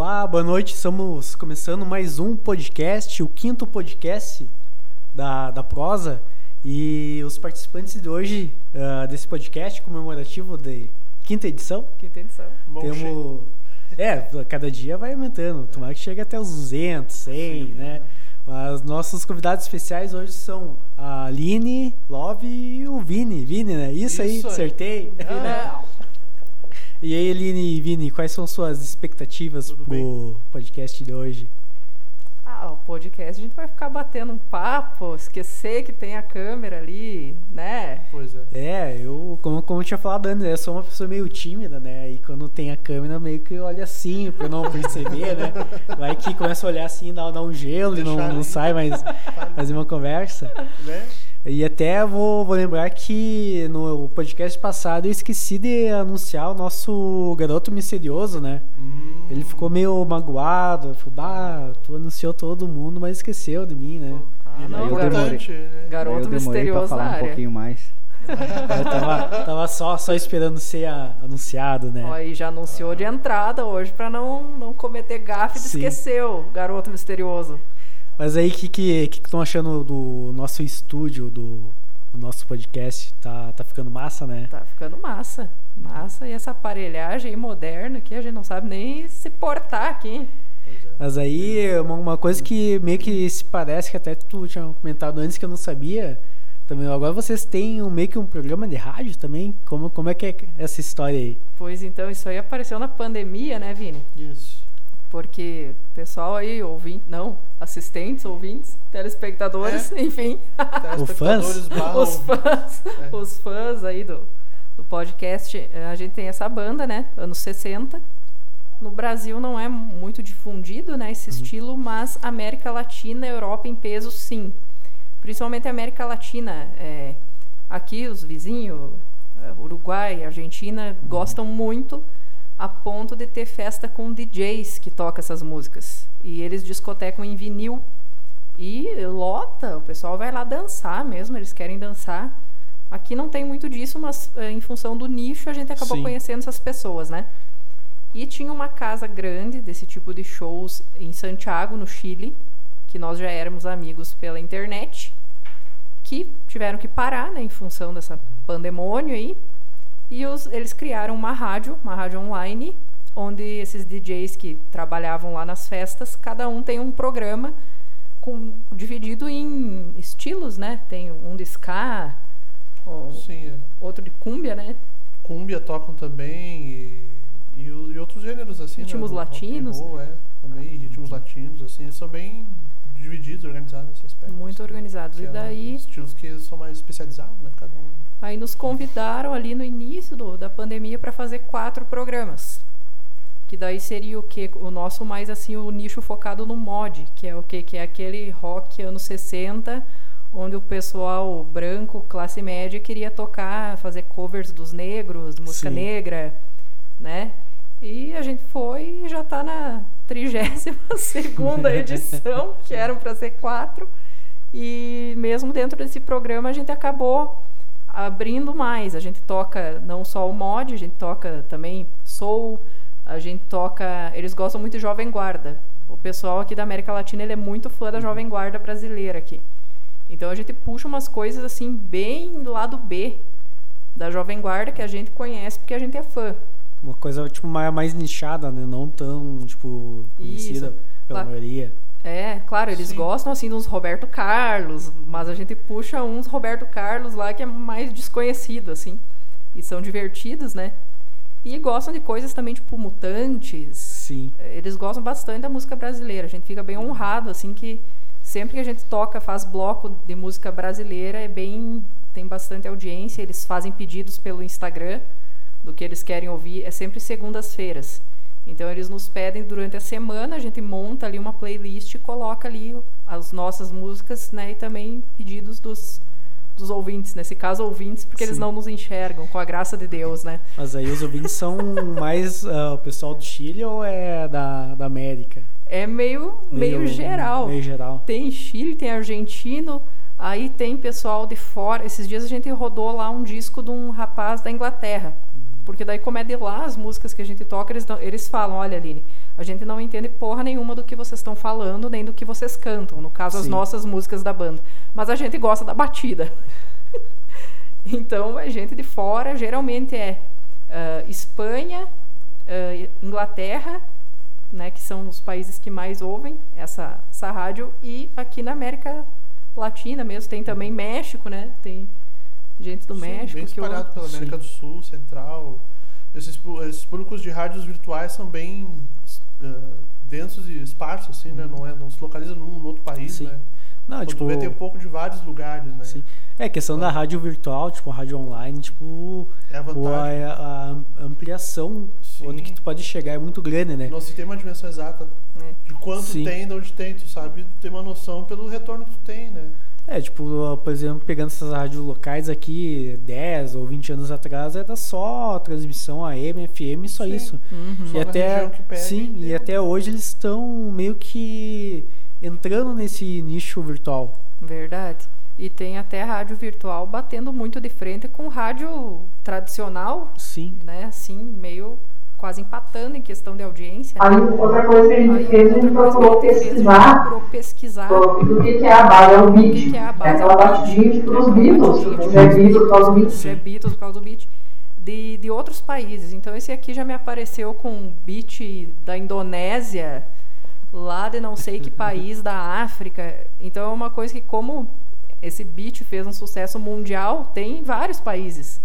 Olá, boa noite. Estamos começando mais um podcast, o quinto podcast da, da prosa. E os participantes de hoje uh, desse podcast comemorativo de quinta edição. Quinta edição. Bom temos. É, cada dia vai aumentando. Tomara que chegue até os 200, 100, Sim, né? Mas nossos convidados especiais hoje são a Aline, Love e o Vini. Vini, né? Isso, Isso aí, acertei. Ah. E aí, Eline e Vini, quais são suas expectativas Tudo pro bem? podcast de hoje? Ah, o podcast a gente vai ficar batendo um papo, esquecer que tem a câmera ali, né? Pois é. É, eu, como, como eu tinha falado antes, eu sou uma pessoa meio tímida, né? E quando tem a câmera, meio que olha assim, pra não perceber, né? Vai que começa a olhar assim, dá, dá um gelo Deixar e não, não sai mais fazer uma conversa. Né? E até vou, vou lembrar que no podcast passado eu esqueci de anunciar o nosso garoto misterioso, né? Hum. Ele ficou meio magoado, falou, bah, tu anunciou todo mundo, mas esqueceu de mim, né? Ah, não, garoto, né? garoto eu misterioso pra falar um pouquinho mais. eu tava, tava só, só esperando ser a, anunciado, né? Ó, e já anunciou de entrada hoje para não, não cometer gafe e esqueceu, garoto misterioso. Mas aí, o que que estão achando do nosso estúdio, do, do, nosso podcast? Tá, tá ficando massa, né? Tá ficando massa. Massa. E essa aparelhagem moderna aqui, a gente não sabe nem se portar aqui. Mas aí, uma, uma coisa que meio que se parece, que até tu tinha comentado antes que eu não sabia, também agora vocês têm um, meio que um programa de rádio também? Como, como é que é essa história aí? Pois então, isso aí apareceu na pandemia, né, Vini? Isso. Porque pessoal aí, ouvinte, não, assistentes, ouvintes, telespectadores, é. enfim. Telespectadores os fãs. É. Os fãs aí do, do podcast. Eh, a gente tem essa banda, né? Anos 60. No Brasil não é muito difundido, né? Esse uhum. estilo, mas América Latina, Europa em peso, sim. Principalmente a América Latina. É, aqui, os vizinhos, eh, Uruguai, Argentina, uhum. gostam muito a ponto de ter festa com DJs que tocam essas músicas. E eles discotecam em vinil. E lota, o pessoal vai lá dançar mesmo, eles querem dançar. Aqui não tem muito disso, mas eh, em função do nicho a gente acabou Sim. conhecendo essas pessoas, né? E tinha uma casa grande desse tipo de shows em Santiago, no Chile, que nós já éramos amigos pela internet, que tiveram que parar, né, em função dessa pandemônio aí, e os, eles criaram uma rádio, uma rádio online, onde esses DJs que trabalhavam lá nas festas, cada um tem um programa com, dividido em estilos, né? Tem um de ska, Sim, é. outro de cumbia, né? Cumbia tocam também e, e, e outros gêneros assim, ritmos né? latinos, roll, é, também ritmos latinos assim, são bem divididos, organizados nesse aspecto. Muito assim, organizados. E é daí estilos que são mais especializados, né? Cada um Aí nos convidaram ali no início do, da pandemia para fazer quatro programas. Que daí seria o que? O nosso mais assim, o nicho focado no mod, que é o que? Que é aquele rock anos 60, onde o pessoal branco, classe média, queria tocar, fazer covers dos negros, música Sim. negra, né? E a gente foi e já está na 32 segunda edição, que eram para ser quatro. E mesmo dentro desse programa a gente acabou abrindo mais. A gente toca não só o mod, a gente toca também soul, a gente toca. Eles gostam muito de Jovem Guarda. O pessoal aqui da América Latina ele é muito fã da Jovem Guarda brasileira aqui. Então a gente puxa umas coisas assim bem do lado B da Jovem Guarda que a gente conhece porque a gente é fã. Uma coisa tipo mais, mais nichada, né? Não tão tipo conhecida Isso. pela claro. maioria. É, claro, eles Sim. gostam assim dos Roberto Carlos, mas a gente puxa uns Roberto Carlos lá que é mais desconhecido assim. E são divertidos, né? E gostam de coisas também tipo mutantes. Sim. Eles gostam bastante da música brasileira. A gente fica bem honrado assim que sempre que a gente toca, faz bloco de música brasileira, é bem tem bastante audiência, eles fazem pedidos pelo Instagram do que eles querem ouvir, é sempre segundas-feiras. Então eles nos pedem durante a semana, a gente monta ali uma playlist e coloca ali as nossas músicas, né, e também pedidos dos, dos ouvintes, nesse caso ouvintes, porque Sim. eles não nos enxergam, com a graça de Deus, né? Mas aí os ouvintes são mais uh, o pessoal do Chile ou é da, da América? É meio, meio, meio geral. Meio geral. Tem Chile, tem argentino, aí tem pessoal de fora. Esses dias a gente rodou lá um disco de um rapaz da Inglaterra Porque daí, como é de lá as músicas que a gente toca, eles, eles falam, olha, Aline, a gente não entende porra nenhuma do que vocês estão falando, nem do que vocês cantam, no caso, Sim. as nossas músicas da banda. Mas a gente gosta da batida. então, a gente de fora geralmente é uh, Espanha, uh, Inglaterra, né, que são os países que mais ouvem essa, essa rádio, e aqui na América Latina mesmo, tem também México, né? Tem gente do Sim, México. Bem espalhado eu... pela América Sim. do Sul, Central. Esses, esses públicos de rádios virtuais são bem uh, densos e esparsos, assim, né? Não, é, não se localiza num outro país, Sim. né? Não, Quando tipo, vê, tem um pouco de vários lugares, né? Sim. É, questão ah. da rádio virtual, tipo, rádio online, tipo, é a, vantagem. a, a ampliação Sim. onde que tu pode chegar é muito grande, né? Não se tem uma dimensão exata é. de quanto Sim. tem, de onde tem, tu sabe, tem uma noção pelo retorno que tu tem, né? É, tipo, por exemplo, pegando essas rádios locais aqui, 10 ou 20 anos atrás, era só transmissão AM, FM, só sim. isso. Uhum. E só até, sim, e até hoje eles estão meio que entrando nesse nicho virtual. Verdade. E tem até rádio virtual batendo muito de frente com rádio tradicional. Sim. Né, assim, meio quase empatando em questão de audiência. Aí, outra coisa que a gente Aí, fez, a gente procurou pesquisar, procurou pesquisar do que, que é a base, é o beat. Que que é a base, é aquela batidinha tipo dos Beatles, é Beatles por causa do beat. É Beatles por causa do beat. De, de outros países. Então, esse aqui já me apareceu com beat da Indonésia, lá de não sei que país da África. Então, é uma coisa que, como esse beat fez um sucesso mundial, tem em vários países.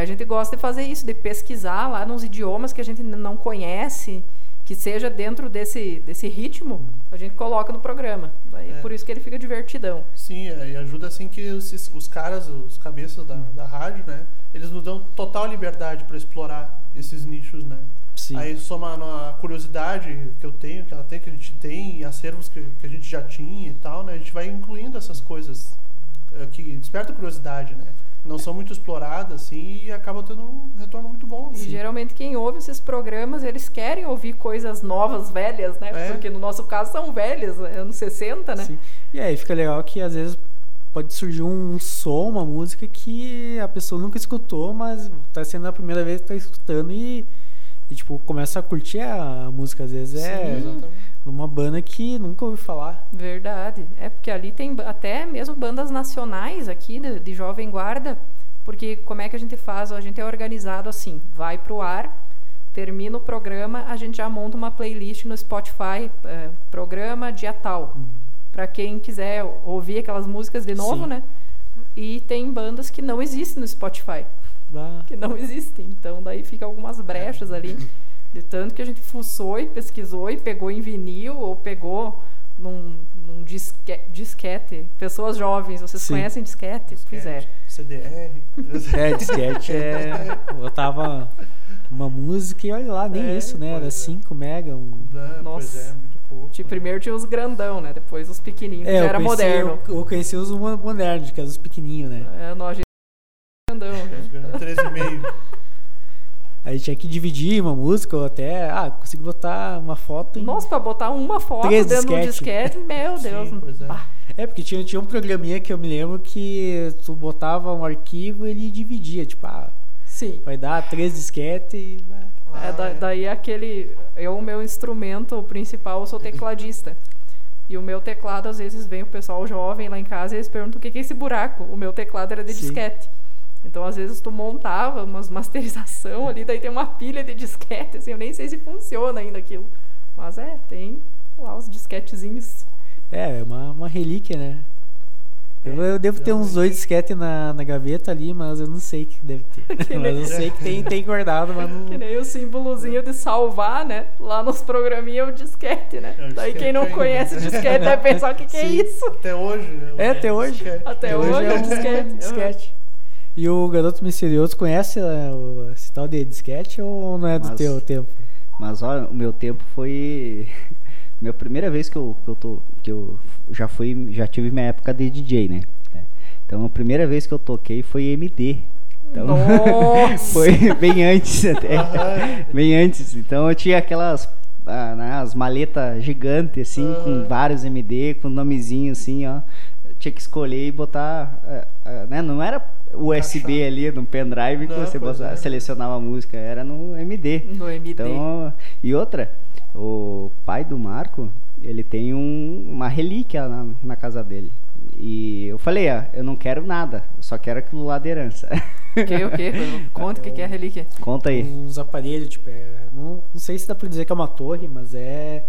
A gente gosta de fazer isso, de pesquisar lá nos idiomas que a gente não conhece, que seja dentro desse, desse ritmo, a gente coloca no programa. É. Por isso que ele fica divertidão. Sim, é, e ajuda assim que os, os caras, os cabeças da, da rádio, né, eles nos dão total liberdade para explorar esses nichos, né? Sim. Aí soma a curiosidade que eu tenho, que ela tem, que a gente tem, e acervos que, que a gente já tinha e tal, né? A gente vai incluindo essas coisas uh, que despertam curiosidade, né? Não são muito exploradas, assim, e acabam tendo um retorno muito bom. Assim. E geralmente quem ouve esses programas, eles querem ouvir coisas novas, velhas, né? É. Porque no nosso caso são velhas, né? anos 60, né? Sim. E aí fica legal que às vezes pode surgir um som, uma música que a pessoa nunca escutou, mas tá sendo a primeira vez que tá escutando e, e tipo, começa a curtir a música, às vezes é Sim, é exatamente. Numa banda que nunca ouviu falar. Verdade. É porque ali tem até mesmo bandas nacionais aqui de, de Jovem Guarda, porque como é que a gente faz? A gente é organizado assim, vai pro ar, termina o programa, a gente já monta uma playlist no Spotify, é, programa dia tal. Uhum. Para quem quiser ouvir aquelas músicas de novo, Sim. né? E tem bandas que não existem no Spotify. Ah. Que não existem. Então daí fica algumas brechas ali. De tanto que a gente fuçou e pesquisou e pegou em vinil ou pegou num, num disque, disquete. Pessoas jovens, vocês Sim. conhecem disquete? disquete pois é. CDR. É, disquete é. Botava uma música e olha lá, nem é, isso, né? Era 5 é. mega. Um... Não, Nossa. Pois é, muito pouco. Tipo, primeiro tinha os grandão, né? Depois os pequenininhos, é, já era conheci, moderno. Eu, eu conheci os modernos, que eram os pequenininhos, né? É, nós grandão. 13,5. Aí tinha que dividir uma música ou até, ah, consegui botar uma foto em... Nossa, pra botar uma foto dentro disquete. do disquete, meu Deus. Sim, é. é. porque tinha, tinha um programinha que eu me lembro que tu botava um arquivo e ele dividia, tipo, ah, Sim. vai dar três disquetes e... Ah, é, da, daí aquele... Eu, o meu instrumento principal, eu sou tecladista. E o meu teclado, às vezes, vem o pessoal jovem lá em casa e eles perguntam o que é esse buraco. O meu teclado era de Sim. disquete. Então, às vezes, tu montava umas masterização ali, daí tem uma pilha de disquete, assim, eu nem sei se funciona ainda aquilo. Mas é, tem lá os disquetezinhos. É, é uma, uma relíquia, né? Eu, eu devo ter uns dois disquetes na, na gaveta ali, mas eu não sei o que deve ter. mas eu sei que tem, tem guardado, mas não... Que nem o símbolozinho de salvar, né? Lá nos programinhas é o disquete, né? É, Daí quem não conhece o disquete vai pensar o que, que é isso. Até hoje, né? É, até hoje. Até, até hoje, hoje é um disquete. disquete. E o Garoto Misterioso conhece uh, esse tal de disquete ou não é do mas, teu tempo? Mas olha, o meu tempo foi. minha primeira vez que eu, que eu tô. que eu já fui. já tive minha época de DJ, né? Então a primeira vez que eu toquei foi MD. Então, foi bem antes até. bem antes. Então eu tinha aquelas ah, né, as maletas gigantes, assim, uhum. com vários MD, com nomezinho assim, ó tinha que escolher e botar. Uh, né? Não era USB ali no pendrive que você botava, é. selecionava a música, era no MD. No MD. Então, e outra, o pai do Marco, ele tem um, uma relíquia na, na casa dele. E eu falei, ah, eu não quero nada, eu só quero aquilo lá de herança. O que, o que? Conta o que, que é a relíquia. Conta aí. Uns aparelhos, tipo, é, não, não sei se dá pra dizer que é uma torre, mas é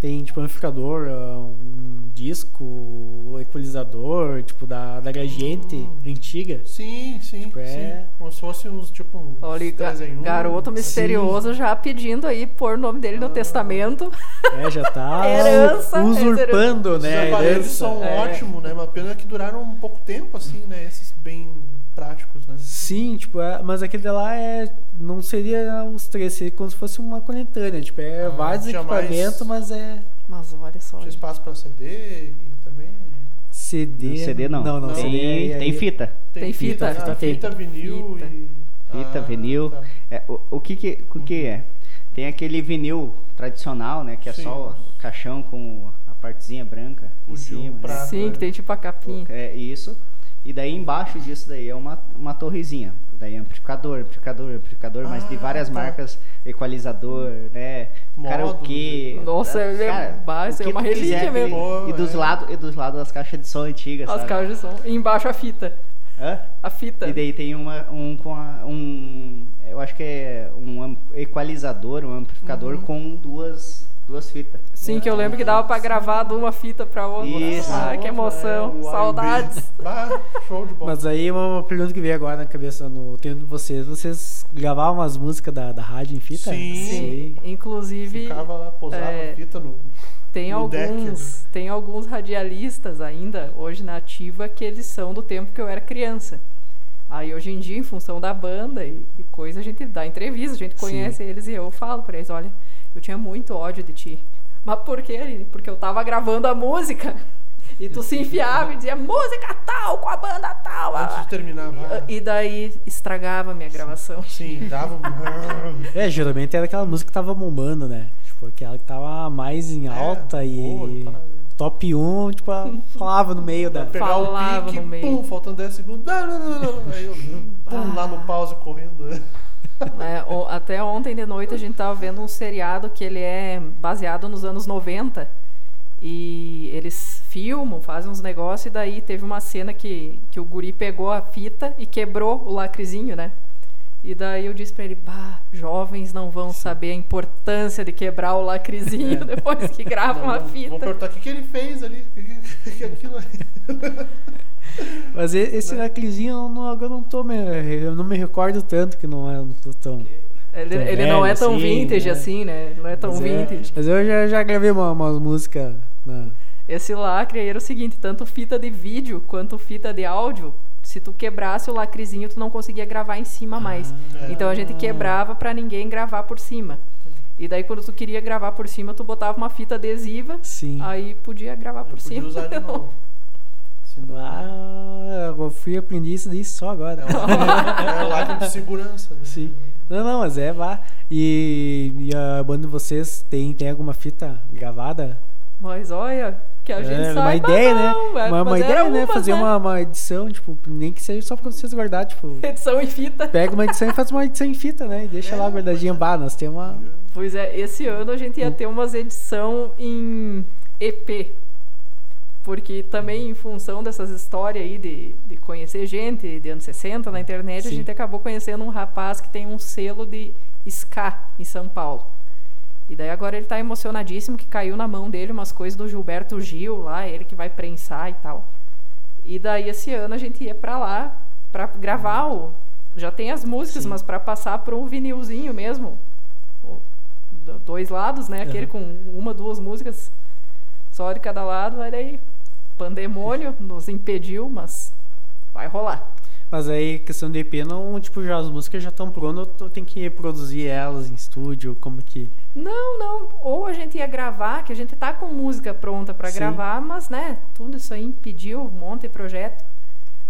tem tipo um amplificador, ah, um disco, equalizador, tipo da, da Gradiente hum. antiga. Sim, sim, tipo, é... sim. Como se fosse uns tipo um Olha, garoto misterioso sim. já pedindo aí pôr o nome dele no ah. testamento. É, já tá herança, usurpando, né? Os aparelhos são é. ótimos, né? Uma pena que duraram um pouco tempo assim, né? Esses bem práticos, né? Sim, tipo, é, mas aquele lá é. Não seria os três, seria como se fosse uma coletânea. Tipo, é ah, vários equipamentos, mais... mas é. Mas olha só. Tinha espaço pra CD e também. CD. Não, CD não. Não, não. Tem, CD, é tem fita. Tem, tem fita. Fita, ah, fita, vinil fita. e. Fita, ah, vinil. Tá. É, o, o, que que, o que é? Tem aquele vinil tradicional, né? Que é Sim. só o caixão com a partezinha branca o em cima. Né? Sim, que tem tipo a capinha. É isso. E daí embaixo disso daí é uma, uma torrezinha. Daí é amplificador, amplificador, amplificador, ah, mas de várias tá. marcas, equalizador, né? Modo, karaokê. Nossa, é, cara, base, é uma relíquia mesmo. E dos é. lados e dos lados as caixas de som antigas, As sabe? caixas de som. E embaixo a fita. Hã? A fita. E daí tem uma, um com a, um, eu acho que é um equalizador, um amplificador uhum. com duas duas fitas. Sim, que eu lembro que dava pra gravar de uma fita pra outra. Isso. Ah, que emoção. É, Saudades. Ah, show de bola. Mas aí uma pergunta que veio agora na cabeça no tempo de vocês. Vocês gravavam as músicas da, da rádio em fita? Sim. Sim. Inclusive. Ficava lá, posava é, fita no. Tem no alguns, deck, tem alguns radialistas ainda, hoje na ativa, que eles são do tempo que eu era criança. Aí hoje em dia, em função da banda e, e coisa, a gente dá entrevista, a gente conhece Sim. eles e eu falo para eles, olha, eu tinha muito ódio de ti. Mas por quê, Aline? Porque eu tava gravando a música. E tu se enfiava e dizia música tal, com a banda tal. Antes de terminar. E, e daí estragava a minha gravação. Sim, dava um... É, geralmente era aquela música que tava bombando, né? Tipo, aquela que tava mais em é, alta é, e. Boa, top 1, tipo, falava no meio da. Pegar falava o pique, no meio. Pum, faltando 10 segundos. Aí eu pum, lá no pause correndo. É, até ontem de noite a gente estava vendo um seriado que ele é baseado nos anos 90 e eles filmam, fazem uns negócios e daí teve uma cena que, que o guri pegou a fita e quebrou o lacrezinho, né? E daí eu disse para ele, bah, jovens não vão saber a importância de quebrar o lacrezinho depois que gravam uma fita. Vou perguntar o que, que ele fez ali, o que, que aquilo Mas esse né? lacrezinho eu não, eu não tô me, eu não me recordo tanto que não é não tô tão. Ele, tão ele velho, não é tão assim, vintage né? assim, né? Não é tão mas é. vintage. É, mas eu já, já gravei uma, umas músicas. Na... Esse lacre aí era o seguinte: tanto fita de vídeo quanto fita de áudio. Se tu quebrasse o lacrezinho, tu não conseguia gravar em cima mais. Ah, então a gente quebrava para ninguém gravar por cima. E daí quando tu queria gravar por cima, tu botava uma fita adesiva, Sim. aí podia gravar por podia cima. Usar de novo. Ah, eu fui aprender isso daí só agora. É o lado de segurança. Né? Sim. Não, não, mas é, vá. E, e a banda de vocês tem, tem alguma fita gravada? Mas olha, que a gente é, sabe. Uma ideia, né? Uma, uma ideia, né? Fazer né? Uma, uma edição, tipo, nem que seja só pra vocês guardar, tipo. Edição em fita. Pega uma edição e faz uma edição em fita, né? E deixa é, lá guardadinha. Bah, nós temos uma. Pois é, esse ano a gente ia ter umas edição em EP porque também em função dessas histórias aí de, de conhecer gente de anos 60 na internet, Sim. a gente acabou conhecendo um rapaz que tem um selo de ska em São Paulo. E daí agora ele está emocionadíssimo que caiu na mão dele umas coisas do Gilberto Gil lá, ele que vai prensar e tal. E daí esse ano a gente ia para lá para gravar o já tem as músicas, Sim. mas para passar para um vinilzinho mesmo. Dois lados, né? Aquele com uma, duas músicas só de cada lado, olha aí pandemônio nos impediu, mas vai rolar. Mas aí, questão de EP, não, tipo, já as músicas já estão prontas, ou tem que produzir elas em estúdio, como que... Não, não, ou a gente ia gravar, que a gente tá com música pronta para gravar, mas, né, tudo isso aí impediu, um monte de projeto.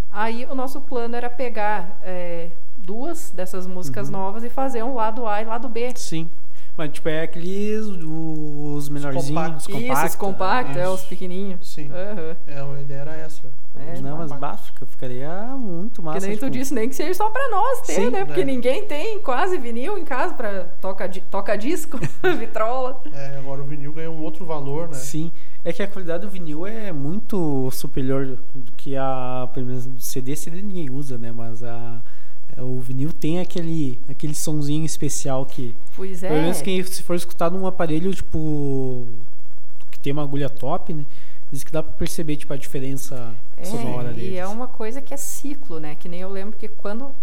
Aí o nosso plano era pegar é, duas dessas músicas uhum. novas e fazer um lado A e lado B. Sim. Mas, tipo, é aqueles os menorzinhos, os compactos. Isso, os compactos, é, os pequenininhos. Sim. Uhum. É, a ideia era essa. É, não, mas básica, ficaria muito massa. Que nem tipo... tu disse, nem que seja só pra nós ter, Sim, né? Porque né? ninguém tem quase vinil em casa pra toca, toca disco, vitrola. É, agora o vinil ganha um outro valor, né? Sim. É que a qualidade do vinil é muito superior do que a, pelo menos, CD, CD ninguém usa, né? Mas a, o vinil tem aquele, aquele sonzinho especial que. Pois é. Pelo menos que se for escutar num aparelho, tipo. que tem uma agulha top, né? Diz que dá pra perceber, tipo, a diferença é, sonora deles. E é uma coisa que é ciclo, né? Que nem eu lembro que quando uh,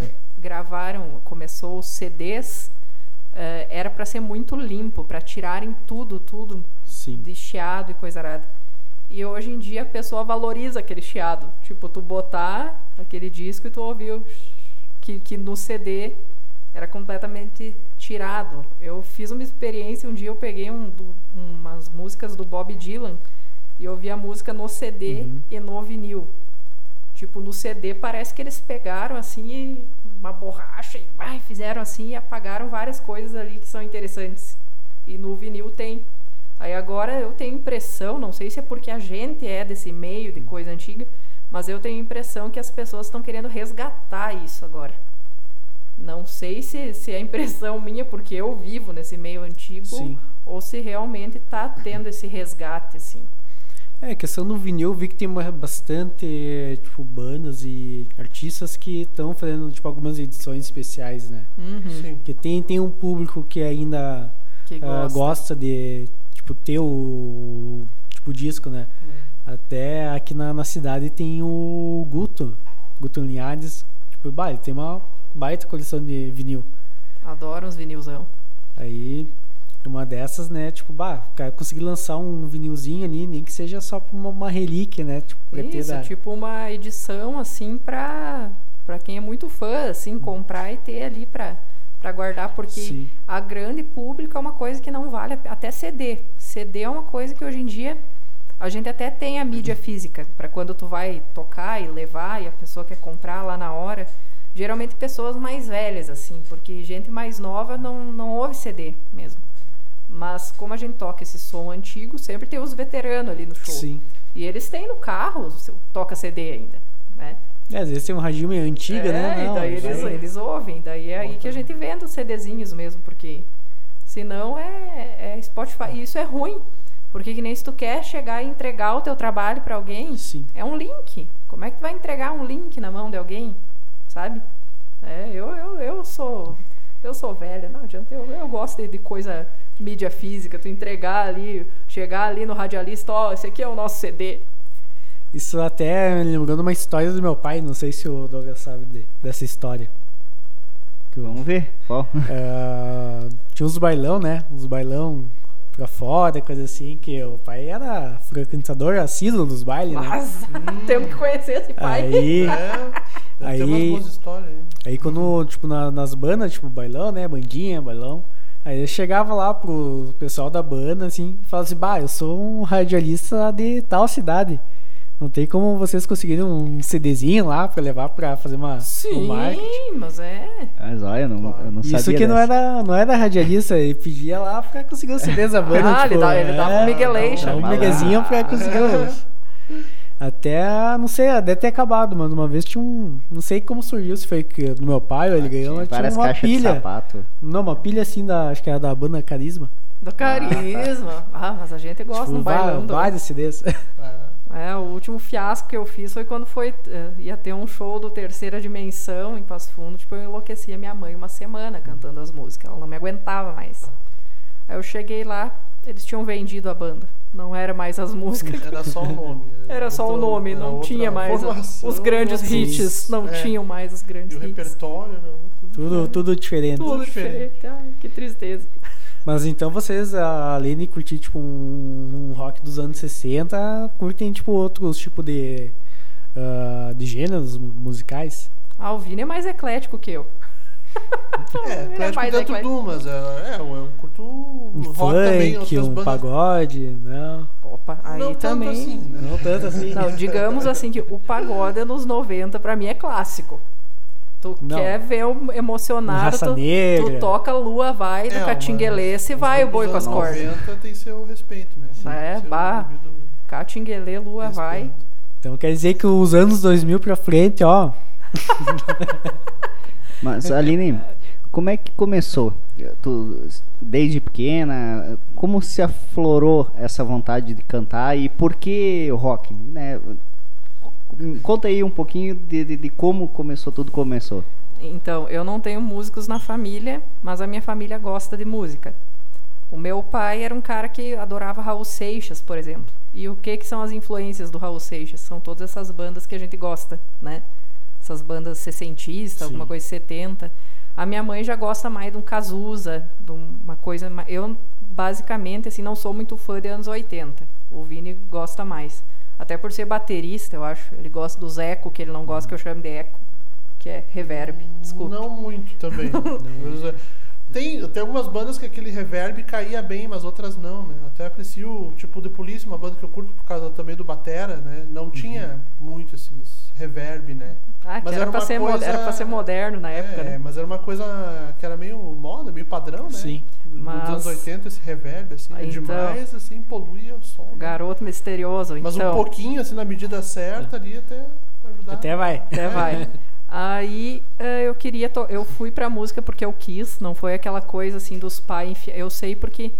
gravaram, começou os CDs, uh, era para ser muito limpo, para tirarem tudo, tudo Sim. de chiado e coisa arada. E hoje em dia a pessoa valoriza aquele chiado. Tipo, tu botar aquele disco e tu ouvir que, que no CD era completamente tirado. Eu fiz uma experiência, um dia eu peguei um, do, umas músicas do Bob Dylan e ouvi a música no CD uhum. e no vinil. Tipo, no CD parece que eles pegaram assim uma borracha e ai, fizeram assim e apagaram várias coisas ali que são interessantes. E no vinil tem. Aí agora eu tenho impressão, não sei se é porque a gente é desse meio de coisa antiga, mas eu tenho impressão que as pessoas estão querendo resgatar isso agora. Não sei se, se é impressão minha, porque eu vivo nesse meio antigo, Sim. ou se realmente está tendo esse resgate, assim. É, questão do vinil, eu vi que tem bastante, tipo, bandas e artistas que estão fazendo, tipo, algumas edições especiais, né? Uhum. Porque tem, tem um público que ainda que uh, gosta. gosta. de, tipo, ter o, tipo, disco, né? Uhum. Até aqui na, na cidade tem o Guto, Guto Linhares, tipo, bah, ele tem uma baita coleção de vinil. Adoro uns vinilzão. Aí uma dessas, né? Tipo, bah, cara conseguir lançar um vinilzinho ali, nem que seja só uma, uma relíquia, né? Tipo, Isso, da... tipo uma edição, assim, pra, pra quem é muito fã, assim, comprar e ter ali pra, pra guardar, porque Sim. a grande público é uma coisa que não vale, até CD. CD é uma coisa que hoje em dia a gente até tem a mídia física, para quando tu vai tocar e levar e a pessoa quer comprar lá na hora. Geralmente pessoas mais velhas, assim, porque gente mais nova não, não ouve CD mesmo. Mas como a gente toca esse som antigo, sempre tem os veteranos ali no show. Sim. E eles têm no carro, toca CD ainda, né? É, às vezes tem um radinho meio antiga, é, né? Não, e daí eles, eles ouvem. Daí é aí que a gente vende os CDzinhos mesmo, porque senão é, é Spotify. E isso é ruim. Porque que nem se tu quer chegar e entregar o teu trabalho para alguém, Sim. é um link. Como é que tu vai entregar um link na mão de alguém? Sabe? É, eu, eu, eu sou eu sou velha, não adianta, eu, eu gosto de, de coisa mídia física, tu entregar ali, chegar ali no radialista, ó, oh, esse aqui é o nosso CD. Isso até me lembrando uma história do meu pai, não sei se o Douglas sabe de, dessa história. Vamos ver, qual? Uh, tinha uns bailão, né? Uns bailão pra fora, coisa assim, que o pai era frequentador assíduo dos bailes, Nossa, né? Hum. temos que conhecer esse pai. Aí, é, aí, aí, aí quando, tipo, na, nas bandas, tipo, bailão, né? Bandinha, bailão. Aí eu chegava lá pro pessoal da banda, assim, e falava assim, bah, eu sou um radialista de tal cidade. Não tem como vocês conseguirem um CDzinho lá pra levar pra fazer uma Sim, um marketing. mas é. Mas olha, eu não, eu não Isso sabia. Isso que não era, não era radialista, ele pedia lá pra conseguir os CDs da banda. Ah, tipo, ele, dava, ele dava um é, Miguelation. Um miguezinho pra conseguir. Até, não sei, deve ter acabado, mano. Uma vez tinha um. Não sei como surgiu, se foi que do meu pai ou ele ah, ganhou, mas tinha uma pilha. De sapato. Não, uma pilha assim da. Acho que era da banda Carisma. Do Carisma. Ah, mas a gente gosta tipo, um bailão. Vários CDs. É, o último fiasco que eu fiz foi quando foi. Uh, ia ter um show do Terceira Dimensão em Passo Fundo. Tipo, eu enlouqueci a minha mãe uma semana cantando as músicas. Ela não me aguentava mais. Aí eu cheguei lá, eles tinham vendido a banda. Não era mais as músicas. Era só o nome. Era só o nome, não tinha mais formação, os grandes hits. Não é. tinham mais os grandes e o hits. repertório era tudo, tudo diferente. Tudo diferente. Ai, que tristeza. Mas então vocês, além de curtir tipo um, um rock dos anos 60, curtem tipo outros tipos de, uh, de gêneros musicais? Ah, o Vini é mais eclético que eu. É, eclético é dentro do, mas é, é, eu curto um rock funk, também, um bandas... pagode, não. Opa, aí não também. Tanto assim, né? Não tanto assim. Não, digamos assim que o pagode nos 90 pra mim é clássico. Tu não. quer ver o emocionado, tu, tu, toca Lua Vai do é, Catinguelê, se vai o boi com as cordas. 90 tem seu respeito, né? Sim, é, bah, Catinguelê, Lua respeito. Vai. Então quer dizer que os anos 2000 pra frente, ó... Mas, Aline, como é que começou? Tu, desde pequena, como se aflorou essa vontade de cantar e por que rock? Né? Conta aí um pouquinho de, de, de como começou, tudo começou. Então, eu não tenho músicos na família, mas a minha família gosta de música. O meu pai era um cara que adorava Raul Seixas, por exemplo. E o que que são as influências do Raul Seixas? São todas essas bandas que a gente gosta, né? Essas bandas sessentistas, alguma coisa 70. A minha mãe já gosta mais de um Cazuza, de uma coisa. Eu, basicamente, assim, não sou muito fã de anos 80. O Vini gosta mais. Até por ser baterista, eu acho. Ele gosta dos eco, que ele não gosta que eu chame de eco, que é reverb. Desculpa. Não muito também. Tem, tem algumas bandas que aquele reverb caía bem, mas outras não, né? Até aprecio, tipo, The Police, uma banda que eu curto por causa também do Batera, né? Não tinha uhum. muito esses reverb, né? Ah, mas era, era, pra ser coisa... era pra ser moderno na época, é, né? mas era uma coisa que era meio moda, meio padrão, né? Sim. Mas... Nos anos 80, esse reverb, assim, é então, demais, assim, poluía o som. Né? Garoto misterioso, mas então. Mas um pouquinho, assim, na medida certa ali, até ajudar. Até vai. Até vai. Aí eh, eu queria, eu fui pra música porque eu quis, não foi aquela coisa assim dos pais. Eu sei porque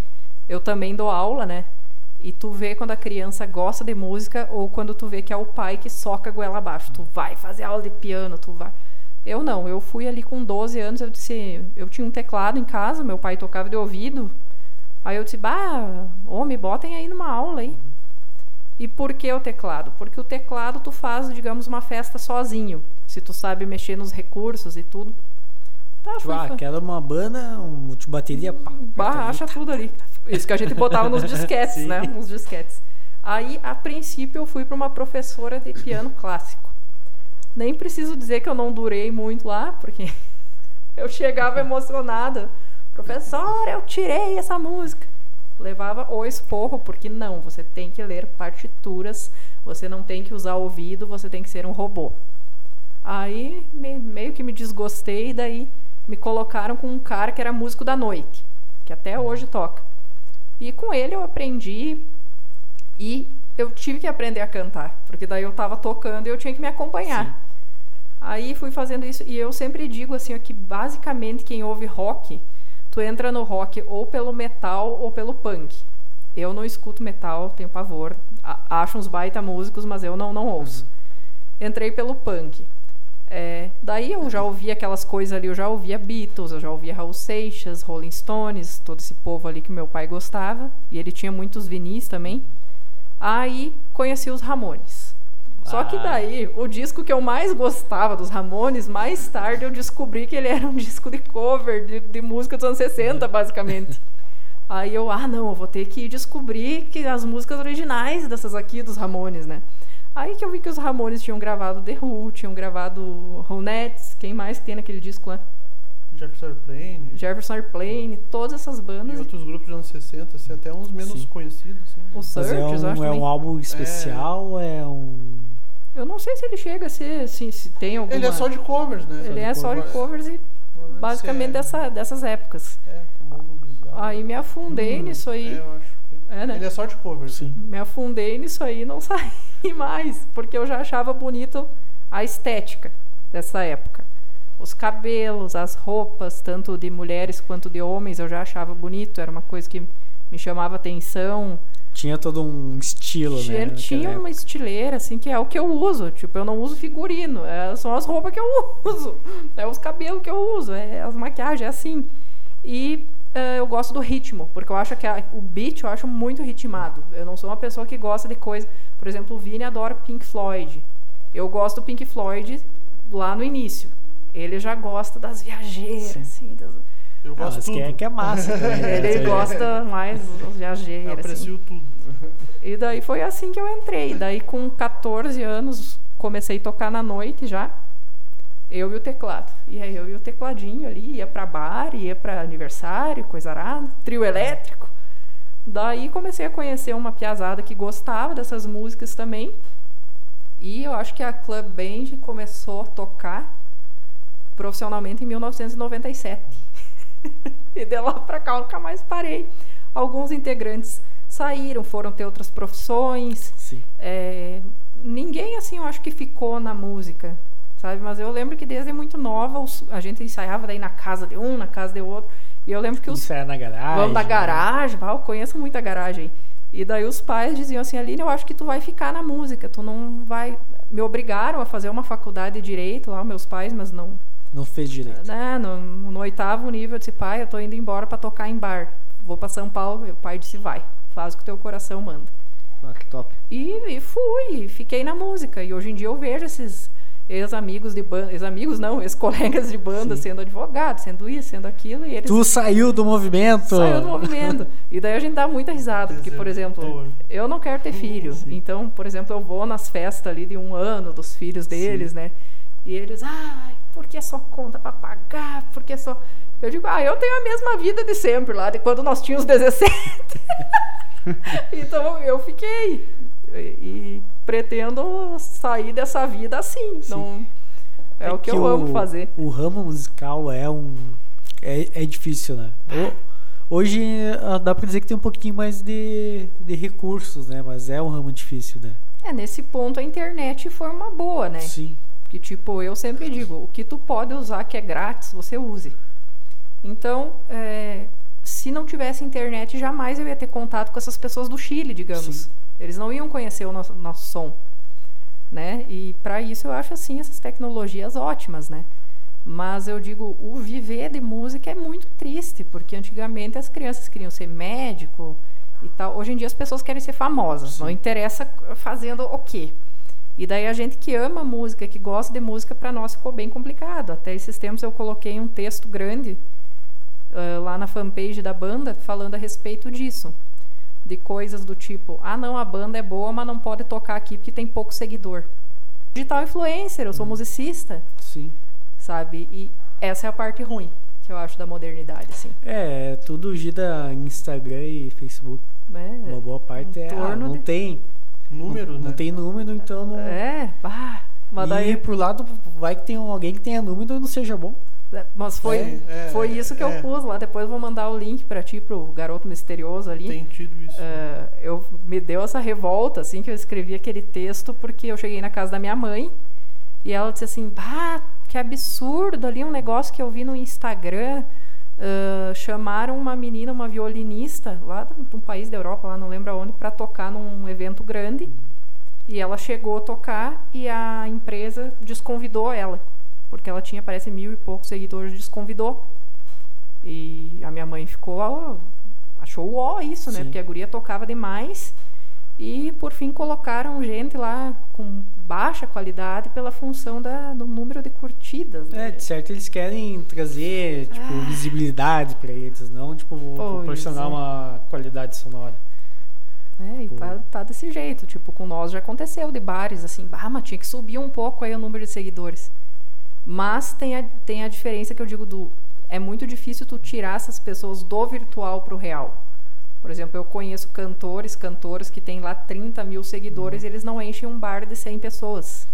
eu também dou aula, né? E tu vê quando a criança gosta de música ou quando tu vê que é o pai que soca a goela abaixo. Tu vai fazer aula de piano, tu vai. Eu não, eu fui ali com 12 anos, eu disse, eu tinha um teclado em casa, meu pai tocava de ouvido. Aí eu disse, bah, homem, botem aí numa aula aí. E por que o teclado? Porque o teclado tu faz, digamos, uma festa sozinho se tu sabe mexer nos recursos e tudo. Tá, tipo, ah, quero uma banda, um de bateria, pá. Bah, acha tudo ali. Isso que a gente botava nos disquetes, né? Nos disquetes. Aí, a princípio, eu fui para uma professora de piano clássico. Nem preciso dizer que eu não durei muito lá, porque eu chegava emocionada. Professora, eu tirei essa música. Levava o esporro, porque não, você tem que ler partituras, você não tem que usar o ouvido, você tem que ser um robô. Aí me, meio que me desgostei, daí me colocaram com um cara que era músico da noite, que até hoje toca. E com ele eu aprendi e eu tive que aprender a cantar, porque daí eu estava tocando e eu tinha que me acompanhar. Sim. Aí fui fazendo isso e eu sempre digo assim que basicamente quem ouve rock, tu entra no rock ou pelo metal ou pelo punk. Eu não escuto metal, tenho pavor, acho uns baita músicos, mas eu não não ouço. Uhum. Entrei pelo punk. É, daí eu já ouvia aquelas coisas ali, eu já ouvia Beatles, eu já ouvia Raul Seixas, Rolling Stones, todo esse povo ali que meu pai gostava, e ele tinha muitos vinis também. Aí conheci os Ramones. Ah. Só que ah. daí, o disco que eu mais gostava dos Ramones, mais tarde eu descobri que ele era um disco de cover de, de música dos anos 60, basicamente. Aí eu, ah, não, eu vou ter que descobrir que as músicas originais dessas aqui dos Ramones, né? Aí que eu vi que os Ramones tinham gravado The Who, tinham gravado Ronettes, quem mais tem naquele disco lá? Jefferson Airplane. Jefferson Airplane, todas essas bandas. E outros grupos dos anos 60, assim, até uns menos Sim. conhecidos. Assim. O Search, é um, acho É um álbum especial é... é um... Eu não sei se ele chega a ser, assim, se tem alguma... Ele é só de covers, né? Ele é só de covers e basicamente dessa, dessas épocas. É, bizarro. Aí me afundei hum, nisso aí. É, eu acho. É, né? Ele é só de covers. Sim. Me afundei nisso aí e não saí mais, porque eu já achava bonito a estética dessa época. Os cabelos, as roupas, tanto de mulheres quanto de homens, eu já achava bonito, era uma coisa que me chamava atenção. Tinha todo um estilo, tinha, né? Tinha uma estileira, assim, que é o que eu uso. Tipo, eu não uso figurino, é, são as roupas que eu uso, é os cabelos que eu uso, é as maquiagens, é assim. E eu gosto do ritmo, porque eu acho que a, o beat eu acho muito ritmado. Eu não sou uma pessoa que gosta de coisa. Por exemplo, o Vini adora Pink Floyd. Eu gosto do Pink Floyd lá no início. Ele já gosta das viajeiras, assim, das, eu ah, gosto ah, que é, que é massa. Né? Ele gosta mais das viajeiras. Eu aprecio assim. tudo. E daí foi assim que eu entrei. Daí com 14 anos comecei a tocar na noite já eu e o teclado. E aí eu e o tecladinho ali, ia para bar, ia para aniversário, coisa arada, trio elétrico. Daí comecei a conhecer uma piazada que gostava dessas músicas também. E eu acho que a Club Band começou a tocar profissionalmente em 1997. e de lá para cá eu nunca mais parei. Alguns integrantes saíram, foram ter outras profissões. É, ninguém, assim, eu acho que ficou na música, sabe? Mas eu lembro que desde muito nova a gente ensaiava daí na casa de um, na casa de outro. E eu lembro que os. Ensaiar na garagem. Vamos na né? garagem, né? eu conheço muita garagem. E daí os pais diziam assim, Aline, eu acho que tu vai ficar na música, tu não vai... Me obrigaram a fazer uma faculdade de Direito lá, meus pais, mas não... Não fez Direito. Né, no, no oitavo nível, eu disse, pai, eu tô indo embora para tocar em bar. Vou para São Paulo. O pai disse, vai, faz o que teu coração manda. Ah, que top. E, e fui, fiquei na música. E hoje em dia eu vejo esses ex-amigos de banda, ex-amigos não, ex-colegas de banda Sim. sendo advogado, sendo isso, sendo aquilo. E eles... Tu saiu do movimento! Saiu do movimento. e daí a gente dá muita risada, porque, por exemplo, eu não quero ter filho. Sim. Então, por exemplo, eu vou nas festas ali de um ano dos filhos deles, Sim. né? E eles, ai, por que só conta pra pagar? Por que só. Eu digo, ah, eu tenho a mesma vida de sempre lá, de quando nós tínhamos 17. então eu fiquei. E pretendo sair dessa vida assim. Sim. Não, é, é, o que, que eu o, amo fazer. O ramo musical é um. É, é difícil, né? Hoje ah, dá pra dizer que tem um pouquinho mais de, de recursos, né? Mas é um ramo difícil, né? É, nesse ponto a internet foi uma boa, né? Sim. Que tipo, eu sempre digo, o que tu pode usar que é grátis, você use. Então, é, se não tivesse internet, jamais eu ia ter contato com essas pessoas do Chile, digamos. Sim. Eles não iam conhecer o nosso, nosso som, né? E para isso eu acho assim essas tecnologias ótimas, né? Mas eu digo, o viver de música é muito triste, porque antigamente as crianças queriam ser médico e tal. Hoje em dia as pessoas querem ser famosas, Sim. não interessa fazendo o quê. E daí a gente que ama música, que gosta de música, para nós ficou bem complicado. Até esses tempos eu coloquei um texto grande uh, lá na fanpage da banda falando a respeito disso de coisas do tipo: ah, não, a banda é boa, mas não pode tocar aqui porque tem pouco seguidor. Digital influencer, eu sou hum. musicista. Sim. Sabe? E essa é a parte ruim que eu acho da modernidade, assim. É, tudo gira em Instagram e Facebook. É, Uma boa parte é. Ah, não de... tem. Número, não, né? Não tem número, então não. É, bah. Mas e daí... pro lado vai que tem alguém que tenha número e não seja bom. Mas foi, é, é, foi isso que eu é. pus lá. Depois eu vou mandar o link para ti, pro garoto misterioso ali. Tem tido isso. Uh, eu me deu essa revolta, assim, que eu escrevi aquele texto, porque eu cheguei na casa da minha mãe e ela disse assim: Bah, que absurdo ali um negócio que eu vi no Instagram. Uh, chamaram uma menina, uma violinista, lá de um país da Europa, lá não lembro aonde, para tocar num evento grande. E ela chegou a tocar e a empresa desconvidou ela porque ela tinha, parece, mil e poucos seguidores, desconvidou. E a minha mãe ficou, achou ó isso, né? Sim. Porque a guria tocava demais. E por fim colocaram gente lá com baixa qualidade pela função da, do número de curtidas. Né? É, de certo eles querem trazer tipo, ah. visibilidade para eles, não tipo pois proporcionar é. uma qualidade sonora. É, e tá, tá, desse jeito. Tipo, com nós já aconteceu de bares assim, bah, mas tinha que subir um pouco aí o número de seguidores. Mas tem a, tem a diferença que eu digo do. É muito difícil tu tirar essas pessoas do virtual para o real. Por exemplo, eu conheço cantores, cantoras que têm lá 30 mil seguidores uhum. e eles não enchem um bar de 100 pessoas.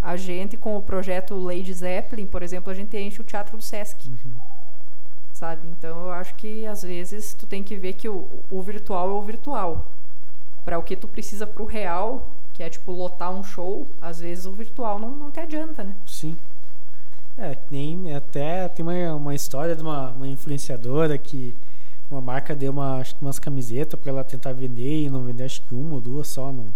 A gente, com o projeto Lady Zeppelin, por exemplo, a gente enche o Teatro do Sesc. Uhum. Sabe? Então, eu acho que, às vezes, tu tem que ver que o, o virtual é o virtual. Para o que tu precisa para o real, que é, tipo, lotar um show, às vezes o virtual não, não te adianta, né? Sim. É, nem até tem uma, uma história de uma, uma influenciadora que uma marca deu uma, acho que umas camisetas para ela tentar vender e não vender acho que uma ou duas só, não,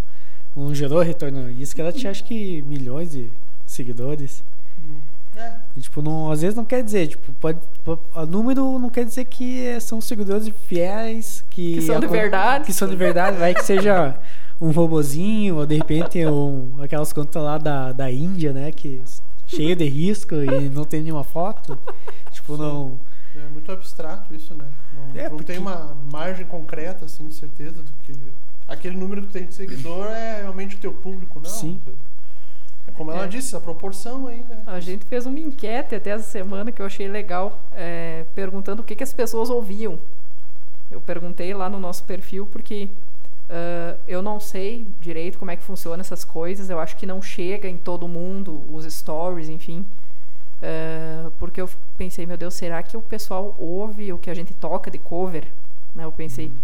não gerou retorno. Isso que ela tinha acho que milhões de seguidores. É. E, tipo, não, às vezes não quer dizer, tipo, pode, o número não quer dizer que são seguidores fiéis, que, que são de verdade. Que são de verdade, vai que seja um robozinho, ou de repente um, aquelas contas lá da, da Índia, né, que cheio de risco e não tem nenhuma foto. Tipo, Sim. não. É muito abstrato isso, né? Não, é, não porque... tem uma margem concreta, assim, de certeza, do que. Aquele número que tem de seguidor é realmente o teu público, não? Sim. É como ela é. disse, a proporção aí, né? A gente fez uma enquete até essa semana que eu achei legal, é, perguntando o que, que as pessoas ouviam. Eu perguntei lá no nosso perfil, porque Uh, eu não sei direito como é que funciona essas coisas. Eu acho que não chega em todo mundo os stories, enfim. Uh, porque eu pensei, meu Deus, será que o pessoal ouve o que a gente toca de cover? Né, eu pensei. Uhum.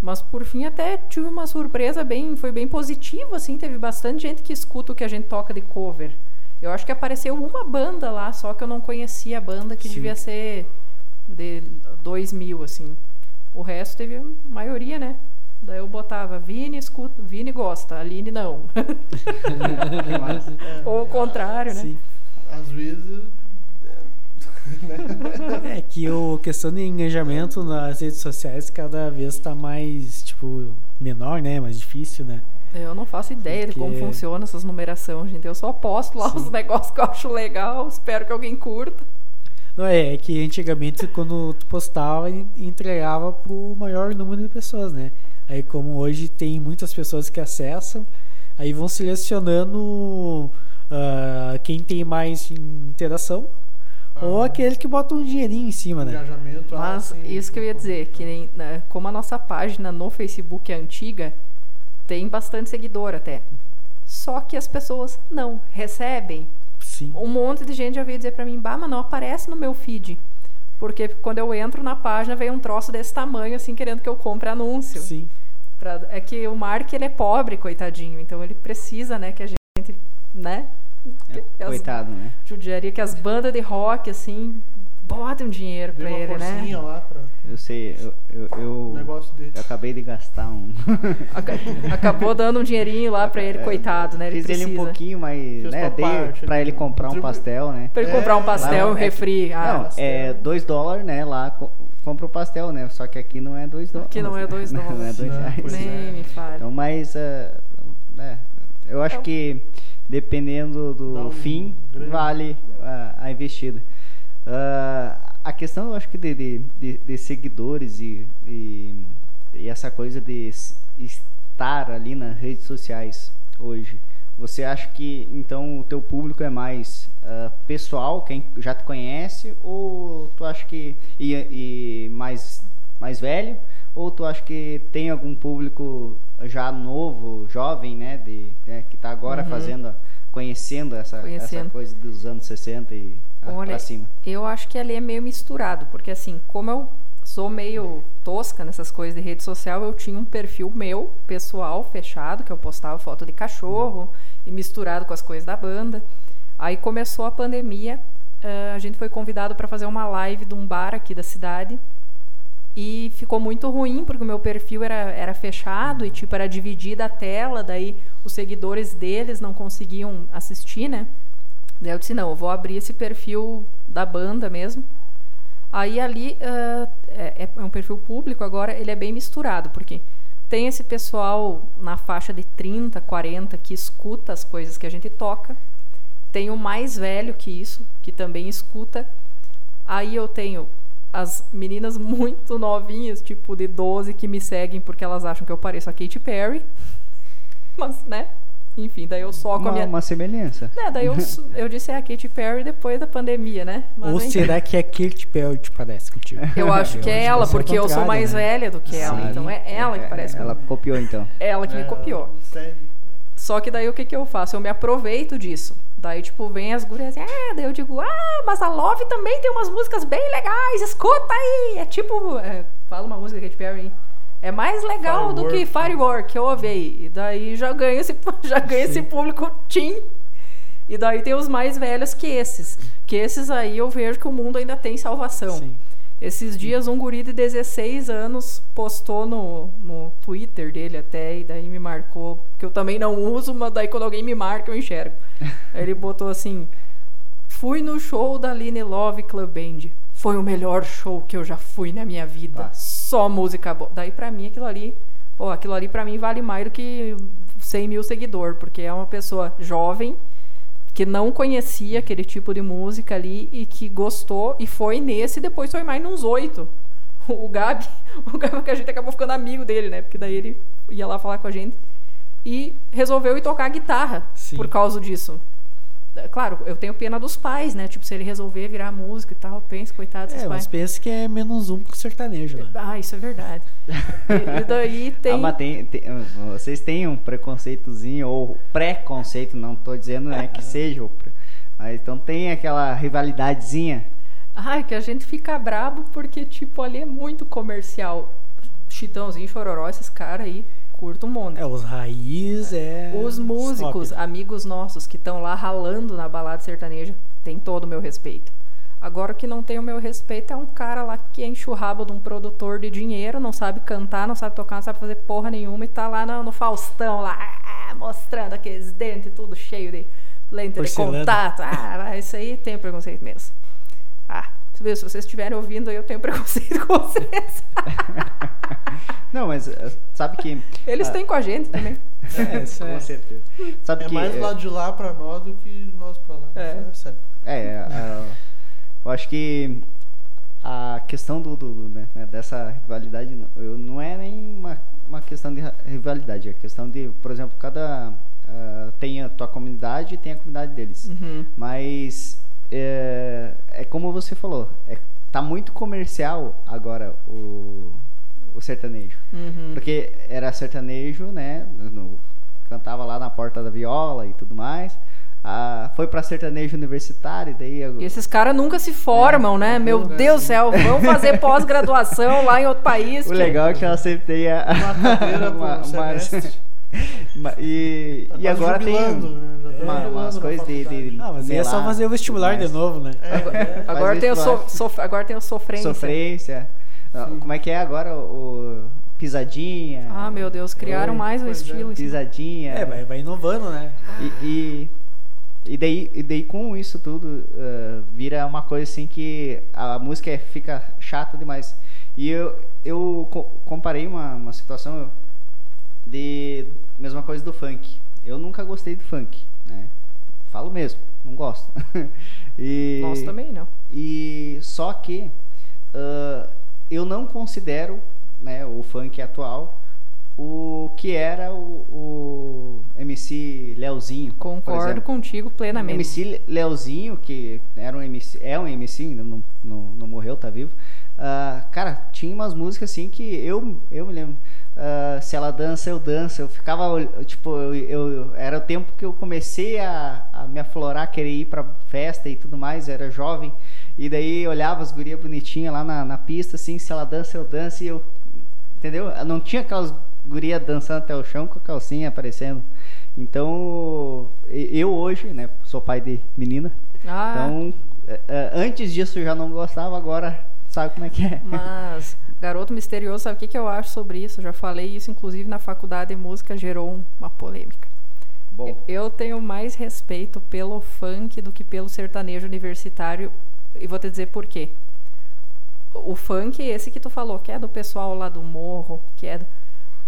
Mas por fim até tive uma surpresa bem, foi bem positiva, assim, teve bastante gente que escuta o que a gente toca de cover. Eu acho que apareceu uma banda lá, só que eu não conhecia a banda, que Sim. devia ser de 2000, assim. O resto teve maioria, né? Daí eu botava Vini escuta, Vini gosta, Aline não. Ou o contrário, né? Sim. Às vezes né? é que o questão de engajamento nas redes sociais cada vez está mais tipo menor, né? Mais difícil, né? Eu não faço ideia Porque... de como funciona essas numerações, gente. Eu só posto lá Sim. os negócios que eu acho legal, espero que alguém curta. Não, é, é que antigamente quando tu postava, entregava pro maior número de pessoas, né? Aí como hoje tem muitas pessoas que acessam, aí vão selecionando uh, quem tem mais interação ah, ou aquele que bota um dinheirinho em cima, né? Mas assim, isso que eu ia dizer, que nem, né, como a nossa página no Facebook é antiga, tem bastante seguidor até. Só que as pessoas não recebem. Sim. Um monte de gente já veio dizer para mim, bah, mas não aparece no meu feed. Porque quando eu entro na página, vem um troço desse tamanho, assim, querendo que eu compre anúncio. Sim. Pra, é que o Mark, ele é pobre, coitadinho. Então ele precisa, né, que a gente, né? É, coitado, né? Judiaria que as bandas de rock, assim, botem um dinheiro pra ele, né? Lá pra... Eu sei, eu, eu, eu, eu, acabei de gastar um. Acabou dando um dinheirinho lá pra ele, é, coitado, né? Ele Fiz precisa. ele um pouquinho, mas né, dei parte, pra ele comprar um pastel, né? Pra ele comprar um pastel e um refri. Ah, não, pastel. é dois dólares, né? Lá compra o pastel, né? Só que aqui não é dois dólares. Aqui não é dois dólares. não é dois reais. Nem é. me fale. Então, mas, uh, né, eu acho então, que dependendo do um fim, grande. vale uh, a investida. Uh, a questão, eu acho que de, de, de, de seguidores e, e, e, essa coisa de estar ali nas redes sociais hoje, você acha que então o teu público é mais uh, pessoal, quem já te conhece, ou tu acha que e, e mais mais velho, ou tu acha que tem algum público já novo, jovem, né, de, né, que está agora uhum. fazendo conhecendo essa, conhecendo essa coisa dos anos 60 e Olha, pra cima? Eu acho que ali é meio misturado, porque assim, como eu sou meio tosca nessas coisas de rede social, eu tinha um perfil meu, pessoal, fechado, que eu postava foto de cachorro e misturado com as coisas da banda. Aí começou a pandemia, a gente foi convidado para fazer uma live de um bar aqui da cidade e ficou muito ruim porque o meu perfil era, era fechado e tipo era dividida a tela, daí os seguidores deles não conseguiam assistir, né? Daí eu disse, não, eu vou abrir esse perfil da banda mesmo. Aí ali uh, é, é, um perfil público agora, ele é bem misturado, porque tem esse pessoal na faixa de 30, 40 que escuta as coisas que a gente toca. Tem o mais velho que isso, que também escuta. Aí eu tenho as meninas muito novinhas, tipo de 12, que me seguem porque elas acham que eu pareço a Katy Perry. Mas, né? Enfim, daí eu soco uma, a minha. Uma semelhança. É, daí eu, eu disse é a Katy Perry depois da pandemia, né? Mas, Ou será que a Katy Perry te parece contigo? Eu acho que é ela, porque eu sou mais né? velha do que ela. Sim. Então é ela que parece Ela comigo. copiou, então. Ela que é, me copiou. Sério? Só que daí o que, que eu faço? Eu me aproveito disso. Daí, tipo, vem as gurias, ah, daí eu digo, ah, mas a Love também tem umas músicas bem legais, escuta aí. É tipo, é, fala uma música da Katy Perry, é mais legal Firework. do que Firework, eu ouvi. E daí já ganha esse, já ganha esse público tim. E daí tem os mais velhos que esses. Que esses aí eu vejo que o mundo ainda tem salvação. Sim. Esses dias um guri de 16 anos postou no, no Twitter dele até, e daí me marcou, que eu também não uso, mas daí quando alguém me marca eu enxergo. Aí ele botou assim: Fui no show da Line Love Club Band. Foi o melhor show que eu já fui na minha vida. Ah só música boa. Daí pra mim aquilo ali, pô, aquilo ali pra mim vale mais do que 100 mil seguidores, porque é uma pessoa jovem que não conhecia aquele tipo de música ali e que gostou e foi nesse e depois foi mais nos oito. O Gabi, o Gabi que a gente acabou ficando amigo dele, né? Porque daí ele ia lá falar com a gente e resolveu ir tocar guitarra Sim. por causa disso. É, claro, eu tenho pena dos pais, né? Tipo, se ele resolver virar músico e tal, pensa, coitado dos é, pais. Mas pensa que é menos um pro sertanejo. Né? Ah, isso é verdade. e, e, daí tem... Ah, mas tem, tem... Vocês têm um preconceitozinho, ou preconceito, não tô dizendo né, que seja, Aí, então tem aquela rivalidadezinha. Ai, que a gente fica brabo porque, tipo, ali é muito comercial. Chitãozinho, Chororó, esses caras aí, curto um monte. É, os raiz é. Os músicos, top. amigos nossos que estão lá ralando na balada sertaneja, tem todo o meu respeito. Agora o que não tem o meu respeito é um cara lá que enche o rabo de um produtor de dinheiro, não sabe cantar, não sabe tocar, não sabe fazer porra nenhuma e tá lá no, no Faustão lá, ah, mostrando aqueles dentes tudo cheio de lente Porcelana. de contato. Ah, isso aí tem preconceito mesmo. Ah, viu, se vocês estiverem ouvindo aí, eu tenho preconceito com vocês. Não, mas eh, sabe que. Eles ah, têm com a gente também. É, isso é. Com certeza. Sabe É que. mais eh, lá de lá pra nós do que nós pra lá. É. Isso é sério. É, a- eu acho que a questão do, do- né, né, dessa rivalidade não, eu- não é nem uma, uma questão de rivalidade, é questão de, por exemplo, cada ah, tem a tua comunidade e tem a comunidade deles. Uhum. Mas é, é como você falou, é, tá muito comercial agora o, o sertanejo. Uhum. Porque era sertanejo, né? no- cantava lá na porta da viola e tudo mais. Ah, foi pra sertanejo universitário, daí eu- E esses caras nunca se formam, né? Meu Deus do assim. céu, vão fazer pós-graduação lá em outro país. o que- legal é que ela sempre tem a, Uma uma- uma- e, Tá e agora tem jubilando, né? Já tá uma- umas coisas de, de Ah, mas é só fazer o vestibular de novo, né? É, Agora, Faz tem o so, sof- agora tem o sofrência. Sofrência. Sim. Como é que é agora o pisadinha? Ah, meu Deus, criaram Oi, mais um é. estilo. assim. Pisadinha. É, vai, vai inovando, né? E, e, e daí, e daí com isso tudo ah, vira uma coisa assim que a música é- fica chata demais. E eu, eu co- comparei uma, uma situação de mesma coisa do funk. Eu nunca gostei do funk, né? Falo mesmo, não gosto. e, Nós também não. E só que ah, eu não considero né, o funk atual o que era o, o MC Leozinho. Concordo contigo plenamente. MC Leozinho, que era um MC, é um MC, ainda não, não, não morreu, tá vivo. Ah, cara, tinha umas músicas assim que eu, eu me lembro. Ah, se ela dança, eu danço. Eu ficava, tipo, eu, eu- era o tempo que eu comecei a, a me aflorar, querer ir pra festa e tudo mais, eu era jovem. E daí olhava as gurias bonitinhas lá na, na pista, assim, se ela dança, eu danço. E eu, entendeu? Não tinha aquelas gurias dançando até o chão com a calcinha aparecendo. Então, eu hoje, né, sou pai de menina, Ah, então, é, é, antes disso eu já não gostava, agora sabe como é que é. mas Garoto Misterioso, sabe o que, que eu acho sobre isso? Eu já falei isso, inclusive, na faculdade de música, gerou um- uma polêmica. Bom, Eu tenho mais respeito pelo funk do que pelo sertanejo universitário e vou te dizer por quê. O funk, esse que tu falou, que é do pessoal lá do morro, que é do...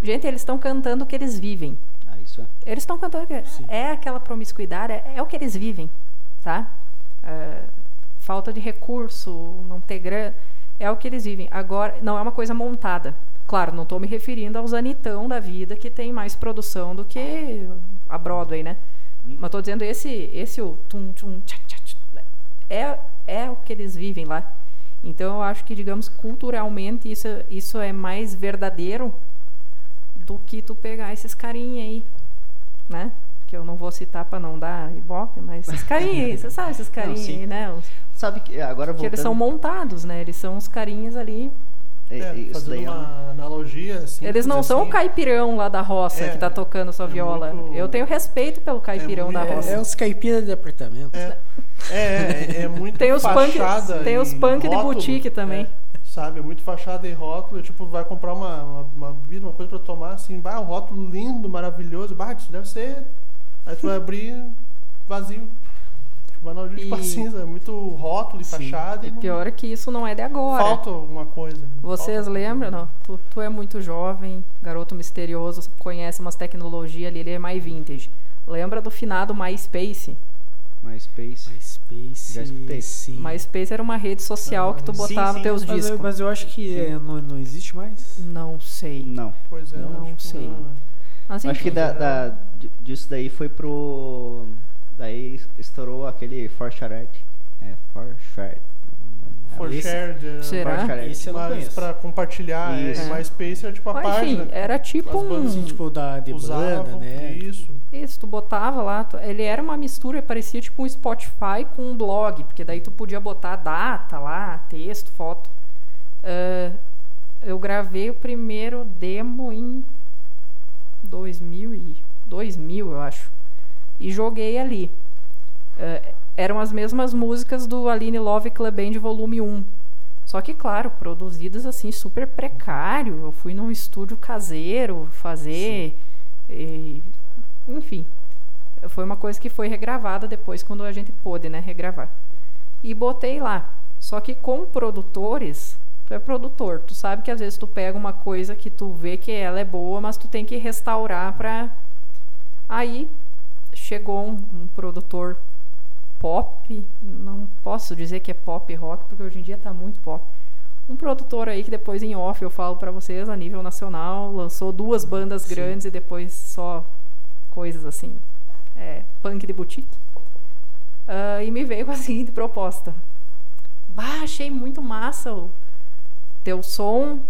Gente, eles estão cantando o que eles vivem. ah, isso é. Eles estão cantando que é aquela promiscuidade, é, é o que eles vivem, tá? É, falta de recurso, não ter grana, é o que eles vivem. Agora, não é uma coisa montada. Claro, não estou me referindo aos Anitão da vida que tem mais produção do que a Broadway, né? Mas estou dizendo esse, esse o tum tum tchá, tchá, tchá, é é o que eles vivem lá. Então eu acho que digamos culturalmente isso isso é mais verdadeiro do que tu pegar esses carinha aí, né? Que eu não vou citar para não dar ibope, mas esses carinha aí, você sabe esses carinha sim. aí, né? Os- Sabe que agora que voltando... eles são montados, né? Eles são os carinhas ali. é, É, isso fazendo daí é um- uma analogia, assim. Eles não são o assim, caipirão lá da roça É, que tá tocando sua é viola. muito- Eu tenho respeito pelo caipirão da É, roça. é os caipiras de apartamento. É, é, é, é muito Tem os punk, fachada tem os punk de rótulo, boutique também. é, sabe, é muito fachada e rótulo. Tipo, vai comprar uma, uma, uma bebida, uma coisa pra tomar, assim, bah, um rótulo lindo, maravilhoso. Bah, isso deve ser... Aí tu vai abrir vazio. Tipo, analogia de E- pá cinza. É muito rótulo e fachada. E E não- pior é que isso não é de agora. Falta alguma coisa. Vocês Falta- lembram? Não, tu, tu é muito jovem, garoto misterioso, conhece umas tecnologias ali, ele é mais vintage. Lembra do finado MySpace? MySpace. MySpace. Já escutei. Sim. MySpace era uma rede social que tu Sim, botava sim, teus mas, eu, discos. mas eu acho que é, não, não existe mais. Não sei. Não. Pois é, Não acho que sei. não, é. Mas, Acho que enfim, da, da- di- disso daí foi pro. Daí estourou aquele Forchart. É. For shared. Será? Esse eu não conheço. Pra compartilhar. É, Isso. MySpace é tipo a Mas, página. enfim, era tipo As bandas, Assim, um... tipo da de usavam, banda, né? Isso. Isso, tu botava lá, tu- ele era uma mistura, parecia tipo um Spotify com um blog, porque daí tu podia botar data lá, texto, foto. Ah, eu gravei o primeiro demo em 2000, e, 2000 eu acho, e joguei ali. Ah, eram as mesmas músicas do Aline Love Club Band volume 1. Só que, claro, produzidas assim, super precário. Eu fui num estúdio caseiro fazer. e- enfim, foi uma coisa que foi regravada depois, quando a gente pôde, né, regravar. E botei lá. Só que com produtores, tu é produtor, tu sabe que às vezes tu pega uma coisa que tu vê que ela é boa, mas tu tem que restaurar pra. Aí chegou um, um produtor pop, não posso dizer que é pop rock, porque hoje em dia tá muito pop. Um produtor aí que depois em off eu falo pra vocês a nível nacional, lançou duas bandas grandes e depois só coisas assim, é, punk de boutique. Ah, e me veio com a seguinte proposta. Bah, achei muito massa o teu som.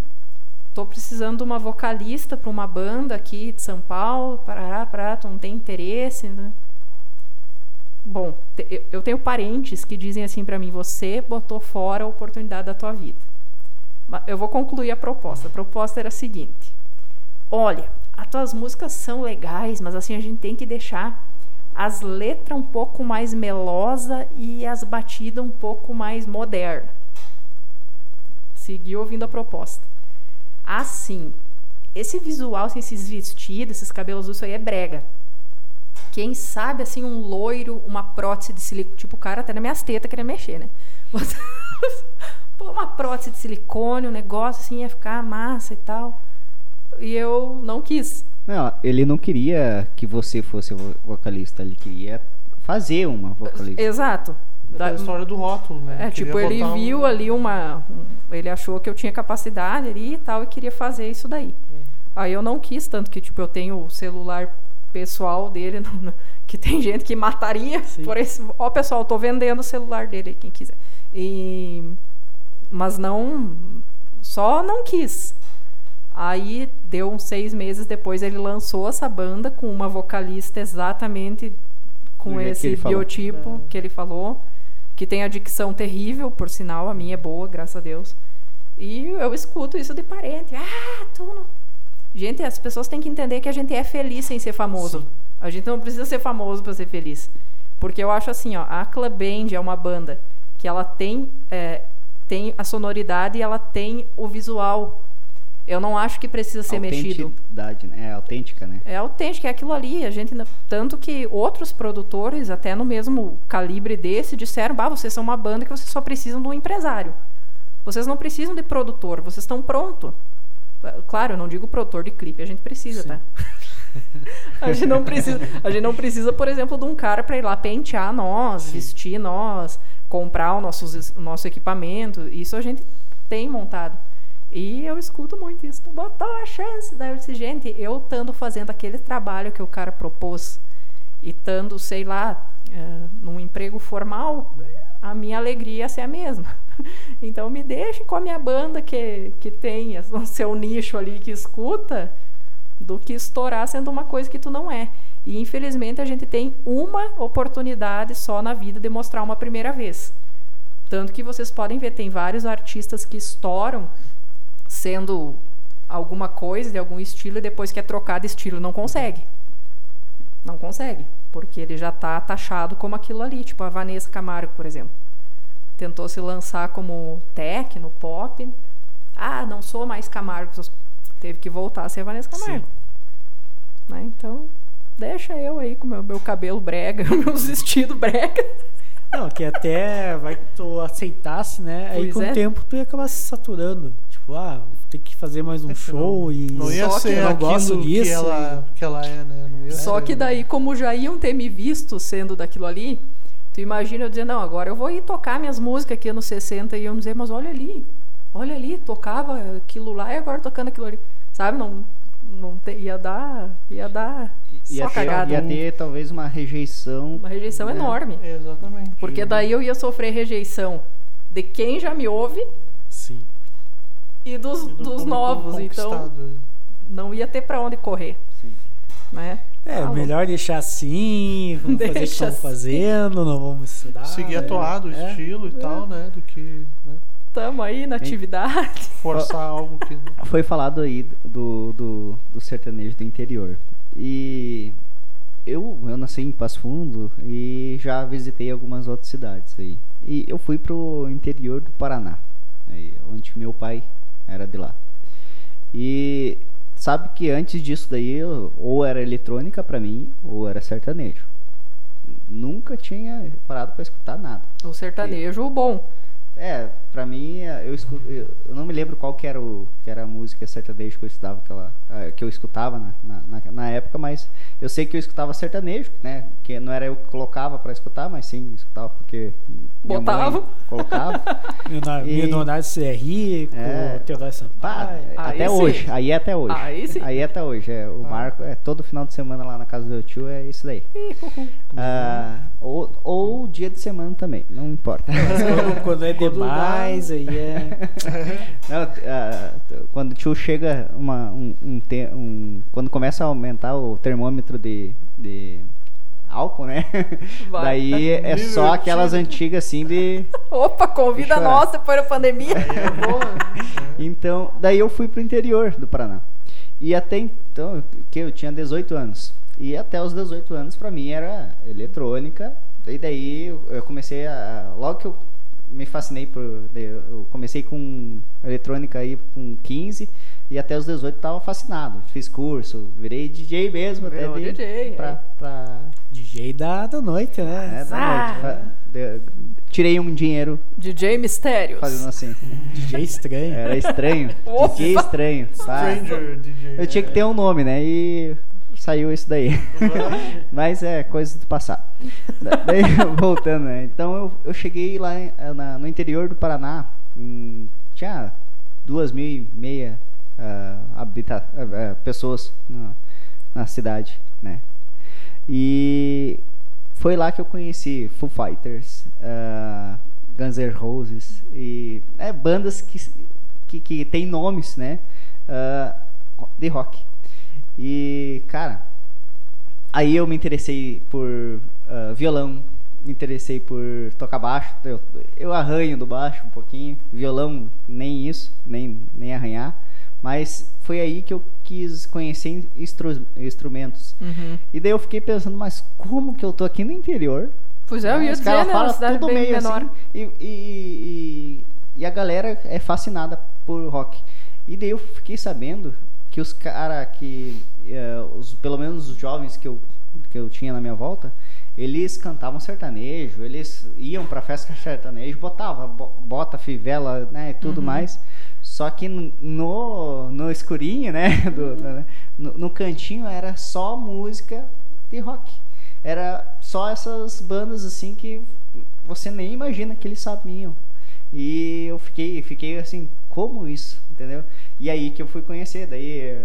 Tô precisando de uma vocalista para uma banda aqui de São Paulo. Parará, parará, tu não tem interesse? Né? Bom, eu- tenho parentes que dizem assim para mim: você botou fora a oportunidade da tua vida. Eu vou concluir a proposta. A proposta era a seguinte: olha, as tuas músicas são legais, mas assim a gente tem que deixar as letras um pouco mais melosa e as batidas um pouco mais moderna. Segui ouvindo a proposta. Assim, esse visual, assim, esses vestidos, esses cabelos, isso aí é brega. Quem sabe, assim, um loiro, uma prótese de silicone. Tipo, o cara até na minhas tetas queria mexer, né? Pô, uma prótese de silicone, um negócio assim, ia ficar massa e tal. E eu não quis. Não, ele não queria que você fosse vo- vocalista, ele queria fazer uma vocalista. Exato. É Da- a história do rótulo, né? É, Queria tipo, ele botar um- viu ali uma. um- ele achou que eu tinha capacidade ali e tal, e queria fazer isso daí. Aí eu não quis, tanto que, tipo, eu tenho o celular pessoal dele, no- no- que tem gente que mataria por esse. Ó, pessoal, eu tô vendendo o celular dele, quem quiser. E, mas não. Só não quis. Aí deu uns seis meses depois ele lançou essa banda com uma vocalista exatamente com que esse ele falou. biotipo que ele falou, que tem a dicção terrível, por sinal, a minha é boa, graças a Deus. E eu escuto isso de parente. Ah, tu não... Gente, as pessoas têm que entender que a gente é feliz sem ser famoso. A gente não precisa ser famoso para ser feliz. Porque eu acho assim, ó, a Club Band é uma banda que ela tem, é, tem a sonoridade e ela tem o visual. Eu não acho que precisa ser mexido. Autenticidade, né? É autêntica, né? É autêntico, é aquilo ali. A gente, tanto que outros produtores, até no mesmo calibre desse, disseram: bah, vocês são uma banda que vocês só precisam de um empresário. Vocês não precisam de produtor, vocês estão pronto. Claro, eu não digo produtor de clipe, a gente precisa, tá? a, gente não precisa, a gente não precisa, por exemplo, de um cara para ir lá pentear nós, vestir nós, comprar o nosso, o nosso equipamento. Isso a gente tem montado. E eu escuto muito isso. Botou a chance. Daí eu disse, gente, eu estando fazendo aquele trabalho que o cara propôs e estando, sei lá, eh, num emprego formal, a minha alegria ia ser a mesma. Então me deixem com a minha banda que, que tem o seu nicho ali que escuta, do que estourar sendo uma coisa que tu não é. E infelizmente a gente tem uma oportunidade só na vida de mostrar uma primeira vez. Tanto que vocês podem ver, tem vários artistas que estouram sendo alguma coisa de algum estilo e depois que é trocar de estilo não consegue. Não consegue, porque ele já está taxado como aquilo ali, tipo a Vanessa Camargo, por exemplo. Tentou se lançar como techno, pop. Ah, não sou mais Camargo, teve que voltar a ser a Vanessa Camargo. Né? Então, deixa eu aí com meu, meu cabelo brega, meus vestidos brega. Não, que até vai que tu aceitasse, né? Aí Pois com é. o tempo tu ia acabar se saturando. Tipo, ah, ter que fazer mais um É que show e. Não ia Só que ser eu não gosto disso. que ela, que ela é, né? Não ia Só ser- que daí, como já iam ter me visto sendo daquilo ali, tu imagina eu dizer, não, agora eu vou ir tocar minhas músicas aqui anos 60 e iam dizer, mas olha ali, olha ali, tocava aquilo lá e agora tocando aquilo ali. Sabe, não, não te- ia dar, ia dar Ia só ter, cagada. ia ter talvez uma rejeição. Uma rejeição né? enorme. Exatamente. Porque daí eu ia sofrer rejeição de quem já me ouve. E dos, e do dos novos. Então, não ia ter para onde correr. Sim. Né? É, ah, melhor deixar assim, vamos Deixa fazer o que estamos assim. fazendo, não vamos estudar. Seguir a toada, o é. estilo e é. tal, né? Do que. Né? Tamo aí na atividade. Forçar algo que. Foi falado aí do, do, do sertanejo do interior. E eu, eu nasci em Passo Fundo e já visitei algumas outras cidades aí. E eu fui pro interior do Paraná, aí, onde meu pai era de lá. E sabe que antes disso daí, ou era eletrônica para mim, ou era sertanejo. Nunca tinha parado para escutar nada. O sertanejo e, bom. É, pra mim, eu, escuto, eu não me lembro qual que era, o, que era a música sertanejo que eu estudava, aquela, que eu escutava na, na, na, época, mas eu sei que eu escutava sertanejo, né? Que não era eu que colocava pra escutar, mas sim, escutava porque Botava. colocava. Leonardo CRI, é, Teodoro Sampaio. até sim. hoje, aí é até hoje. Aí sim. Aí é até hoje. É, o ah. Marco, é, todo final de semana lá na casa do meu tio é isso daí. ah, ou, ou dia de semana também, não importa. Quando, quando é demais, aí é. Não, uh, quando o tio chega, uma, um, um, um, quando começa a aumentar o termômetro de, de álcool, né? Vai. Daí é só aquelas antigas assim de. Opa, convida nós depois da pandemia. É né? então, daí eu fui pro interior do Paraná. E até então, que eu tinha 18 anos. E até os 18 anos, para mim, era eletrônica. E daí eu comecei a. Logo que eu me fascinei por. Eu comecei com eletrônica aí com 15 e até os 18 tava fascinado. Fiz curso, virei DJ mesmo. Até de, DJ. Pra, é. pra... DJ da, da noite, né? É, da ah. noite. Tirei um dinheiro. DJ Mistérios. Fazendo assim. DJ estranho. Era estranho. DJ estranho. Tá? Stranger DJ. Eu tinha que ter um nome, né? E saiu isso daí. Mas é coisa do passado. daí, voltando, né? Então eu, eu cheguei lá na, no interior do Paraná, em, tinha duas mil e meia uh, habita uh, uh, pessoas na, na cidade, né? E foi lá que eu conheci Foo Fighters, Guns N' Roses e é, bandas que, que, que tem nomes, né? de rock. E, cara, aí eu me interessei por uh, violão, me interessei por tocar baixo. Eu, eu arranho do baixo um pouquinho, violão nem isso, nem, nem arranhar. Mas foi aí que eu quis conhecer instru instrumentos. Uhum. E daí eu fiquei pensando, mas como que eu tô aqui no interior? Pois é, eu ia dizer, né? Fala tudo meio menor. assim. E, e, e, e, a galera é fascinada por rock. E daí eu fiquei sabendo que os caras que, uh, os, pelo menos os jovens que eu, que eu tinha na minha volta, eles cantavam sertanejo, eles iam pra festa sertanejo, botava bota, fivela, né, e tudo uhum. mais. Só que no, no escurinho, né, do, uhum. no, no, cantinho era só música de rock. Era só essas bandas assim que você nem imagina que eles sabiam. E eu fiquei, fiquei assim, como isso, entendeu? E aí que eu fui conhecer, daí,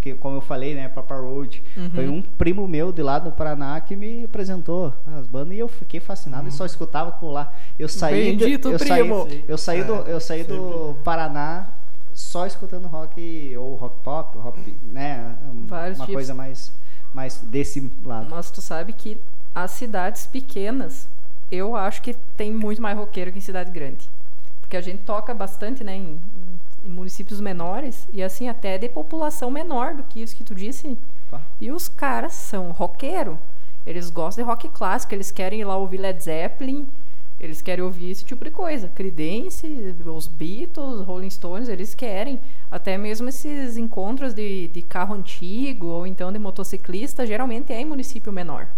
que, como eu falei, né, Papa Road, uhum. foi um primo meu de lá do Paraná que me apresentou as bandas e eu fiquei fascinado uhum. e só escutava por lá. Eu saí, Bendito, do, eu primo. saí, eu saí do, eu saí do Paraná só escutando rock ou rock pop, rock, né, Vários uma tipos. coisa mais mais desse lado. Mas tu sabe que as cidades pequenas, eu acho que tem muito mais roqueiro que em cidade grande. Porque a gente toca bastante, né, em, em municípios menores e assim até de população menor do que isso que tu disse. Ah. E os caras são roqueiro. Eles gostam de rock clássico, eles querem ir lá ouvir Led Zeppelin, eles querem ouvir esse tipo de coisa. Creedence, os Beatles, Rolling Stones, eles querem. Até mesmo esses encontros de, de carro antigo ou então de motociclista, geralmente é em município menor.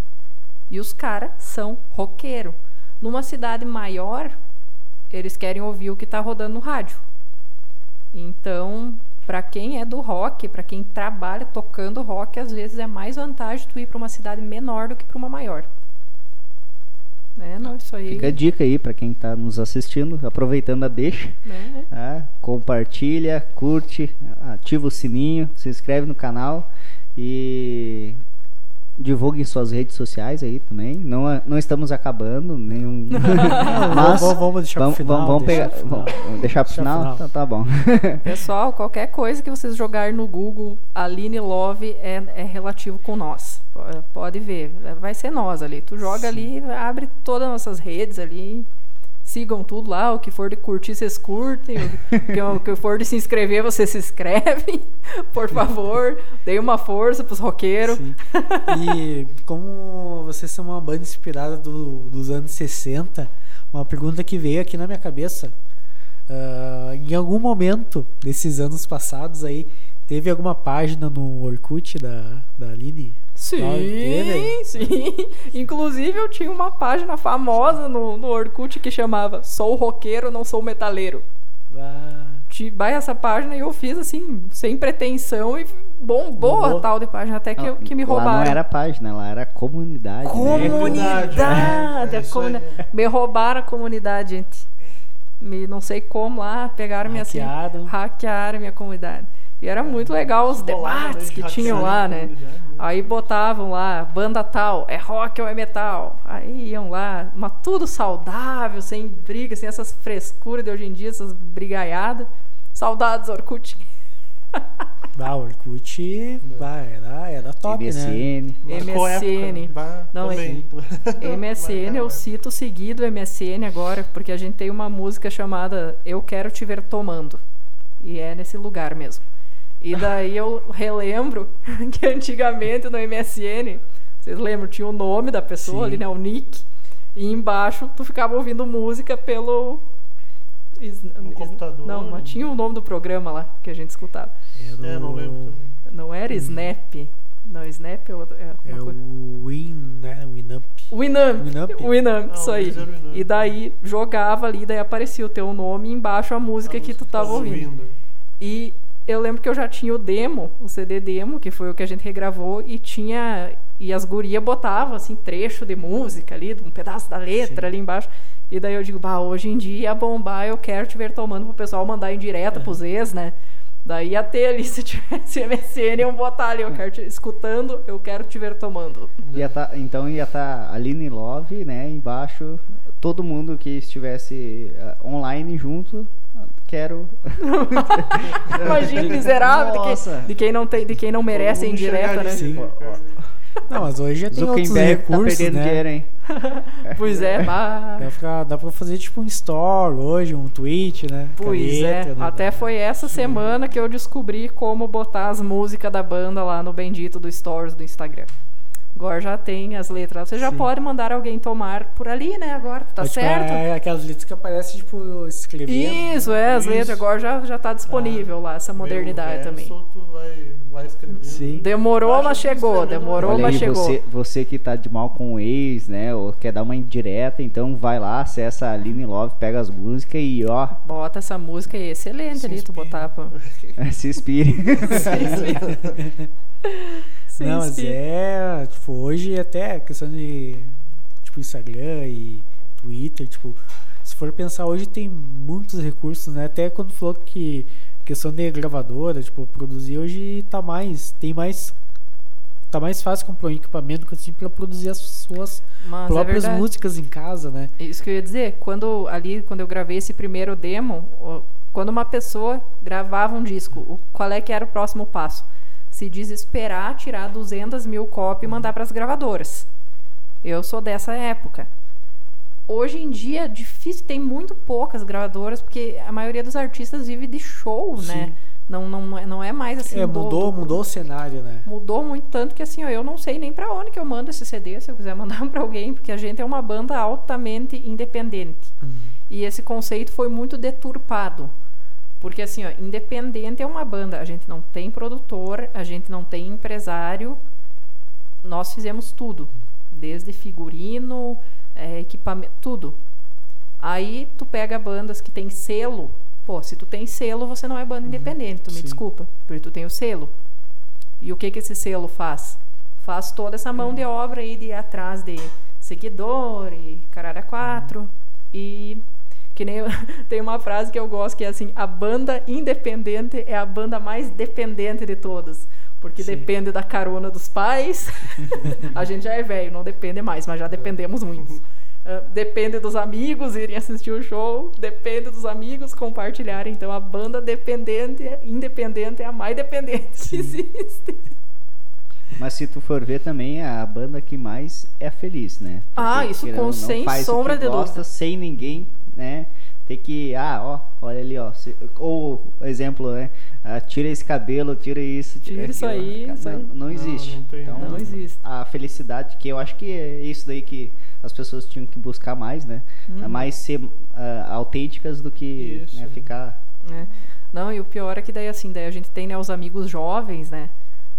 E os caras são roqueiro. Numa cidade maior, eles querem ouvir o que está rodando no rádio. Então, para quem é do rock, para quem trabalha tocando rock, às vezes é mais vantagem tu ir para uma cidade menor do que para uma maior. É, não, isso aí. Fica a dica aí para quem está nos assistindo, aproveitando a deixa. É. Tá? Compartilha, curte, ativa o sininho, se inscreve no canal e divulguem suas redes sociais aí também. Não, não estamos acabando nenhum. Mas vamos, vamos deixar vamos, pro final. Vamos, pegar, deixar vamos deixar pro final? final. Tá, tá, bom. Pessoal, qualquer coisa que vocês jogarem no Google, Aline Love é, é relativo com nós. Pode ver, vai ser nós ali. Tu joga Sim. ali, abre todas as nossas redes ali sigam tudo lá. O que for de curtir, vocês curtem. O que, for de se inscrever, vocês se inscrevem. Por favor, deem uma força pros roqueiros. Sim. E como vocês são uma banda inspirada do, dos anos 60, uma pergunta que veio aqui na minha cabeça. Uh, em algum momento desses anos passados aí, teve alguma página no Orkut da, da Aline? Sim, sim. Inclusive eu tinha uma página famosa no, no Orkut que chamava Sou roqueiro, não sou metaleiro. Ah. Vai essa página e eu fiz assim, sem pretensão e bombou a tal de página, até que, não, que me roubaram. Lá não era página, lá era comunidade. Comunidade! Né? É, comunidade. Me roubaram a comunidade, gente. Me, não sei como lá, pegaram minha assim, hackearam minha comunidade. E era muito legal os debates que tinham lá, né? né? Aí botavam lá, banda tal, é rock ou é metal? Aí iam lá, mas tudo saudável, sem briga, sem essas frescuras de hoje em dia, essas brigaiadas. Saudades, Orkut. Bah, Orkut bah, era, era top, MSN. né? MSN. Bah, Não, é, MSN, eu cito seguido MSN agora, porque a gente tem uma música chamada Eu Quero Te Ver Tomando. E é nesse lugar mesmo. E daí eu relembro que antigamente no MSN, vocês lembram, tinha o nome da pessoa Sim. ali, né? O nick. E embaixo tu ficava ouvindo música pelo. no computador. Não, mas tinha o nome do programa lá que a gente escutava. Era é, não lembro também. Não era Snap. Não, Snap é, é, é o Win, né? Winamp. Winamp. Winamp, Winamp isso aí. E daí jogava ali, daí aparecia o teu nome e embaixo a música a que tu tava ouvindo. ouvindo. E eu lembro que eu já tinha o demo, o CD demo, que foi o que a gente regravou, e tinha. E as gurias botavam, assim, trecho de música ali, um pedaço da letra Sim. ali embaixo. E daí eu digo, bah, hoje em dia bombar, eu quero te ver tomando pro pessoal mandar em direta é. pros ex, né? Daí ia ter ali, se tivesse MSN, iam botar ali, eu quero te, escutando, eu quero te ver tomando. Ia tá, então ia estar tá Aline Love, né, embaixo, todo mundo que estivesse uh, online junto, quero. Imagina, miserável de quem, de quem, não tem, de quem não merece em direta, né? Sim. Não, mas hoje já tem outros tá recursos, tá né? Dinheiro, hein? pois é, mas... dá, pra, dá pra fazer tipo um story hoje, um tweet, né? Pois é, né? até foi essa semana que eu descobri como botar as músicas da banda lá no bendito do stories do Instagram. Agora já tem as letras. Você já Sim. pode mandar alguém tomar por ali, né? Agora, tá Mas, tipo, certo? É, aquelas letras que aparecem, tipo, escrevendo. Isso, é, as Isso. letras. Agora já, já tá disponível ah, lá, essa modernidade também. Vai, vai escrevendo. Sim. Demorou, mas chegou. Demorou, Olha mas aí, chegou. Você, você que tá de mal com o ex, né? Ou quer dar uma indireta, então vai lá, acessa a Line Love, pega as músicas e ó. Bota essa música aí, excelente ali, tu botar. Pra... Se inspire. Se inspire. Não, mas é. Tipo, hoje até questão de. Tipo, Instagram e Twitter, tipo. Se for pensar, hoje tem muitos recursos, né? Até quando falou que questão de gravadora, tipo, produzir hoje tá mais. Tem mais. Tá mais fácil comprar um equipamento assim pra produzir as suas Mas é próprias é músicas em casa, né? Isso que eu ia dizer. Quando ali, quando eu gravei esse primeiro demo, quando uma pessoa gravava um disco, qual é que era o próximo passo? Se desesperar, tirar 200 mil cópias e mandar para as gravadoras. Eu sou dessa época. Hoje em dia, difícil, tem muito poucas gravadoras, porque a maioria dos artistas vive de show, né? Sim. né? Não, não, é, não é mais assim. É, mudou, do, mudou o cenário, né? Mudou muito, tanto que assim, ó, eu não sei nem para onde que eu mando esse CD, se eu quiser mandar para alguém, porque a gente é uma banda altamente independente. Uhum. E esse conceito foi muito deturpado. Porque assim, ó, independente é uma banda, a gente não tem produtor, a gente não tem empresário, nós fizemos tudo, desde figurino, é, equipamento, tudo. Aí tu pega bandas que tem selo, pô, se tu tem selo, você não é banda uhum. independente, tu me Sim. desculpa, porque tu tem o selo. E o que que esse selo faz? Faz toda essa mão de obra aí de ir atrás de seguidor e caralho quatro e que nem eu, tem uma frase que eu gosto que é assim: a banda independente é a banda mais dependente de todas. Porque Sim. depende da carona dos pais. a gente já é velho, não depende mais, mas já dependemos muito. Uh, depende dos amigos irem assistir o show, depende dos amigos compartilharem. Então a banda dependente, independente é a mais dependente Sim. que existe. Mas se tu for ver também, a banda que mais é feliz, né? Porque, ah, isso com sem sombra de dúvida. sem ninguém, né? Tem que, ah, ó, olha ali, ó. Se, ou, exemplo, né? Ah, tira esse cabelo, tira isso. Tira, isso aí, não, isso aí. Não, não existe. Não, não, então, não existe. A felicidade, que eu acho que é isso daí que as pessoas tinham que buscar mais, né? Hum. Mais ser uh, autênticas do que né, ficar. É. Não, e o pior é que daí assim, daí a gente tem né, os amigos jovens, né?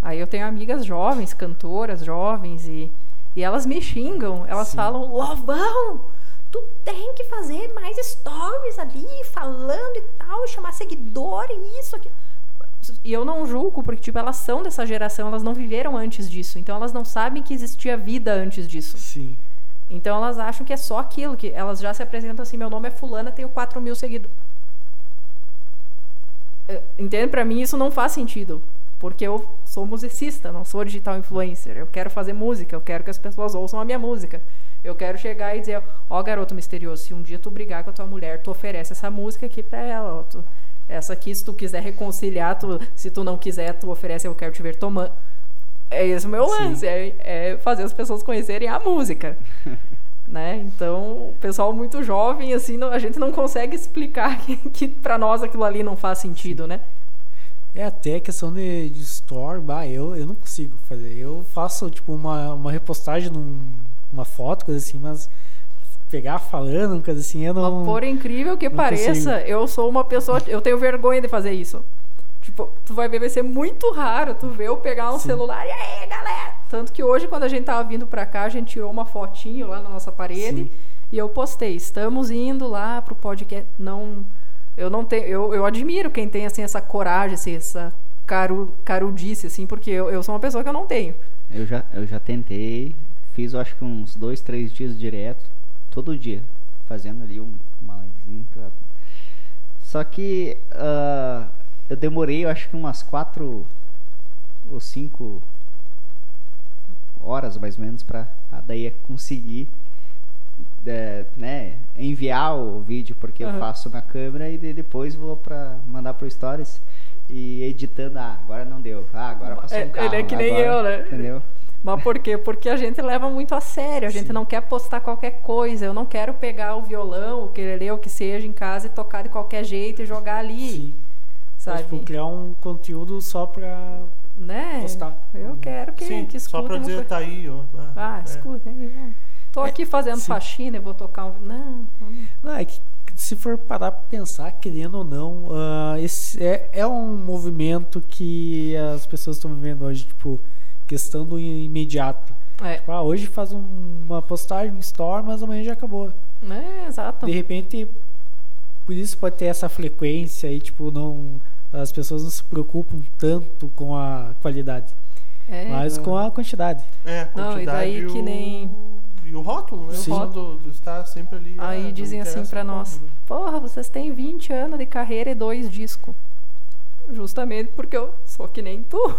Aí eu tenho amigas jovens, cantoras jovens, e, e elas me xingam. Elas Sim. falam, Lovão, tu tem que fazer mais stories ali, falando e tal, chamar seguidor e isso aqui. E eu não julgo, porque, tipo, elas são dessa geração, elas não viveram antes disso. Então elas não sabem que existia vida antes disso. Sim. Então elas acham que é só aquilo, que elas já se apresentam assim, meu nome é fulana, tenho 4 mil seguidores. É, entende? Pra mim isso não faz sentido. Porque eu sou musicista, não sou digital influencer. Eu quero fazer música, eu quero que as pessoas ouçam a minha música. Eu quero chegar e dizer, ó oh, garoto misterioso, se um dia tu brigar com a tua mulher, tu oferece essa música aqui pra ela. Ó, tu, essa aqui, se tu quiser reconciliar, tu, se tu não quiser, tu oferece Eu Quero Te Ver Tomando. É esse o meu lance, é, é, fazer as pessoas conhecerem a música. né? Então, o pessoal muito jovem, assim, não, a gente não consegue explicar que, que para nós aquilo ali não faz sentido, né? É até questão de, de store, bah, eu, eu não consigo fazer. Eu faço tipo uma, uma repostagem numa foto, coisa assim, mas pegar falando, coisa assim, eu não. por incrível que pareça, consigo. eu sou uma pessoa. Eu tenho vergonha de fazer isso. Tipo, tu vai ver, vai ser muito raro tu ver eu pegar um Sim. celular e aí, galera! Tanto que hoje, quando a gente tava vindo pra cá, a gente tirou uma fotinho lá na nossa parede Sim. e eu postei. Estamos indo lá pro podcast. Não eu não tenho, eu, eu admiro quem tem assim essa coragem, assim, essa caru, carudice, assim, porque eu, eu sou uma pessoa que eu não tenho. Eu já, eu já tentei, fiz eu acho que uns dois, três dias direto, todo dia, fazendo ali um, uma livezinha. Só que uh, eu demorei, eu acho que umas quatro ou cinco horas mais ou menos para daí conseguir é, né, enviar o vídeo porque uhum. eu faço na câmera e depois vou para mandar pro stories e editando, ah, agora não deu. Ah, agora passou é, um carro. Ele é que nem agora, eu, né? Entendeu? Mas por quê? Porque a gente leva muito a sério, a gente Sim. não quer postar qualquer coisa. Eu não quero pegar o violão, o querer o que seja em casa e tocar de qualquer jeito e jogar ali. Sim. Sabe? Mas, tipo, criar um conteúdo só pra né? postar. Eu quero que, Sim, que escutem. Só pra dizer, tá aí, ó. Ah, é. escutem aí, Tô é, aqui fazendo sim. faxina e vou tocar um. Não, não. Não, é que se for parar para pensar, querendo ou não, uh, esse é, é um movimento que as pessoas estão vivendo hoje, tipo, questão do imediato. É. Tipo, ah, hoje faz um, uma postagem no store, mas amanhã já acabou. É, exato. De repente, por isso pode ter essa frequência e, tipo, não. As pessoas não se preocupam tanto com a qualidade. É, mas com a quantidade. É, a quantidade não, e daí que nem e o rótulo, né? Sim. O rótulo está sempre ali. Aí ah, dizem assim para nós: né? Porra, vocês têm 20 anos de carreira e dois discos. Justamente porque eu sou que nem tu.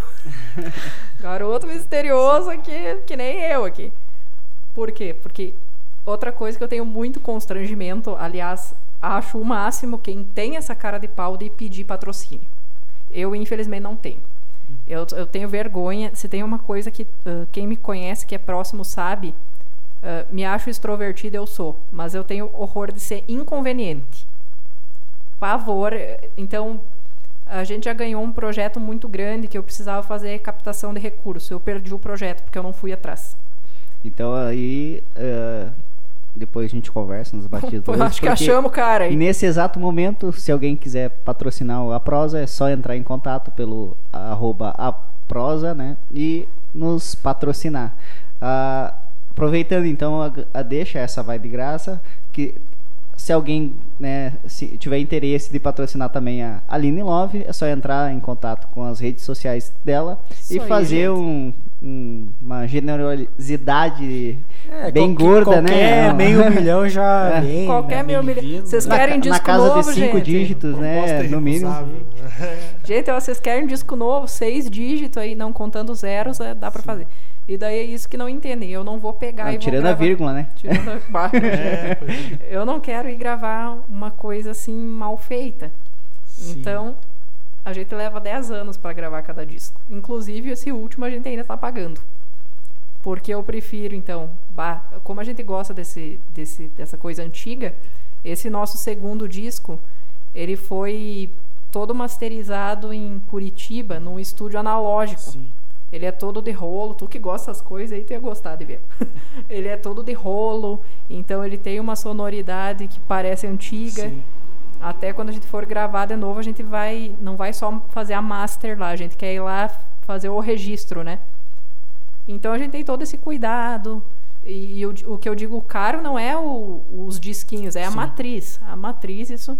Garoto misterioso aqui, que nem eu aqui. Por quê? Porque outra coisa que eu tenho muito constrangimento, aliás, acho o máximo quem tem essa cara de pau de pedir patrocínio. Eu, infelizmente, não tenho. Eu, eu tenho vergonha. Se tem uma coisa que uh, quem me conhece, que é próximo, sabe, Uh, me acho extrovertida, eu sou, mas eu tenho horror de ser inconveniente. Pavor. Então, a gente já ganhou um projeto muito grande que eu precisava fazer captação de recursos. Eu perdi o projeto porque eu não fui atrás. Então, aí. Uh, depois a gente conversa nos bastidores. acho que achamos, cara. E nesse exato momento, se alguém quiser patrocinar a prosa, é só entrar em contato pelo arroba a prosa, né? E nos patrocinar. Uh, Aproveitando então a, a deixa, essa vai de graça, que se alguém né, se tiver interesse de patrocinar também a Aline Love, é só entrar em contato com as redes sociais dela Isso e fazer um, um, uma generosidade é, bem gorda, qualquer né? Qualquer meio milhão já é. vem. Qualquer né? meio milhão. Vocês querem na, disco na casa novo, de cinco gente? dígitos, né? No mínimo. Gente, ó, vocês querem disco novo, seis dígitos aí, não contando zeros, é, dá pra Sim. fazer. E daí é isso que não entendem. Eu não vou pegar não, e tirando vou a vírgula, né? Tirando a é, Eu não quero ir gravar uma coisa assim mal feita. Sim. Então, a gente leva 10 anos para gravar cada disco. Inclusive, esse último a gente ainda tá pagando. Porque eu prefiro, então, bah, como a gente gosta desse, desse, dessa coisa antiga, esse nosso segundo disco, ele foi todo masterizado em Curitiba, num estúdio analógico. Sim. Ele é todo de rolo, tu que gosta das coisas aí tem gostar de ver. ele é todo de rolo, então ele tem uma sonoridade que parece antiga. Sim. Até quando a gente for gravar de novo, a gente vai não vai só fazer a master lá, a gente quer ir lá fazer o registro, né? Então a gente tem todo esse cuidado. E, e o, o, que eu digo caro não é o, os disquinhos, é a matriz. A matriz, isso.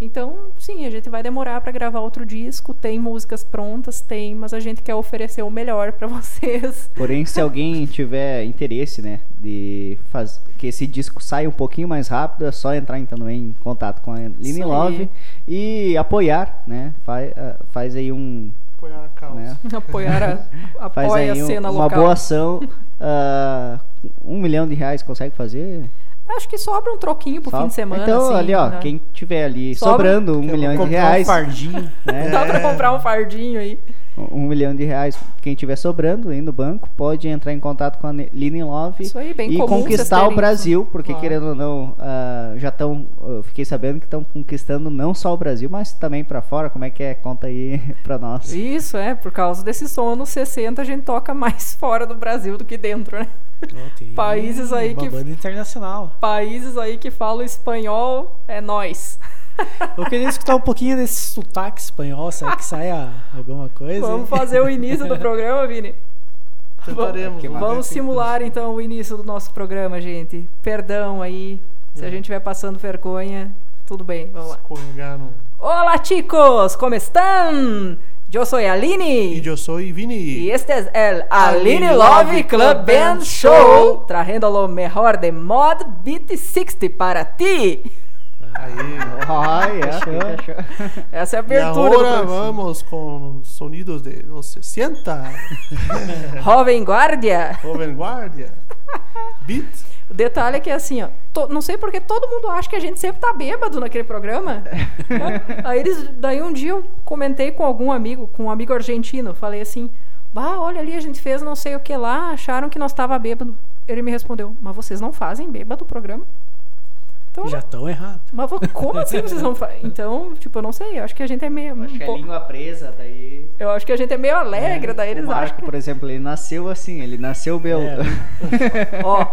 Então, sim, a gente vai demorar para gravar outro disco. Tem músicas prontas, tem, mas a gente quer oferecer o melhor para vocês. Porém, se alguém tiver interesse, né, de faz, que esse disco saia um pouquinho mais rápido, é só entrar então em contato com a Line Love e apoiar, né? Faz, uh, faz aí um Apoiar a causa. Né? Apoiar a, apoia a cena um, local. Uma boa ação. Uh, um milhão de reais consegue fazer? Acho que sobra um troquinho pro Sobra. fim de semana. Então, assim, ali, ó, né? quem tiver ali sobra, sobrando um milhão de reais. Um fardinho. Né? Dá pra comprar um fardinho aí um milhão de reais, quem tiver sobrando aí no banco, pode entrar em contato com a Linen Love aí, e conquistar o Brasil, porque claro. querendo ou não, uh, já estão, uh, fiquei sabendo que estão conquistando não só o Brasil, mas também para fora. Como é que é? Conta aí para nós. Isso, é, por causa desse som nos 60 a gente toca mais fora do Brasil do que dentro, né? Oh, países aí uma que banda internacional. Países aí que falam espanhol é nós. Eu queria escutar um pouquinho desse sotaque espanhol, será que sai alguma coisa? Vamos fazer o início do programa, Vini? Tentaremos. Vamos simular então o início do nosso programa, gente. Perdão aí, se a é. gente estiver passando vergonha, tudo bem, vamos lá. Olá, chicos, como estão? Eu sou Aline. E eu sou Vini. E este é o Aline Love Club Band Show, trazendo o melhor de mod Beat 60 para ti. Aí, Ai, é, Essa é a abertura. E agora vamos com sonidos de los 60. Jovem Guardia. Jovem Guardia. Beat. O detalhe é que assim, ó, to, não sei porque todo mundo acha que a gente sempre tá bêbado naquele programa. né? Aí eles, daí um dia eu comentei com algum amigo, com um amigo argentino, falei assim: "Bah, olha ali, a gente fez não sei o que lá, acharam que nós tava bêbado". Ele me respondeu: "Mas vocês não fazem bêbado o programa?" Então, Já estão errados. Mas como assim vocês não fazem? Então, tipo, eu não sei. Eu acho que a gente é meio. Acho um que é língua presa, daí. Eu acho que a gente é meio alegre, é, daí eles o Marco, acham. por exemplo, ele nasceu assim, ele nasceu belo. É. ó,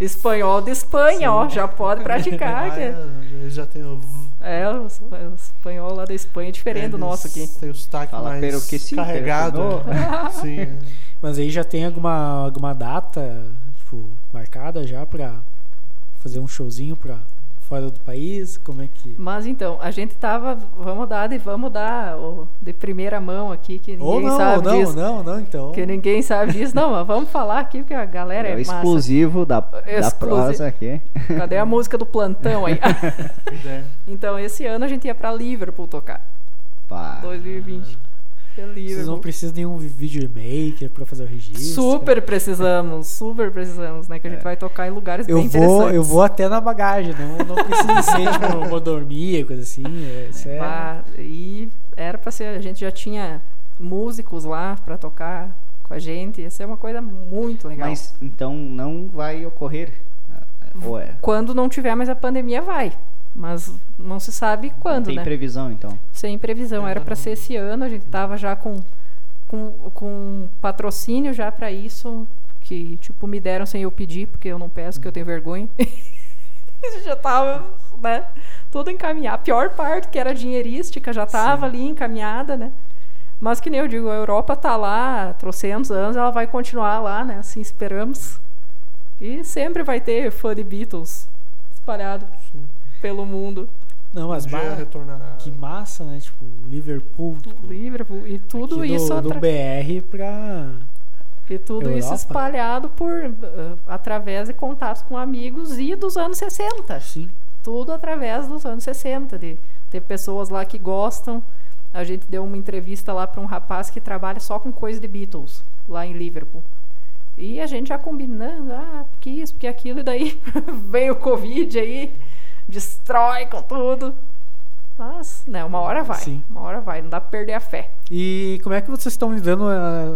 espanhol de Espanha, Sim. ó, já pode praticar. Ah, é, já tem o. É, o, espanhol lá da Espanha é diferente é, do nosso aqui. Tem o sotaque Fala, mais que sim, carregado. Sim. É. Mas aí já tem alguma, alguma data, tipo, marcada já pra fazer um showzinho pra fora do país? Como é que. Mas então, a gente tava. Vamos dar de, vamos dar oh, de primeira mão aqui, que ninguém ou não, sabe não, disso. Não, não, então. Que ninguém sabe disso. Não, mas vamos falar aqui, porque a galera é, é o exclusivo da, da prosa aqui. Cadê a música do plantão aí? É. então, esse ano a gente ia pra Liverpool tocar. Pá. 2020. Vocês não precisam de um videomaker pra fazer o registro. Super precisamos, super precisamos, né? Que a gente é. vai tocar em lugares eu bem vou, interessantes. Eu vou até na bagagem, não, não precisa ser, tipo, vou dormir, coisa assim. É, é... Ah, e era pra ser, a gente já tinha músicos lá pra tocar com a gente, ia ser uma coisa muito legal. Mas então não vai ocorrer? Ou é? Quando não tiver mais a pandemia, vai. Mas não se sabe quando, Sem né? previsão, então. Sem previsão. Era para ser esse ano, a gente tava já com, com, com patrocínio já para isso, que, tipo, me deram sem eu pedir, porque eu não peço, que eu tenho vergonha. já tava, né? Tudo encaminhado. A pior parte, que era dinheirística, já tava Sim. ali encaminhada, né? Mas que nem eu digo, a Europa tá lá há trocentos anos, ela vai continuar lá, né? Assim esperamos. E sempre vai ter fã de Beatles espalhado. Pelo mundo. Não, mas um retornará. que massa, né? Tipo, Liverpool. Tipo, Liverpool e tudo do, isso. Do BR pra. E tudo Europa? isso espalhado por uh, através de contatos com amigos e dos anos 60. Sim. Tudo através dos anos 60, de ter pessoas lá que gostam. A gente deu uma entrevista lá para um rapaz que trabalha só com coisa de Beatles, lá em Liverpool. E a gente já combinando, ah, porque isso, porque aquilo, e daí vem o Covid aí, destrói com tudo. Mas, né, uma hora vai. Sim. Uma hora vai, não dá pra perder a fé. E como é que vocês estão lidando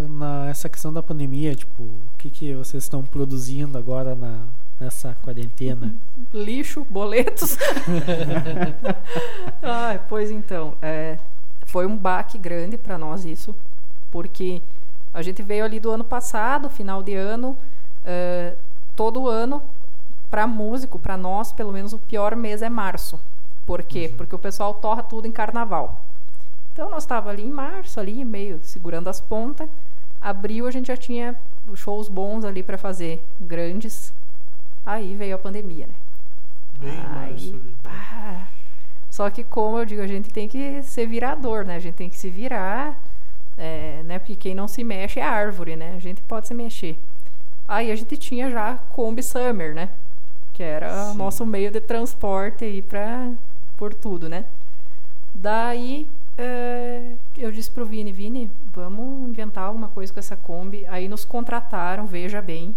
na, essa questão da pandemia? Tipo, o que, que vocês estão produzindo agora na, nessa quarentena? Lixo, boletos. ah, pois então, é, foi um baque grande para nós isso, porque a gente veio ali do ano passado, final de ano, é, todo ano, para músico, para nós, pelo menos o pior mês é março por quê? Uhum. Porque o pessoal torra tudo em carnaval. Então nós estava ali em março, ali meio segurando as pontas. Abril a gente já tinha shows bons ali para fazer, grandes. Aí veio a pandemia, né? Bem Aí, pá. Só que como eu digo, a gente tem que ser virador, né? A gente tem que se virar, é, né? Porque quem não se mexe é árvore, né? A gente pode se mexer. Aí a gente tinha já Kombi Summer, né? Que era o nosso meio de transporte aí para por tudo, né? Daí é, eu disse pro Vini, Vini, vamos inventar alguma coisa com essa Kombi. Aí nos contrataram, veja bem,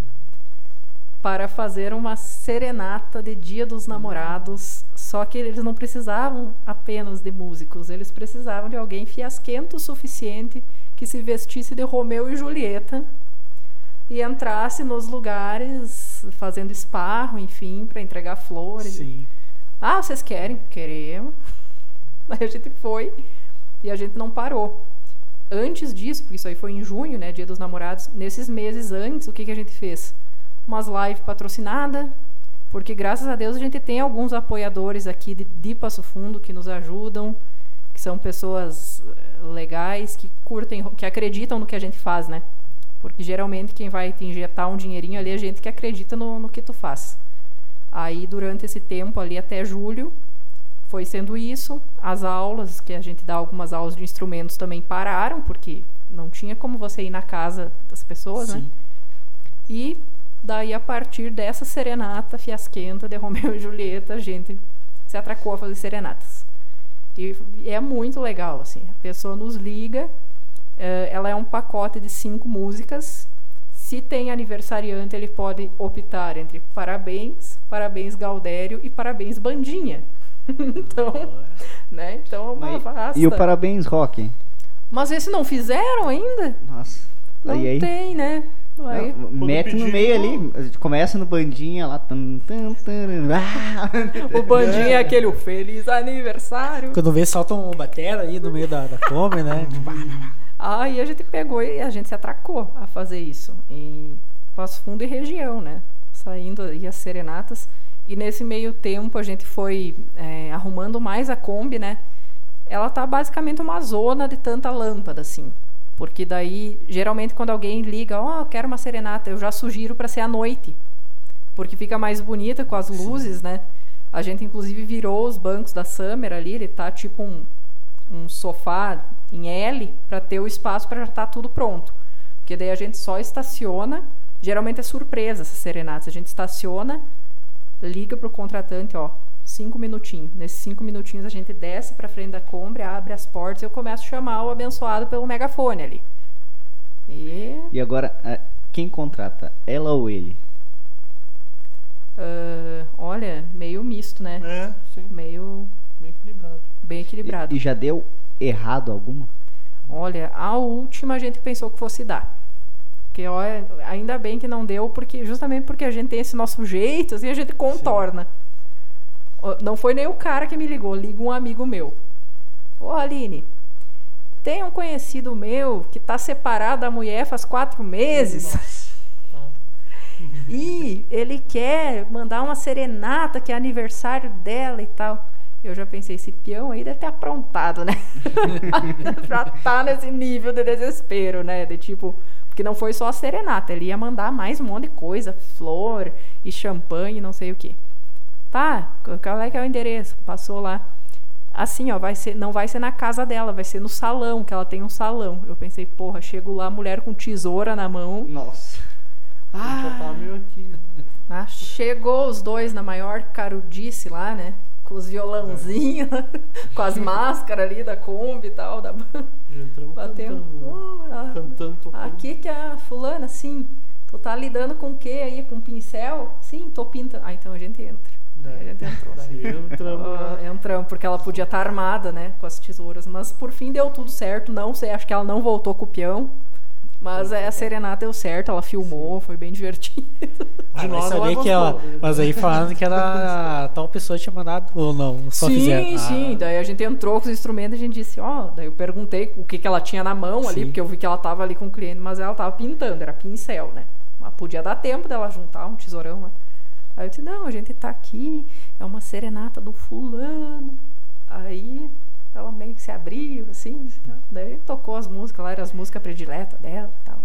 para fazer uma serenata de Dia dos Namorados. Só que eles não precisavam apenas de músicos, eles precisavam de alguém fiasquento o suficiente que se vestisse de Romeu e Julieta e entrasse nos lugares fazendo esparro, enfim, para entregar flores. Sim. Ah, vocês querem? Queremos. Aí a gente foi e a gente não parou. Antes disso, porque isso aí foi em junho, né, Dia dos Namorados, nesses meses antes, o que, que a gente fez? Umas lives patrocinadas, porque graças a Deus a gente tem alguns apoiadores aqui de, de Passo Fundo que nos ajudam, que são pessoas eh, legais, que curtem, que acreditam no que a gente faz, né? Porque geralmente quem vai te injetar um dinheirinho ali é gente que acredita no, no que tu faz. Aí, durante esse tempo ali até julho, foi sendo isso. As aulas, que a gente dá algumas aulas de instrumentos também pararam, porque não tinha como você ir na casa das pessoas, né? Sim. né? E daí, a partir dessa serenata fiasquenta de Romeu e Julieta, a gente se atracou a fazer serenatas. E, é muito legal, assim. A pessoa nos liga, ela é um pacote de cinco músicas se tem aniversariante, ele pode optar entre parabéns, parabéns Gaudério e parabéns Bandinha. então, né? Então, é uma vasta. E o parabéns Rock? Mas esse não fizeram ainda? Nossa. Não aí, tem, né? Aí, mete no meio ali, começa no bandinha lá. Tan, tan, tan, ah. o bandinha é aquele feliz aniversário. Quando vê, solta um batera aí no meio da, da come, né? Aí a gente pegou e a gente se atracou a fazer isso. Em Passo Fundo e região, né? Saindo aí as serenatas. E nesse meio tempo a gente foi é, arrumando mais a Kombi, né? Ela tá basicamente uma zona de tanta lâmpada, assim. Porque daí, geralmente, quando alguém liga, ó, oh, quero uma serenata, eu já sugiro para ser à noite. Porque fica mais bonita com as luzes, Sim. né? A gente, inclusive, virou os bancos da Summer ali, ele tá tipo um, um sofá em L para ter o espaço para já estar tá tudo pronto. Porque daí a gente só estaciona, geralmente é surpresa essas serenatas, a gente estaciona, liga pro contratante, ó, cinco minutinhos. Nesses cinco minutinhos a gente desce para frente da Kombi, abre as portas e eu começo a chamar o abençoado pelo megafone ali. E, e agora, quem contrata, ela ou ele? Uh, olha, meio misto, né? É, sim. Meio... Bem equilibrado. Bem equilibrado. E, e já deu errado alguma? Olha, a última a gente pensou que fosse dar. Que olha, ainda bem que não deu, porque justamente porque a gente tem esse nosso jeito, assim, a gente contorna. Sim. Não foi nem o cara que me ligou, liga um amigo meu. Ô Aline, tem um conhecido meu que está separado da mulher faz quatro meses. e ele quer mandar uma serenata que é aniversário dela e tal. Eu já pensei, esse peão aí deve ter aprontado, né? pra estar tá nesse nível de desespero, né? De tipo, porque não foi só a serenata, ele ia mandar mais um monte de coisa, flor e champanhe, não sei o que. Tá, qual é que é o endereço? Passou lá. assim, ó, vai ser, não vai ser na casa dela, vai ser no salão, que ela tem um salão. Eu pensei, porra, chego lá, mulher com tesoura na mão. Nossa. Ah, aqui. Né? Ah, chegou os dois na maior carudice lá, né? Com os violãozinhos, com as máscaras ali da Kombi e tal. Da... Entramos Bateu. cantando. Oh, a- Cantando, tocando. Aqui que a fulana, sim. Tu tá lidando com o quê aí? Com pincel? Sim, tô pintando. Ah, então a gente entra. A gente entrou. Daí entramos. Ah, né? entramos, porque ela podia estar armada, né? Com as tesouras. Mas por fim deu tudo certo. Não sei, acho que ela não voltou com o peão. Mas é, a serenata deu certo, ela filmou, foi bem divertido. Ah, De mas nós, sabia ela que ela, mas aí falando que era tal pessoa tinha mandado ou não, só sim, fizeram. sim. Ah, Daí a gente entrou com os instrumentos e a gente disse, ó, daí eu perguntei o que, que ela tinha na mão ali, Sim. porque eu vi que ela tava ali com o cliente, mas ela tava pintando, era pincel, né? Mas podia dar tempo dela juntar um tesourão lá. Aí eu disse, não, a gente tá aqui, é uma serenata do fulano. Aí ela meio que se abriu, assim, daí tocou as músicas lá, eram as músicas prediletas dela e tal.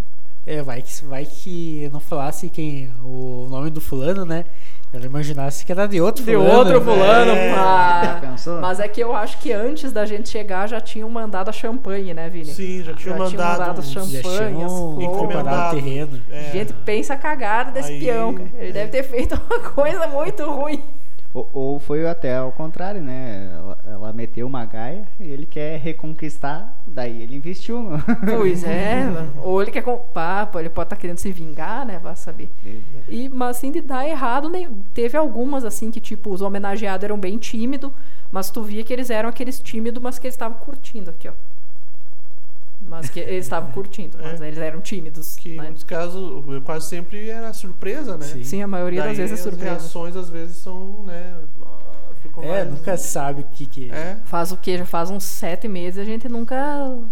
É, vai que, vai que não falasse quem o nome do fulano, né? Ela imaginasse que era de outro De fulano. outro né? fulano, É. pá. Já pensou? Mas é que eu acho que antes da gente chegar já tinham mandado a champanhe, né, Vini? Sim, já tinha Já tinham mandado. mandado uns- champanhe. Já Champanhe, as tinham flores. o terreno. É. Gente, pensa a cagada desse Aí, peão. Ele é. deve ter feito uma coisa muito ruim. Ou, ou foi até ao contrário, né? Ela, ela meteu uma gaia e ele quer reconquistar, daí ele investiu. no- Pois é, ou ele quer comprar, ele pode estar querendo se vingar, né? Vai saber. E, mas assim, de dar errado, nem, teve algumas assim que, tipo, os homenageados eram bem tímidos, mas tu via que eles eram aqueles tímidos, mas que eles estavam curtindo aqui, ó. Mas que eles estavam curtindo, mas É. eles eram tímidos. Que em né? muitos casos, quase sempre era surpresa, né? Sim. Sim, a maioria das Daí vezes é As surpresa. reações às vezes são, né? Ficam É, mais- nunca se sabe o que que É. Faz o quê? Já faz uns sete meses a gente nunca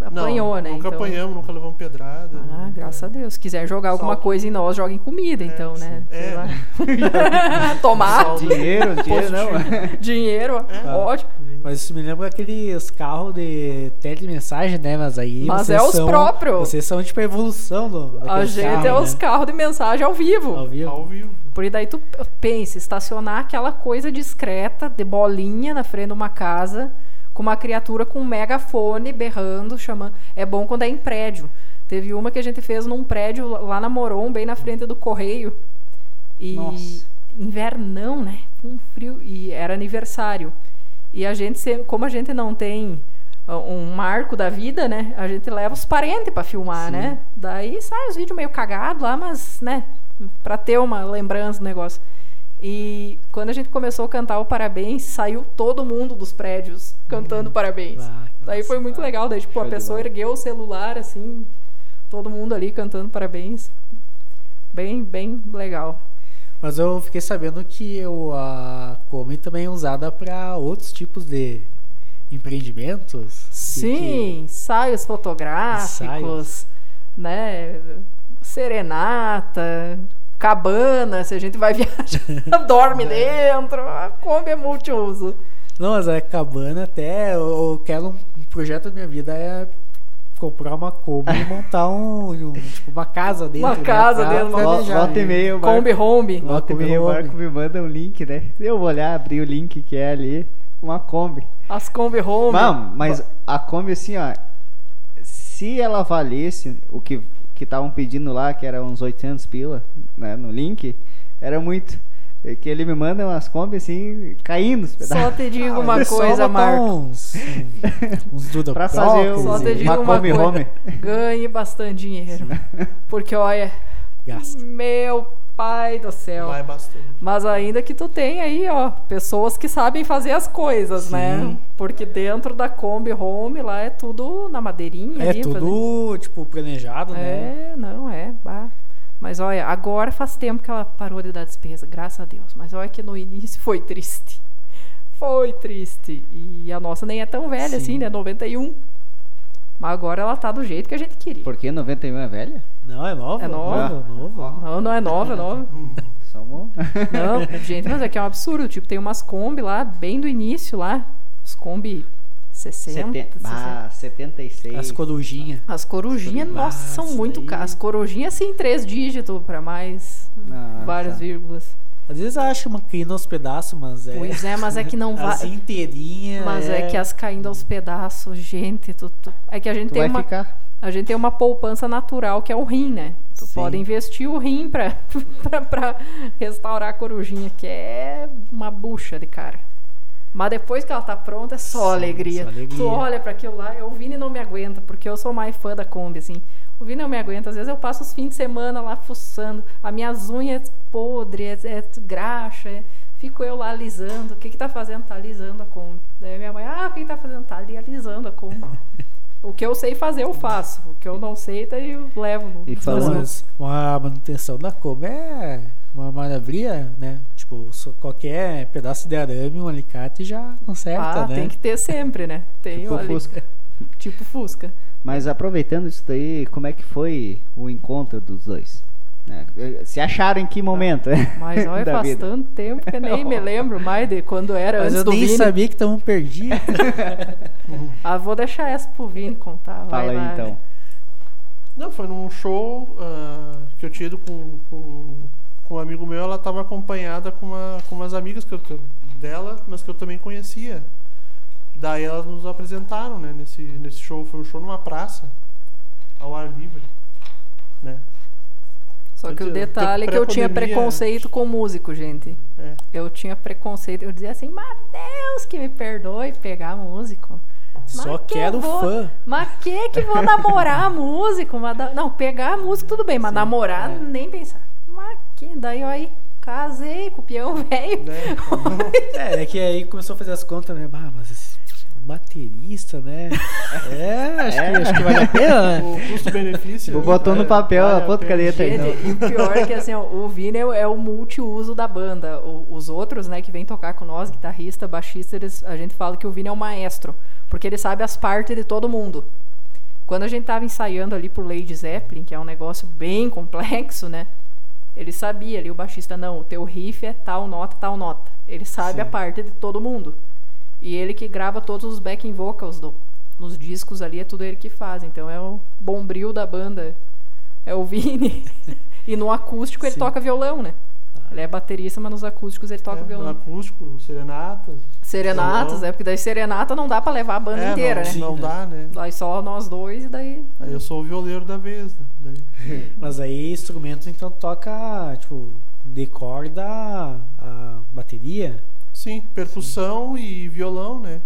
apanhou, não, né? Nunca Então- apanhamos, nunca levamos pedrada. Ah, nunca- graças a Deus. Se quiser jogar alguma Salto. coisa em nós, joga em comida, então, né? sim. Sei É. lá. Tomar. Dinheiro, dinheiro não. dinheiro, É. ótimo. Mas isso me lembra aqueles carros de telemensagem, né? Mas aí. Mas vocês é os são, próprios. Vocês são tipo a evolução do. A gente carros, é os né? carros de mensagem ao vivo. Ao vivo. Ao vivo. Porque daí tu pensa, estacionar aquela coisa discreta, de bolinha na frente de uma casa, com uma criatura com um megafone berrando, chamando. É bom quando é em prédio. Teve uma que a gente fez num prédio lá na Moron, bem na frente do correio. E Nossa. invernão, né? Um frio. E era aniversário. E a gente, como a gente não tem ah, um marco da vida, né? A gente leva os parentes pra filmar, né? Daí sai os vídeos meio cagados lá, mas, né? Pra ter uma lembrança do negócio. E quando a gente começou a cantar o parabéns, saiu todo mundo dos prédios cantando parabéns. Ah, que Daí foi muito legal. Daí, tipo, a pessoa ergueu o celular, assim, todo mundo ali cantando parabéns. Bem, bem legal. Mas eu fiquei sabendo que o, a Kombi também é usada para outros tipos de empreendimentos. que- Sim, ensaios fotográficos, Ensaios. né? Serenata, cabana, se a gente vai viajar, dorme dentro. A Kombi é multiuso. Não, mas a cabana até. Eu, eu quero um, projeto da minha vida é comprar uma Kombi e montar um, um, tipo, uma casa dentro. Uma né, casa pra dentro, Volta e né? meia o Kombi Home. volta e meia o. Marco me manda um link, né? Eu vou olhar, abrir o link que é ali, uma Kombi. As Kombi Home. Não, mas a Kombi assim, ó, se ela valesse o que que estavam pedindo lá, que era uns 800 pila, né, no link, era muito. É que ele me manda umas Kombi assim, caindo os Só pedaços. te digo Ah, uma só coisa, botar Marco. Uns, um- uns Duda Pra fazer o- Só te digo uma uma coisa. Home. Ganhe bastante dinheiro. Porque, olha, Gasta. meu pai do céu. Vai bastante. Mas ainda que tu tem aí, ó, pessoas que sabem fazer as coisas, né? Sim. Porque dentro da Kombi Home lá é tudo na madeirinha. É ali, tudo, tipo, planejado, fazendo- né? É, não, é. bah. Mas olha, agora faz tempo que ela parou de dar despesa, graças a Deus. Mas olha que no início foi triste. Foi triste. E a nossa nem é tão velha Sim. assim, né? 91. Mas agora ela tá do jeito que a gente queria. Porque 91 é velha? Não, é novo. É nova? Novo. Não, não é nova, é nova. Somos. Não, gente, mas é que é um absurdo. Tipo, tem umas Kombi lá, bem do início lá. Os Kombi 60, Seten- 60. Ah, 76. As corujinhas. As corujinhas, nossa, são muito caras. As corujinhas, assim, três dígitos pra mais Nossa. várias vírgulas. Às vezes acho uma caindo aos pedaços, mas é. Pois é, mas é que não vai. As inteirinhas. Mas é... é... que as caindo aos pedaços, gente. Tu, tu... É que a gente tu tem vai uma. Ficar... A gente tem uma poupança natural que é o rim, né? Tu Sim. pode investir o rim pra, pra, pra restaurar a corujinha, que é uma bucha de cara. Mas depois que ela tá pronta, é só, Sim, alegria. só alegria. Tu olha para aquilo lá, o Vini não me aguenta, porque eu sou mais fã da Kombi, assim. O Vini não me aguenta. Às vezes eu passo os fins de semana lá fuçando. As minhas unhas podres, é, é graxa. É, fico eu lá alisando. O que que tá fazendo? Tá alisando a Kombi. Daí minha mãe, ah, o que, que tá fazendo? Tá ali alisando a Kombi. O que eu sei fazer, eu faço. O que eu não sei, daí eu levo. E falando, uma manutenção da Kombi é uma maravilha, né? Tipo, qualquer pedaço de arame, um alicate já conserta, ah, né? tem que ter sempre, né? Tem tipo Fusca. Tipo Fusca. Mas aproveitando isso daí, como é que foi o encontro dos dois? Né? Se acharam em que momento? Mas olha, faz vida. tanto tempo que nem me lembro mais de quando era Mas antes eu nem Vini. sabia que estavam perdidos. ah, vou deixar essa pro Vini contar. Vai Fala aí, então. Não, foi num show uh, que eu tinha ido com, com, com um amigo meu. Ela estava acompanhada com, uma, com umas amigas que eu, dela, mas que eu também conhecia. Daí elas nos apresentaram, né, nesse, nesse show. Foi um show numa praça, ao ar livre, né. Só que o detalhe é que eu tinha preconceito com músico, gente. É. Eu tinha preconceito. Eu dizia assim, mas Deus que me perdoe pegar músico. Só mas quero vou, fã. Mas que que vou namorar músico? Mas, não, pegar músico tudo bem, mas Sim, namorar é. nem pensar. Mas que? Daí eu aí casei com o peão velho. É, é, que aí começou a fazer as contas, né? Bah, mas baterista, né? É, acho, é. Que, acho que vale a pena, né? O custo-benefício. Botou no papel vale a ponta caneta aí. E o pior é que assim, ó, o Vini é, é o multiuso da banda. O, os outros, né, que vêm tocar com nós, guitarrista, baixista, eles, a gente fala que o Vini é o maestro. Porque ele sabe as partes de todo mundo. Quando a gente tava ensaiando ali por Lady Zeppelin, que é um negócio bem complexo, né? Ele sabia ali, o baixista, não, o teu riff é tal nota, tal nota. Ele sabe Sim. a parte de todo mundo. E ele que grava todos os backing vocals do, nos discos ali, é tudo ele que faz. Então é o bombril da banda, é o Vini. e no acústico ele Sim. toca violão, né? Ele é baterista, mas nos acústicos ele toca é, violão. No acústico, serenatas. Serenatas, violão. é, porque daí serenata não dá pra levar a banda é, inteira, não, né? Não dá, né? Daí só nós dois e daí. Aí eu sou o violeiro da vez, né? Daí... mas aí instrumento então toca, tipo, de corda a bateria. Sim, percussão Sim. e violão, né?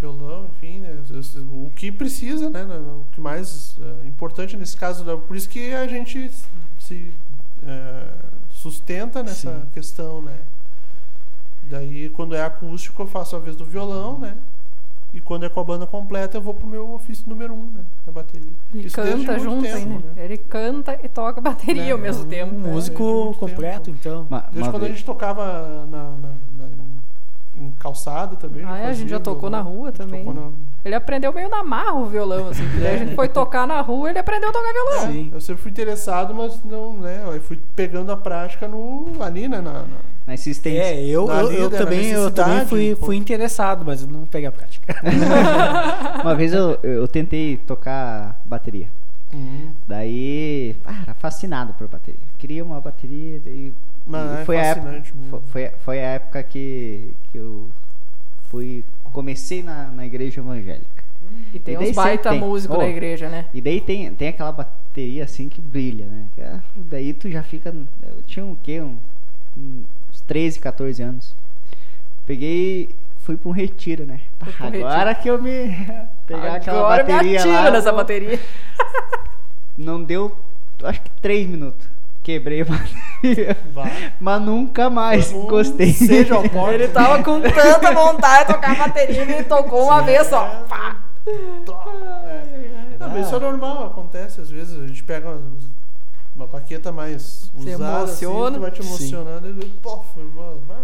Violão, enfim, né? o que precisa, né? O que mais é importante nesse caso, por isso que a gente se é, sustenta nessa Sim. questão, né? Daí, quando é acústico, eu faço a vez do violão, né? E quando é com a banda completa, eu vou pro meu ofício número um, né? Na bateria. E Isso canta junto tempo. Né? Ele canta e toca bateria né? ao mesmo um, tempo. Um músico completo, tempo. então. Desde quando vez. a gente tocava na, na, na, em calçada também. Ah, é, a gente já tocou na rua também. Na... Ele aprendeu meio na marra o violão, assim. É. a gente foi tocar na rua, ele aprendeu a tocar violão. É, eu sempre fui interessado, mas não, né? Eu fui pegando a prática no, ali, né? Na, na na insistência. É, eu, eu, eu também, eu também fui, fui interessado, mas eu não peguei a prática. Uma vez eu, eu tentei tocar bateria. Uhum. Daí, ah, era fascinado por bateria. Queria uma bateria. Daí, Mano, foi, é a época, foi, foi a época que, que eu fui comecei na, na igreja evangélica. E tem e uns baita músico oh, na igreja, né? E daí tem, tem aquela bateria assim que brilha, né? É, daí tu já fica. Eu tinha um quê? Um, um 13, 14 anos. Peguei, fui para um retiro, né? agora retiro. que eu me pegar agora aquela bateria me lá. nessa bateria. Não deu, acho que 3 minutos. Quebrei a bateria. Vai. Mas nunca mais Vamos gostei. Seja o. Ele tava com tanta vontade de tocar a bateria e ele tocou uma Sim, vez só. Pá. É. Não, mas isso é normal, acontece às vezes. A gente pega uma paqueta mais Você usada, assim, emociona. Assim, vai te emocionando. E, pô, vai,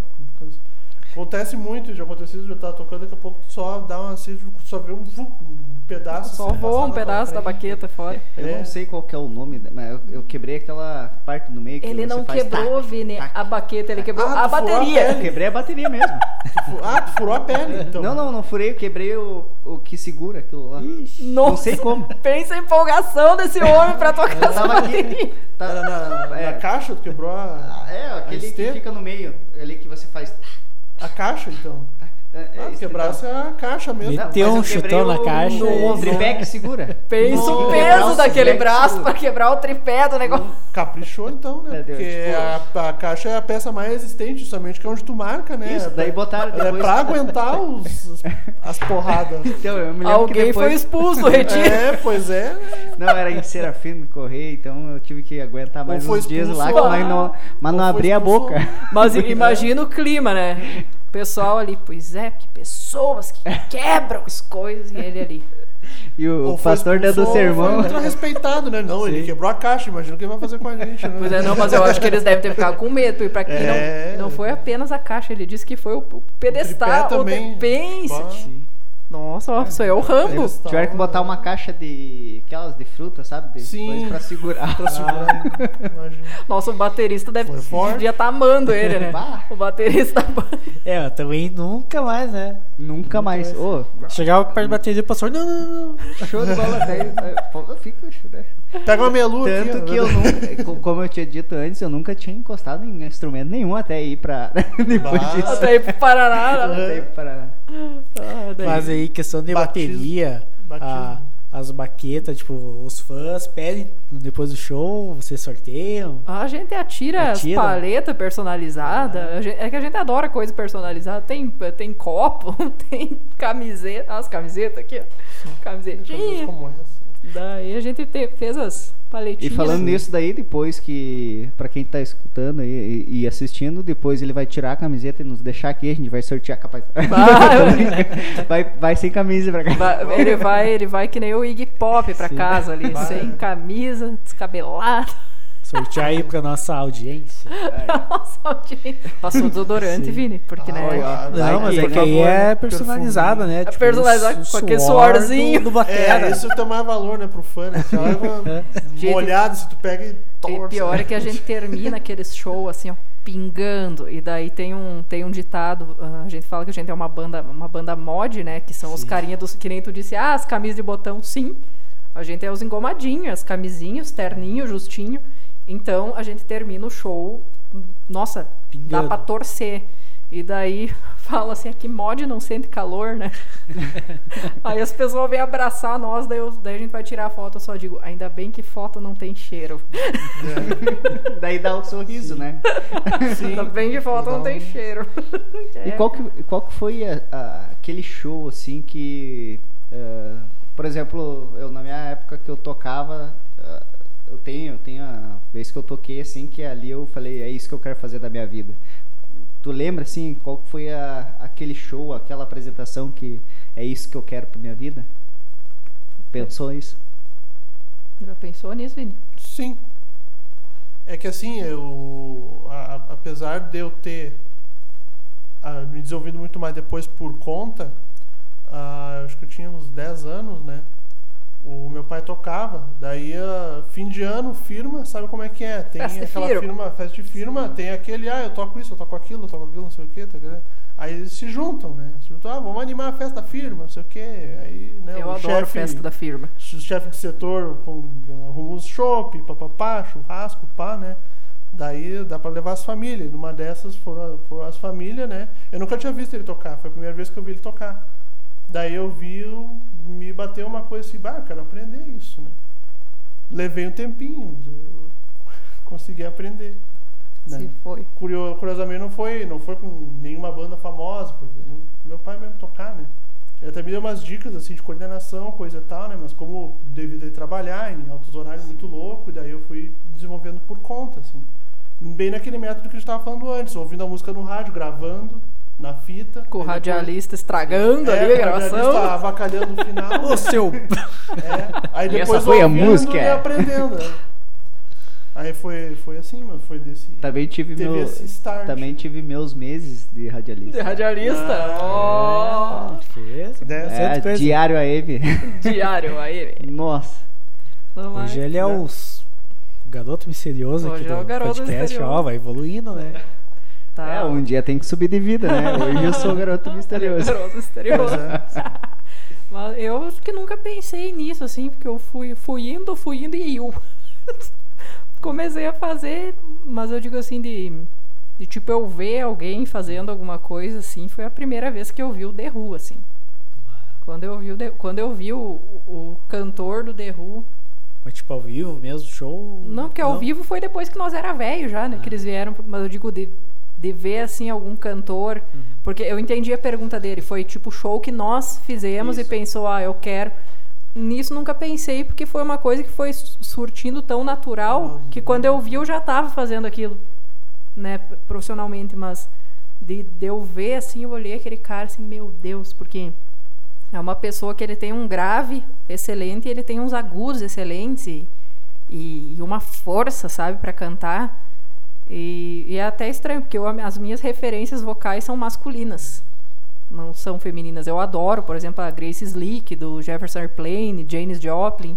Acontece muito, já aconteceu, já tá tocando, daqui a pouco tu só dá uma assim, só vê um, um pedaço. Só assim, voa um pedaço da baqueta fora. Eu É. não sei qual que é o nome, mas eu, eu quebrei aquela parte do meio que Ele não quebrou, tac, Vini, tac. a baqueta, ele quebrou Ah, a furou a bateria. Eu quebrei a bateria mesmo. Ah, tu furou a pele, então. Não, não, não furei, eu quebrei o, o que segura aquilo lá. Nossa, Não sei como. Pensa a empolgação desse homem pra tocar Eu essa tava bateria. aqui. Era Tá, na, é. na caixa, tu quebrou a. É, aquele que esteira? fica no meio. Ali que você faz. A caixa, então. É, é Ah, tu isso, quebrasse a caixa mesmo. Meteu um chutão na caixa O e- tripé que segura. Pensa o peso daquele braço pra quebrar o tripé do negócio. Caprichou então, né? É, Porque a, a caixa é a peça mais resistente, justamente, que é onde tu marca, né? Isso, daí botaram Ela é depois. pra aguentar os, as porradas. Então, eu me lembro que Alguém foi depois... expulso do retiro. É, pois é. Não, era em Serafino correr, então eu tive que aguentar mais Ou foi uns dias lá, mas não, mas não foi abri a boca. Mas imagina o clima, né? O pessoal ali, pois é, que pessoas que quebram as coisas e ele ali. E o Ou pastor dando sermão. Foi respeitado, né? Não, ele quebrou a caixa, imagina o que ele vai fazer com a gente, né? Pois é, não, mas eu acho que eles devem ter ficado com medo. E pra quem É. não, não foi apenas a caixa, ele disse que foi o, o pedestal. tripé o também. Pense. Nossa, ó, isso aí é o Rambo. Eles Tiveram que botar uma caixa de. aquelas de fruta, sabe? De Sim. coisa pra segurar. Pra segurar, imagina. Nossa, o baterista deve Foi forte. devia estar amando ele, né? Bah. O baterista tá É, eu também nunca mais, né? Nunca mais. Ô, Chegava perto da bateria do pastor, não, não, não. show de bola. Daí, fica, né? Pega uma aqui. Tanto ó, que eu nunca, co- como eu tinha dito antes, eu nunca tinha encostado em instrumento nenhum até ir pra. depois Bah. disso. até ir pro Paraná. né? Até ir pra. Ah, daí- Mas aí, questão de Batismo. bateria, Batismo. a- as baquetas, tipo, os fãs pedem depois do show, vocês sorteiam. A gente atira, Atira? as paletas personalizadas. É que a gente adora coisa personalizada. Tem, tem copo, tem camiseta. As camisetas aqui, ó. Camisetinha. como essa. Daí a gente te- fez as E paletinhas. falando nisso daí, depois que, pra quem tá escutando e, e- e assistindo, depois ele vai tirar a camiseta e nos deixar aqui, a gente vai sortear capaz. Vai. vai, vai sem camisa pra cá. Vai- ele, vai, ele vai que nem o Iggy Pop pra Sim. casa ali, Vai. sem camisa, descabelado. Sortear aí pra nossa audiência. Nossa, audiência. Passou desodorante, Sim. Vini, porque né? Ah, Não, mas que- é que aí é né? personalizada, né? É Tipo, personalizado o com aquele suor suorzinho. Do, do batera. É, isso tem mais valor, né, pro fã, né? Leva Gente, molhado, se tu pega e E torce. pior é que a gente termina aqueles show assim, ó, pingando. E daí tem um, tem um ditado, ah, a gente fala que a gente é uma banda, uma banda mod, né? Que são os carinha dos. Que nem tu disse, ah, as camisas de botão, sim. A gente é os engomadinhos, as camisinhas, terninho, justinho. Então a gente termina o show, nossa, dá Pingando. pra torcer. E daí fala assim, aqui mod não sente calor, né? Aí as pessoas vêm abraçar nós, daí, eu- daí a gente vai tirar a foto, eu só digo, ainda bem que foto não tem cheiro. Daí dá o sorriso, né? Sim. Ainda bem que foto não tem cheiro. E É. qual que, qual que foi a- a- aquele show, assim, que... eh, por exemplo, eu na minha época que eu tocava, eh, eu tenho, eu tenho a vez que eu toquei, assim, que ali eu falei, é isso que eu quero fazer da minha vida. Tu lembra, assim, qual que foi a- aquele show, aquela apresentação que é isso que eu quero pra minha vida? Pensou isso? Já pensou nisso, Vini? Sim. É que assim, eu. a- a- apesar de eu ter ah, me desenvolvido muito mais depois por conta, ah, acho que eu tinha uns 10 anos, né? O meu pai tocava, daí ah, fim de ano, firma, sabe como é que é? Tem Festa aquela firma. firma, festa de firma, tem aquele, ah, eu toco isso, eu toco aquilo, eu toco aquilo, não sei o quê. tá? Aí eles se juntam, né? Se juntam, ah, vamos animar a festa da firma, não sei o quê. Aí, né, Eu o adoro chefe- festa da firma. o chefe de setor com, arrumou os chopp, papapá, churrasco, pá, né? Daí dá pra levar as famílias. Numa dessas foram, foram as famílias, né? Eu nunca tinha visto ele tocar, foi a primeira vez que eu vi ele tocar. Daí eu vi, me bateu uma coisa assim, bah, eu quero aprender isso, né? Levei um tempinho, eu consegui aprender. Né? Se foi. Curio- curiosamente não foi, não foi com nenhuma banda famosa, por exemplo. meu pai mesmo tocar, né? Ele até me deu umas dicas assim de coordenação, coisa e tal, né? Mas como devido a trabalhar em altos horários muito louco, e daí eu fui desenvolvendo por conta, assim. Bem naquele método que a gente estava falando antes, ouvindo a música no rádio, gravando na fita. Com o aí depois- radialista estragando É, ali a o radialista gravação. avacalhando o final. Ô, seu... É, aí E depois essa foi a música? e aprendendo. né? Aí foi, foi assim, mano, foi desse... Também tive, teve meu, esse start. também tive meus meses de radialista. De radialista? Ah, oh. É, coisa. diário AM. Diário aí. Nossa. Não Hoje é? ele é o s- garoto misterioso Hoje aqui é o do garoto podcast, misterioso. ó, vai evoluindo, né? Tá. É, um dia tem que subir de vida, né? Hoje eu sou o garoto misterioso. Garoto misterioso. Mas eu acho que nunca pensei nisso, assim, porque eu fui, fui indo, fui indo e eu. Comecei a fazer, mas eu digo assim, de, de tipo eu ver alguém fazendo alguma coisa assim, foi a primeira vez que eu vi o The Who, assim. Quando eu vi o, The- quando eu vi o, o cantor do The Who. Mas tipo ao vivo mesmo, show. Não, porque ao vivo foi depois que nós era velho já, né? Que eles vieram, mas eu digo de, de ver assim algum cantor. Porque eu entendi a pergunta dele, foi tipo show que nós fizemos e Isso. pensou, ah, eu quero. Nisso nunca pensei, porque foi uma coisa que foi su- surtindo tão natural Ah, que quando eu vi eu já estava fazendo aquilo, né, profissionalmente, mas de, de eu ver assim, eu olhei aquele cara assim, meu Deus, porque é uma pessoa que ele tem um grave excelente e ele tem uns agudos excelentes e, e, e uma força, sabe, para cantar. E, e é até estranho, porque eu- as minhas referências vocais são masculinas, não são femininas. Eu adoro, por exemplo, a Grace Slick, do Jefferson Airplane, Janis Joplin.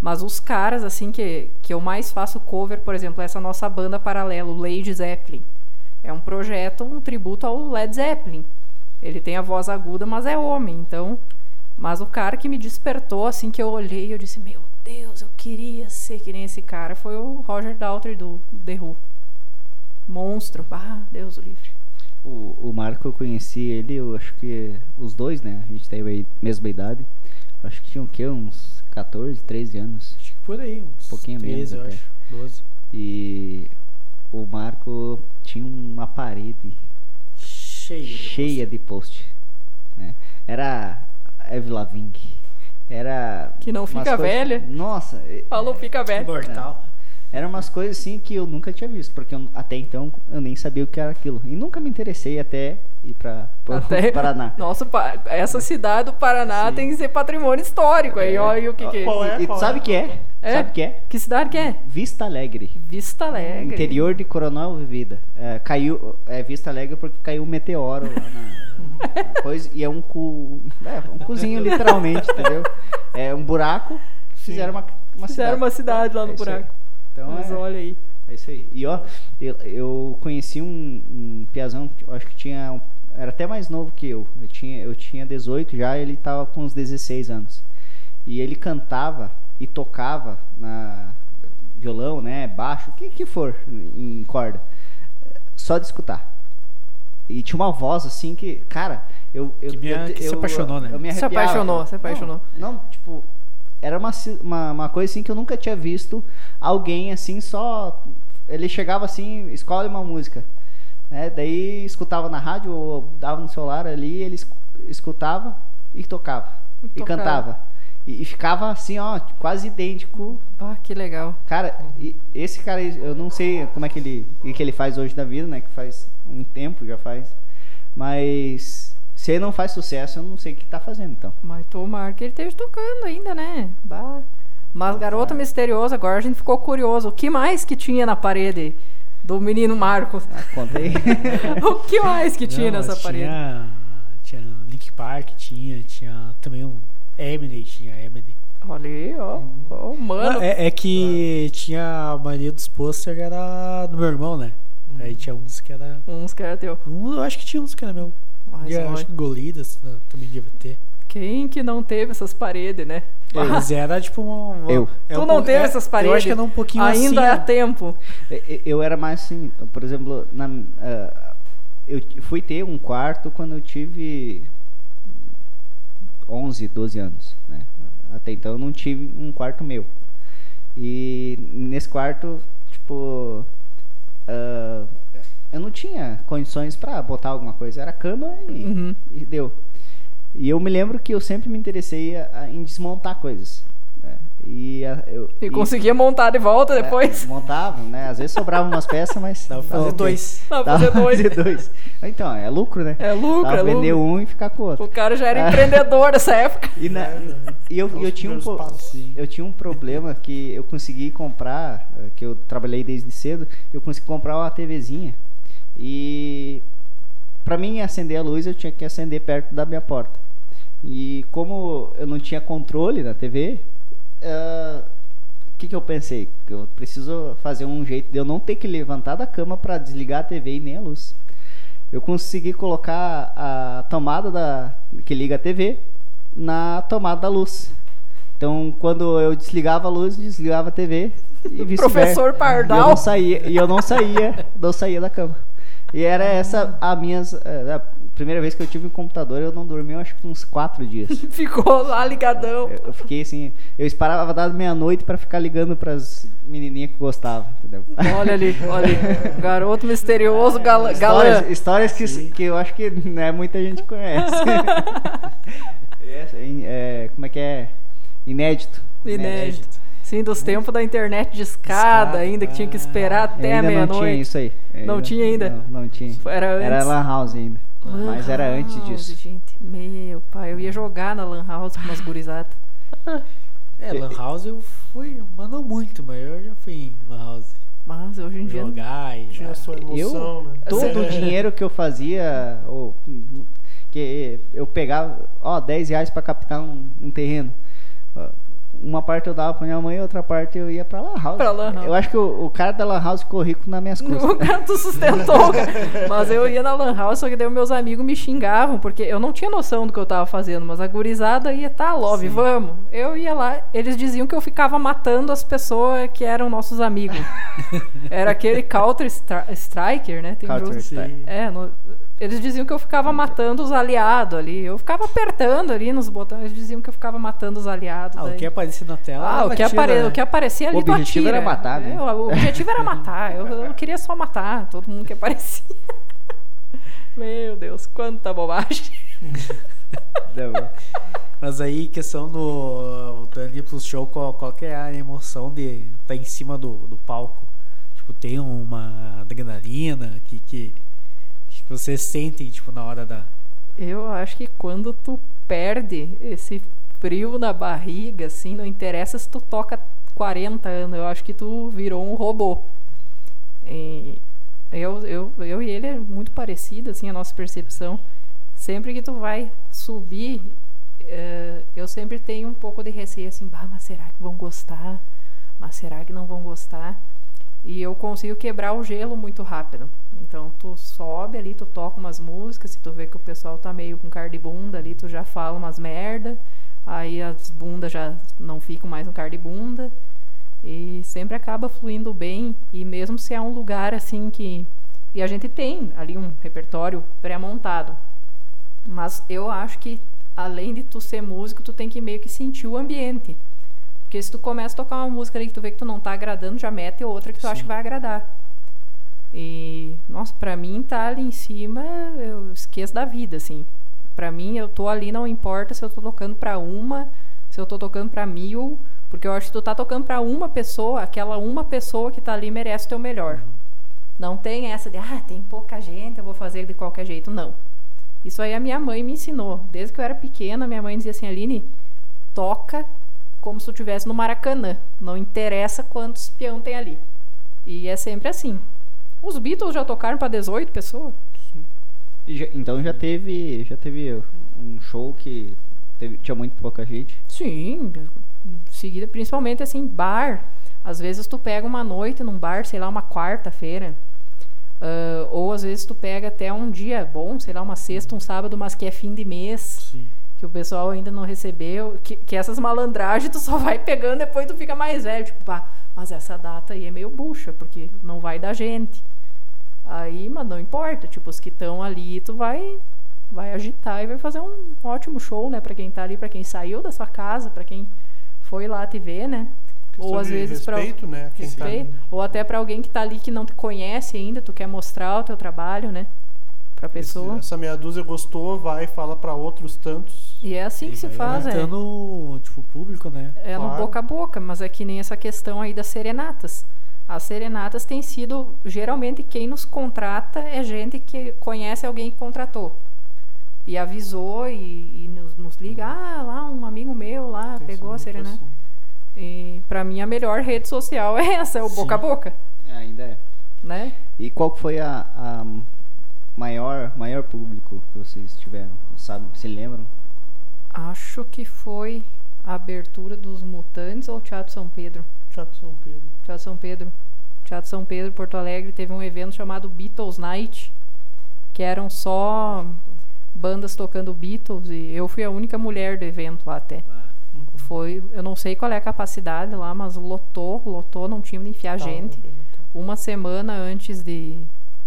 Mas os caras, assim, que, que eu mais faço cover, por exemplo, essa nossa banda paralelo, Lady Zeppelin. É um projeto, um tributo ao Led Zeppelin. Ele tem a voz aguda, mas é homem, então... Mas o cara que me despertou, assim, que eu olhei e eu disse, meu Deus, eu queria ser que nem esse cara, foi o Roger Daltrey do The Who. Monstro. Ah, Deus o livre. O, o Marco eu conheci ele, eu acho que os dois, né? A gente tem a mesma idade. Acho que tinha o quê? Uns 14, 13 anos. Acho que por aí, uns pouquinho 13, menos eu até. acho. 12. E o Marco tinha uma parede Cheio. de cheia de post. né? Era Avril Lavigne. Era. Que não fica coisas- velha. Nossa, é- Falou, fica coisa. velho. Eram umas coisas assim que eu nunca tinha visto, porque eu- até então eu nem sabia o que era aquilo. E nunca me interessei até ir pra Até Paraná. Nossa, essa cidade do Paraná tem que ser patrimônio histórico aí. Olha o que, que é. Qual é? E Qual sabe o que é? É? Sabe o que é? Que cidade que é? Vista Alegre. Vista Alegre. Interior de Coronel Vivida. É, caiu, é Vista Alegre porque caiu um meteoro lá na, na coisa. E é um cu. É, um cozinho literalmente, entendeu? É um buraco. Fizeram uma, uma Fizeram cidade. uma cidade lá no É buraco. Então Mas é, olha aí. é isso aí. E ó, eu, eu conheci um, um piazão, eu acho que tinha. um- Era até mais novo que eu. Eu tinha, eu tinha 18 já, ele tava com uns 16 anos. E ele cantava e tocava na violão, né, baixo, o que que for em corda. Só de escutar. E tinha uma voz assim que, cara, eu eu, Que me- eu, que se eu- apaixonou, né? eu me Se apaixonou, se apaixonou. Não, não, tipo, era uma, uma, uma coisa assim que eu nunca tinha visto alguém assim só. Ele chegava assim, escolhe uma música. Né? Daí escutava na rádio ou dava no celular ali, ele es- escutava e tocava. E E, tocava. cantava. E, e ficava assim, ó, quase idêntico. Pá, que legal. Cara, e esse cara, eu não sei como é que ele, o que ele faz hoje da vida, né? Que faz um tempo já faz. Mas se ele não faz sucesso, eu não sei o que tá fazendo então. Mas tomara que ele esteja tocando ainda, né? Bah. Mas Garota Misteriosa, agora a gente ficou curioso. O que mais que tinha na parede do menino Marcos? Ah, conta aí. o que mais que tinha Não, nessa parede? Tinha, tinha Link Park, tinha, tinha também um Eminem, tinha Eminem. Olha aí, ó. Ó, mano. Ah, é, é que tinha a maioria dos posters era do meu irmão, né? Aí tinha uns que era. Uns que era teu. Um, eu acho que tinha uns que era meu. Mas eu olha, acho que Golidas né, também devia ter. quem que não teve essas paredes, né? Mas era tipo uma. uma- Eu. é tu um não teve é- essas paredes? Eu acho que era um pouquinho Ainda assim. há tempo. E- e- Eu era mais assim, por exemplo, na, ah, eu fui ter um quarto quando eu tive 11, 12 anos, né? Até então eu não tive um quarto meu. E nesse quarto, tipo, eu tinha condições pra botar alguma coisa, era cama e, Uhum. e deu. E eu me lembro que eu sempre me interessei a- a- em desmontar coisas. Né? E, eu, e, e conseguia montar de volta é, depois? Montavam, né? Às vezes sobravam umas peças, mas. Dava pra fazer dois. Dava pra fazer dois. dois. Então, é lucro, né? É lucro, Dava é vender lucro. um e ficar com o outro. O cara já era é. empreendedor nessa época. E, na, e eu, eu, tinha um, eu tinha um problema que eu consegui comprar, eh, que eu trabalhei desde cedo, eu consegui comprar uma TVzinha. E para mim acender a luz eu tinha que acender perto da minha porta. E como eu não tinha controle na TV, o uh, que, que eu pensei? Eu preciso fazer um jeito de eu não ter que levantar da cama para desligar a TV e nem a luz. Eu consegui colocar a tomada da, que liga a TV na tomada da luz. Então, quando eu desligava a luz, desligava a TV e vice-versa. Professor Pardal. E eu não saía, e eu não saía, não saía da cama. E era essa a minhas eh, a primeira vez que eu tive um computador, eu não dormi, eu acho que uns quatro dias. Ficou lá ligadão. Eu, eu fiquei assim, eu esperava dar meia-noite para ficar ligando para as menininhas que gostavam, entendeu? Olha ali, olha ali. Garoto misterioso, galã. Histórias, histórias que, que eu acho que né, muita gente conhece. é, é, como é que é? Inédito. Inédito. Inédito. Sim, dos tempos da internet de escada, ainda, que tinha que esperar até a meia-noite. Não tinha isso aí. Ainda, não tinha ainda? Não, não tinha. Era antes. Era Lan House ainda. Lan mas era antes disso. Gente, meu pai, eu ia jogar na Lan House com umas gurizadas. É, Lan House eu fui, mas não muito, mas eu já fui em Lan House. Mas hoje em dia. Jogar e. Tinha a sua emoção, eu, né? Todo o dinheiro que eu fazia, ou, que eu pegava, ó, 10 reais pra captar um, um terreno uma parte eu dava pra minha mãe e outra parte eu ia pra Lan House. Pra Lan House. Eu acho que o, o cara da Lan House ficou rico nas minhas custas. O cara tu sustentou, cara. Mas eu ia na Lan House, só que daí meus amigos me xingavam, porque eu não tinha noção do que eu tava fazendo, mas a gurizada ia, tá, Love, Sim. vamos. Eu ia lá, eles diziam que eu ficava matando as pessoas que eram nossos amigos. Era aquele Counter Striker, né? Tem Counter jogo. É, no, eles diziam que eu ficava matando os aliados ali. Eu ficava apertando ali nos botões. Eles diziam que eu ficava matando os aliados. Ah, daí. o que aparecia na tela. Ah, o que, apare... né? o que aparecia ali O objetivo era matar, né? Eu, o objetivo era matar. Eu, eu, queria só matar todo mundo que aparecia. Meu Deus, quanta bobagem. Mas aí, questão do voltando ali pro show, qual, qual que é a emoção de estar tá em cima do, do palco? Tipo, tem uma adrenalina que que você sente, tipo, na hora da. Eu acho que quando tu perde esse frio na barriga, assim, não interessa se tu toca 40 anos, eu acho que tu virou um robô. E eu, eu, eu e ele é muito parecido, assim, a nossa percepção. Sempre que tu vai subir, uh, eu sempre tenho um pouco de receio, assim, bah, mas será que vão gostar? Mas será que não vão gostar? E eu consigo quebrar o gelo muito rápido. Então tu sobe ali, tu toca umas músicas, se tu vê que o pessoal tá meio com cara de bunda ali, tu já fala umas merda. Aí as bundas já não ficam mais no cara de bunda. E sempre acaba fluindo bem. E mesmo se é um lugar assim que. E a gente tem ali um repertório pré-montado. Mas eu acho que além de tu ser músico, tu tem que meio que sentir o ambiente. Porque se tu começa a tocar uma música ali que tu vê que tu não tá agradando, já mete outra que tu Sim. acha que vai agradar. E, nossa, pra mim tá ali em cima, eu esqueço da vida, assim. Pra mim, eu tô ali, não importa se eu tô tocando pra uma, se eu tô tocando pra mil, porque eu acho que tu tá tocando pra uma pessoa, aquela uma pessoa que tá ali merece o teu melhor. Não tem essa de, ah, tem pouca gente, eu vou fazer de qualquer jeito. Não. Isso aí a minha mãe me ensinou. Desde que eu era pequena, minha mãe dizia assim, Aline, toca se tu estivesse no Maracanã. Não interessa quantos peão tem ali. E é sempre assim. Os Beatles já tocaram para 18 pessoas? Já, então já teve, já teve um show que teve, tinha muito pouca gente? Sim, seguida principalmente assim, bar. Às vezes tu pega uma noite num bar, sei lá, uma quarta-feira. Uh, ou às vezes tu pega até um dia bom, sei lá, uma sexta, um sábado, mas que é fim de mês. Sim que o pessoal ainda não recebeu, que, que essas malandragens tu só vai pegando depois tu fica mais velho, tipo, pá, mas essa data aí é meio bucha, porque não vai da gente. Aí, mas não importa, tipo, os que estão ali, tu vai vai agitar e vai fazer um ótimo show, né, para quem tá ali, para quem saiu da sua casa, para quem foi lá te ver, né? Ou às vezes para respeito, né, quem tá respeito, tá... ou até para alguém que tá ali que não te conhece ainda, tu quer mostrar o teu trabalho, né? Pra pessoa. Essa meia dúzia gostou, vai e fala para outros tantos. E é assim E que se faz, é. aumentando, tipo, o público, né? É no Claro. boca a boca, mas é que nem essa questão aí das serenatas. As serenatas têm sido, geralmente, quem nos contrata é gente que conhece alguém que contratou. E avisou e, e nos, nos liga, ah, lá um amigo meu lá Tem pegou a serenata. assim. E pra mim a melhor rede social é essa, é o boca a boca, É, ainda é. né? E qual foi a, a maior, maior público que vocês tiveram? Sabe, se lembram? Acho que foi a abertura dos Mutantes ou o Teatro São Pedro? Teatro São Pedro. Teatro São Pedro. Teatro São Pedro, Porto Alegre, teve um evento chamado Beatles Night, que eram só bandas tocando Beatles e eu fui a única mulher do evento lá até. Foi, eu não sei qual é a capacidade lá, mas lotou, lotou, não tinha onde enfiar Tá, gente. Uma semana antes de,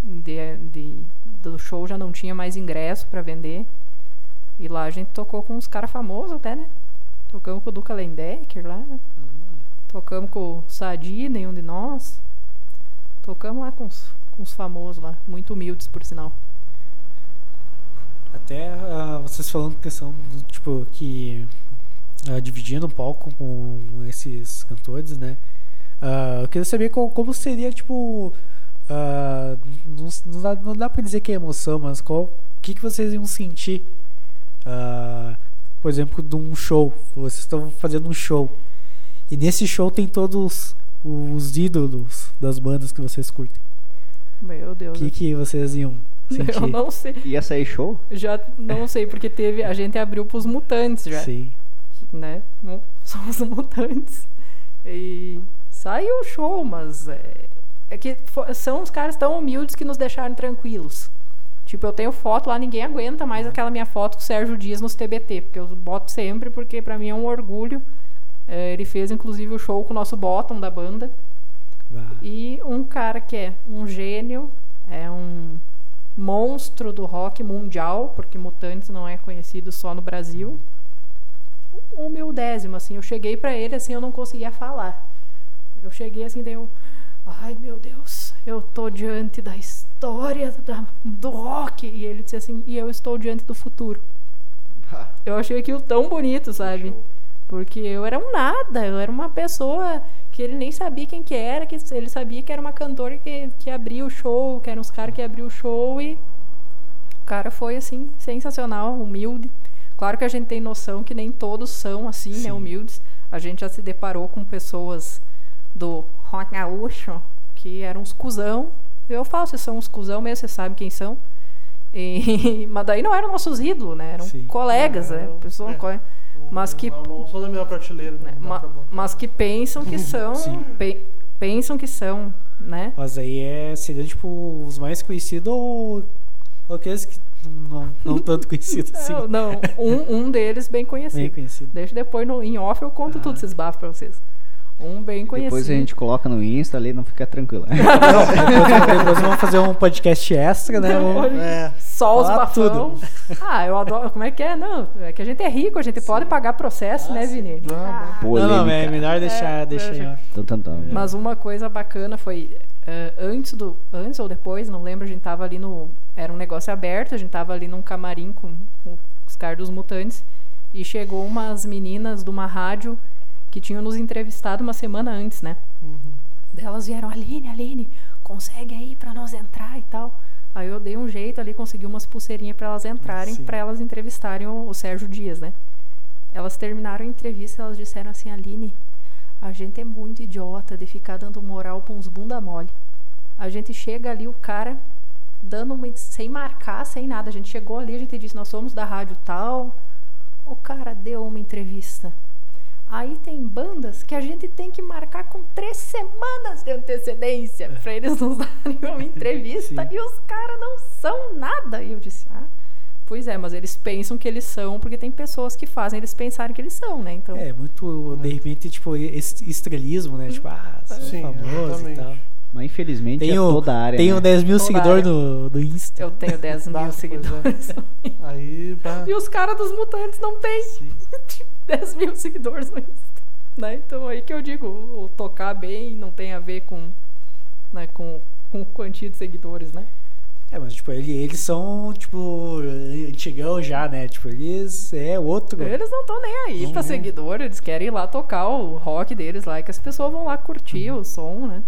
de, de- do show já não tinha mais ingresso para vender. E lá a gente tocou com uns caras famosos até, né? Tocamos com o Duca Lendecker lá. Tocamos com o Sadi, nenhum de nós. Tocamos lá com os, com os famosos lá, muito humildes por sinal. Até ah, vocês falando questão tipo que ah, dividindo um palco com esses cantores, né? Ah, eu queria saber qual- como seria tipo ah, não, não dá, não dá pra dizer que é emoção, mas qual o que, que vocês iam sentir, ah, por exemplo, de um show? Vocês estão fazendo um show e nesse show tem todos os ídolos das bandas que vocês curtem. Meu O Deus. que, que vocês iam sentir? eu não sei. Ia sair show? Já não sei, porque teve. A gente abriu pros mutantes já. Sim. né? São os mutantes. E saiu o show, mas é, é que são os caras tão humildes que nos deixaram tranquilos. Tipo, eu tenho foto lá, ninguém aguenta mais aquela minha foto com o Sérgio Dias nos TBT, porque eu boto sempre, porque pra mim é um orgulho. É, ele fez inclusive o show com o nosso bottom da banda. Vá. E um cara que é um gênio, é um monstro do rock mundial, porque Mutantes não é conhecido só no Brasil. Humildésimo, assim, eu cheguei pra ele assim, eu não conseguia falar. Eu cheguei assim, daí eu, ai meu Deus, eu tô diante da história da- do rock. E ele disse assim, e eu estou diante do futuro. Eu achei aquilo tão bonito, sabe? Porque eu era um nada, eu era uma pessoa que ele nem sabia quem que era, que ele sabia que era uma cantora que, que abria o show, que eram os caras que abriam o show e o cara foi assim, sensacional, humilde. Claro que a gente tem noção que nem todos são assim, né, Sim. humildes. A gente já se deparou com pessoas do rock gaúcho que eram uns cuzão. Eu falo, vocês são uns cuzão mesmo, vocês sabem quem são. E- mas daí não eram nossos ídolos, né? Eram Sim. colegas, É, né? Pessoa, é. co- Mas que Não, não sou da mesma prateleira, né? né, ma- mas que pensam que são, pe- pensam que são, né? Mas aí é, seriam tipo os mais conhecidos ou, aqueles que não, não tanto conhecidos assim. Não, não, um, um deles bem conhecido. Bem conhecido. Deixa depois no, em off eu conto Ah. tudo esses bafos pra vocês. Um bem conhecido. Depois a gente coloca no Insta ali, não fica tranquilo. depois, depois vamos fazer um podcast extra, né? Vamos- É, Só os bafão. Ah, eu adoro. Como é que é? Não, é que a gente é rico, a gente pode pagar processo, né, Vini? Ah. Não, não, é Polêmica. melhor deixar, É, deixar off. Então, então, então. Mas uma coisa bacana foi eh, antes do antes ou depois, não lembro, a gente tava ali no era um negócio aberto, a gente tava ali num camarim com, com os caras dos mutantes e chegou umas meninas de uma rádio que tinham nos entrevistado uma semana antes, né? Daí Elas vieram, Aline, Aline, consegue aí pra nós entrar e tal. Aí eu dei um jeito ali, consegui umas pulseirinhas pra elas entrarem, pra elas entrevistarem o, o Sérgio Dias, né? Elas terminaram a entrevista, elas disseram assim, Aline, a gente é muito idiota de ficar dando moral pra uns bunda mole. A gente chega ali, o cara dando uma, sem marcar, sem nada. A gente chegou ali, a gente disse, nós somos da rádio tal. O cara deu uma entrevista. Aí tem bandas que a gente tem que marcar com três semanas de antecedência pra eles nos darem uma entrevista e os caras não são nada. E eu disse, ah, pois é, mas eles pensam que eles são porque tem pessoas que fazem eles pensarem que eles são, né? Então, É, muito, de repente, tipo, est- estrelismo, né? Tipo, ah, sou Sim, famoso e exatamente. tal. Mas infelizmente é Tenho, toda a área. tenho né? 10 mil Toda seguidores no, no Insta. eu tenho 10 Bah, mil é. seguidores. aí, bah, E os caras dos mutantes não têm Sim. 10 mil seguidores no Insta. Né? Então aí que eu digo, o tocar bem não tem a ver com, né, com, com quantia de seguidores, né? É, mas tipo, ele, eles são, tipo, antigão já, né? Tipo, eles é outro. Eles não estão nem aí uhum. pra seguidor, eles querem ir lá tocar o rock deles lá, e que as pessoas vão lá curtir uhum. o som, né?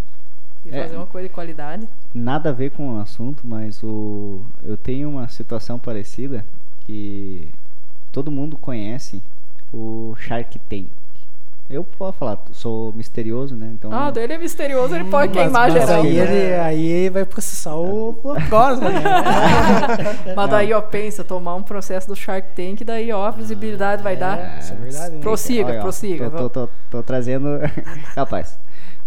E é, fazer uma coisa de qualidade. Nada a ver com o assunto, mas o eu tenho uma situação parecida que todo mundo conhece o Shark Tank. Eu posso falar, sou misterioso, né? Então, ah, dele é misterioso, ele pode hum, queimar mas geral. Aí ele, aí vai processar o Cosmo, né? mas daí, ó, pensa, tomar um processo do Shark Tank, daí, ó, a visibilidade vai dar. É, isso é verdade. Né? Prossiga, Olha, prossiga. Tô, tô, tô, tô, trazendo. Capaz.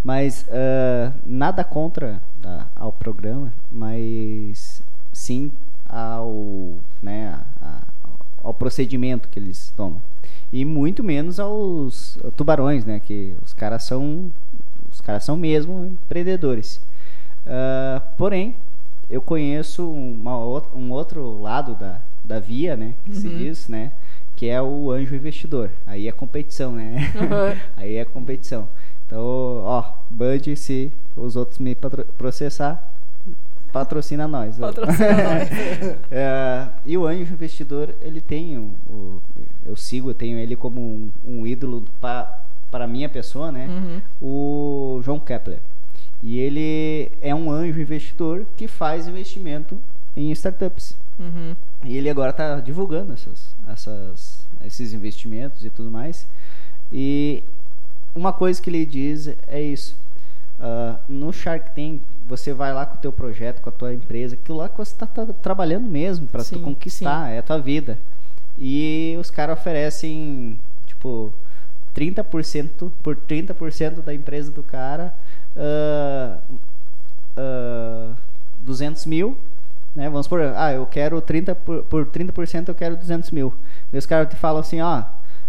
Mas uh, nada contra uh, ao programa, mas sim ao, né, a, ao procedimento que eles tomam e muito menos aos tubarões, né? Que os caras são os caras são mesmo empreendedores. Uh, porém, eu conheço uma, um outro lado da, da via, né? Que uhum. se diz, né? Que é o anjo investidor. Aí é competição, né? Uhum. Aí é competição. Então, ó, Band, se os outros me processar, Patrocina nós. Patrocina nós. é, e o Anjo Investidor, ele tem, eu sigo, eu tenho ele como um, um ídolo para para minha pessoa, né? Uhum. O João Kepler. E ele é um anjo investidor que faz investimento em startups. Uhum. E ele agora está divulgando essas, essas, esses investimentos e tudo mais. E uma coisa que ele diz é isso. Uh, no Shark Tank, você vai lá com o teu projeto, com a tua empresa, aquilo lá que você está tá trabalhando mesmo para tu conquistar, sim. é a tua vida. E os caras oferecem, tipo, 30% por 30% da empresa do cara, uh, uh, 200 mil, né? Vamos por, ah, eu quero 30 por, por 30% eu quero 200 mil. E os caras te falam assim, ó,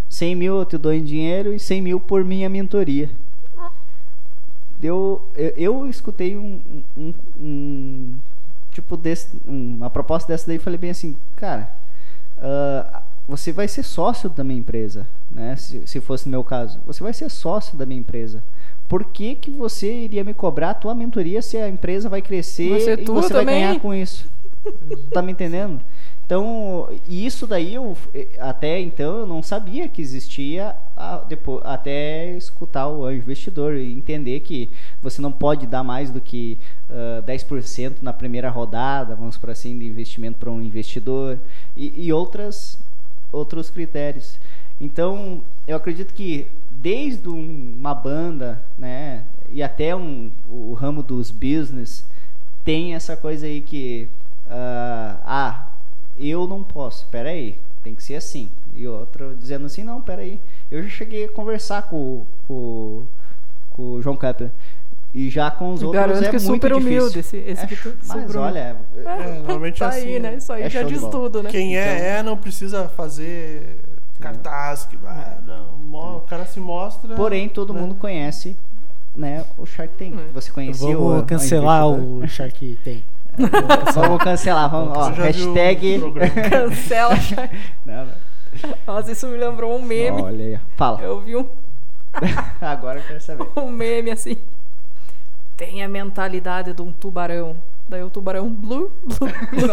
100 mil eu te dou em dinheiro e 100 mil por minha mentoria eu, eu, eu escutei um, um, um, tipo desse, uma proposta dessa daí e falei bem assim, cara, uh, você vai ser sócio da minha empresa, né? Se, se fosse no meu caso, você vai ser sócio da minha empresa. Por que, que você iria me cobrar a tua mentoria se a empresa vai crescer você e você também. vai ganhar com isso? tá me entendendo? Então, isso daí eu até então eu não sabia que existia depois, até escutar o anjo investidor e entender que você não pode dar mais do que uh, 10% na primeira rodada, vamos por assim, de investimento para um investidor e, e outras, outros critérios. Então, eu acredito que desde um, uma banda, né, e até um, o ramo dos business, tem essa coisa aí que, uh, ah, eu não posso, peraí, tem que ser assim. E outro dizendo assim, não, peraí. Eu já cheguei a conversar com, com, com o João Kepler. E já com os outros Garanto é que muito super difícil. humilde esse, esse é, que tu, Mas olha, é, é, normalmente tá assim, aí, né? Isso aí é já diz tudo, né? Quem é, então, é, não precisa fazer cartaz, que vai, não, o cara se mostra. Porém, todo né? mundo conhece né, o Shark Tank. É. Você conhecia Vamos o, cancelar o Shark Tank. vamos cancelar, vamos, ó, hashtag cancela. Nossa, isso me lembrou um meme. Olha aí, fala. Eu vi um. Agora eu quero saber. Um meme assim. Tem a mentalidade de um tubarão. Daí o tubarão blue, blue, blue.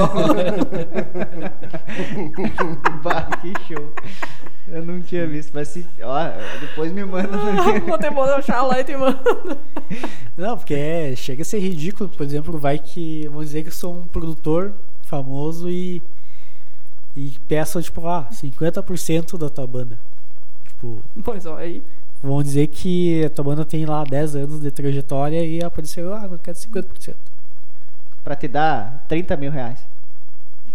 bah, que show. Eu não tinha visto, mas se. Ó, depois me manda. Vou ter que achar lá e te mando. Não, porque é, chega a ser ridículo. Por exemplo, vai que. Vamos dizer que eu sou um produtor famoso e. E peço, tipo, ah, 50% da tua banda. Tipo. Pois ó, aí. Vamos dizer que a tua banda tem lá 10 anos de trajetória e apareceu, ah, eu quero 50%. Pra te dar 30 mil reais.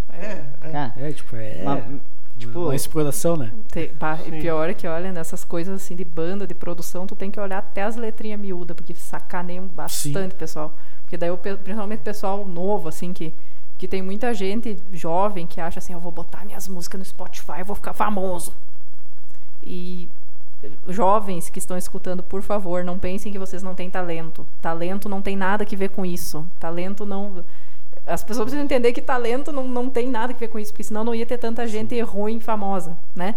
É, é, é, tipo, é. Uma, Tipo, uma exploração, né? Tem, pá, e pior é que, olha, nessas coisas assim de banda, de produção, tu tem que olhar até as letrinhas miúdas, porque sacaneiam bastante, Sim. pessoal. Porque daí, principalmente o pessoal novo, assim, que, que tem muita gente jovem que acha assim, eu vou botar minhas músicas no Spotify, eu vou ficar famoso. E jovens que estão escutando, por favor, não pensem que vocês não têm talento. Talento não tem nada que ver com isso. Talento não as pessoas precisam entender que talento não, não tem nada a ver com isso, porque senão não ia ter tanta gente ruim famosa, né?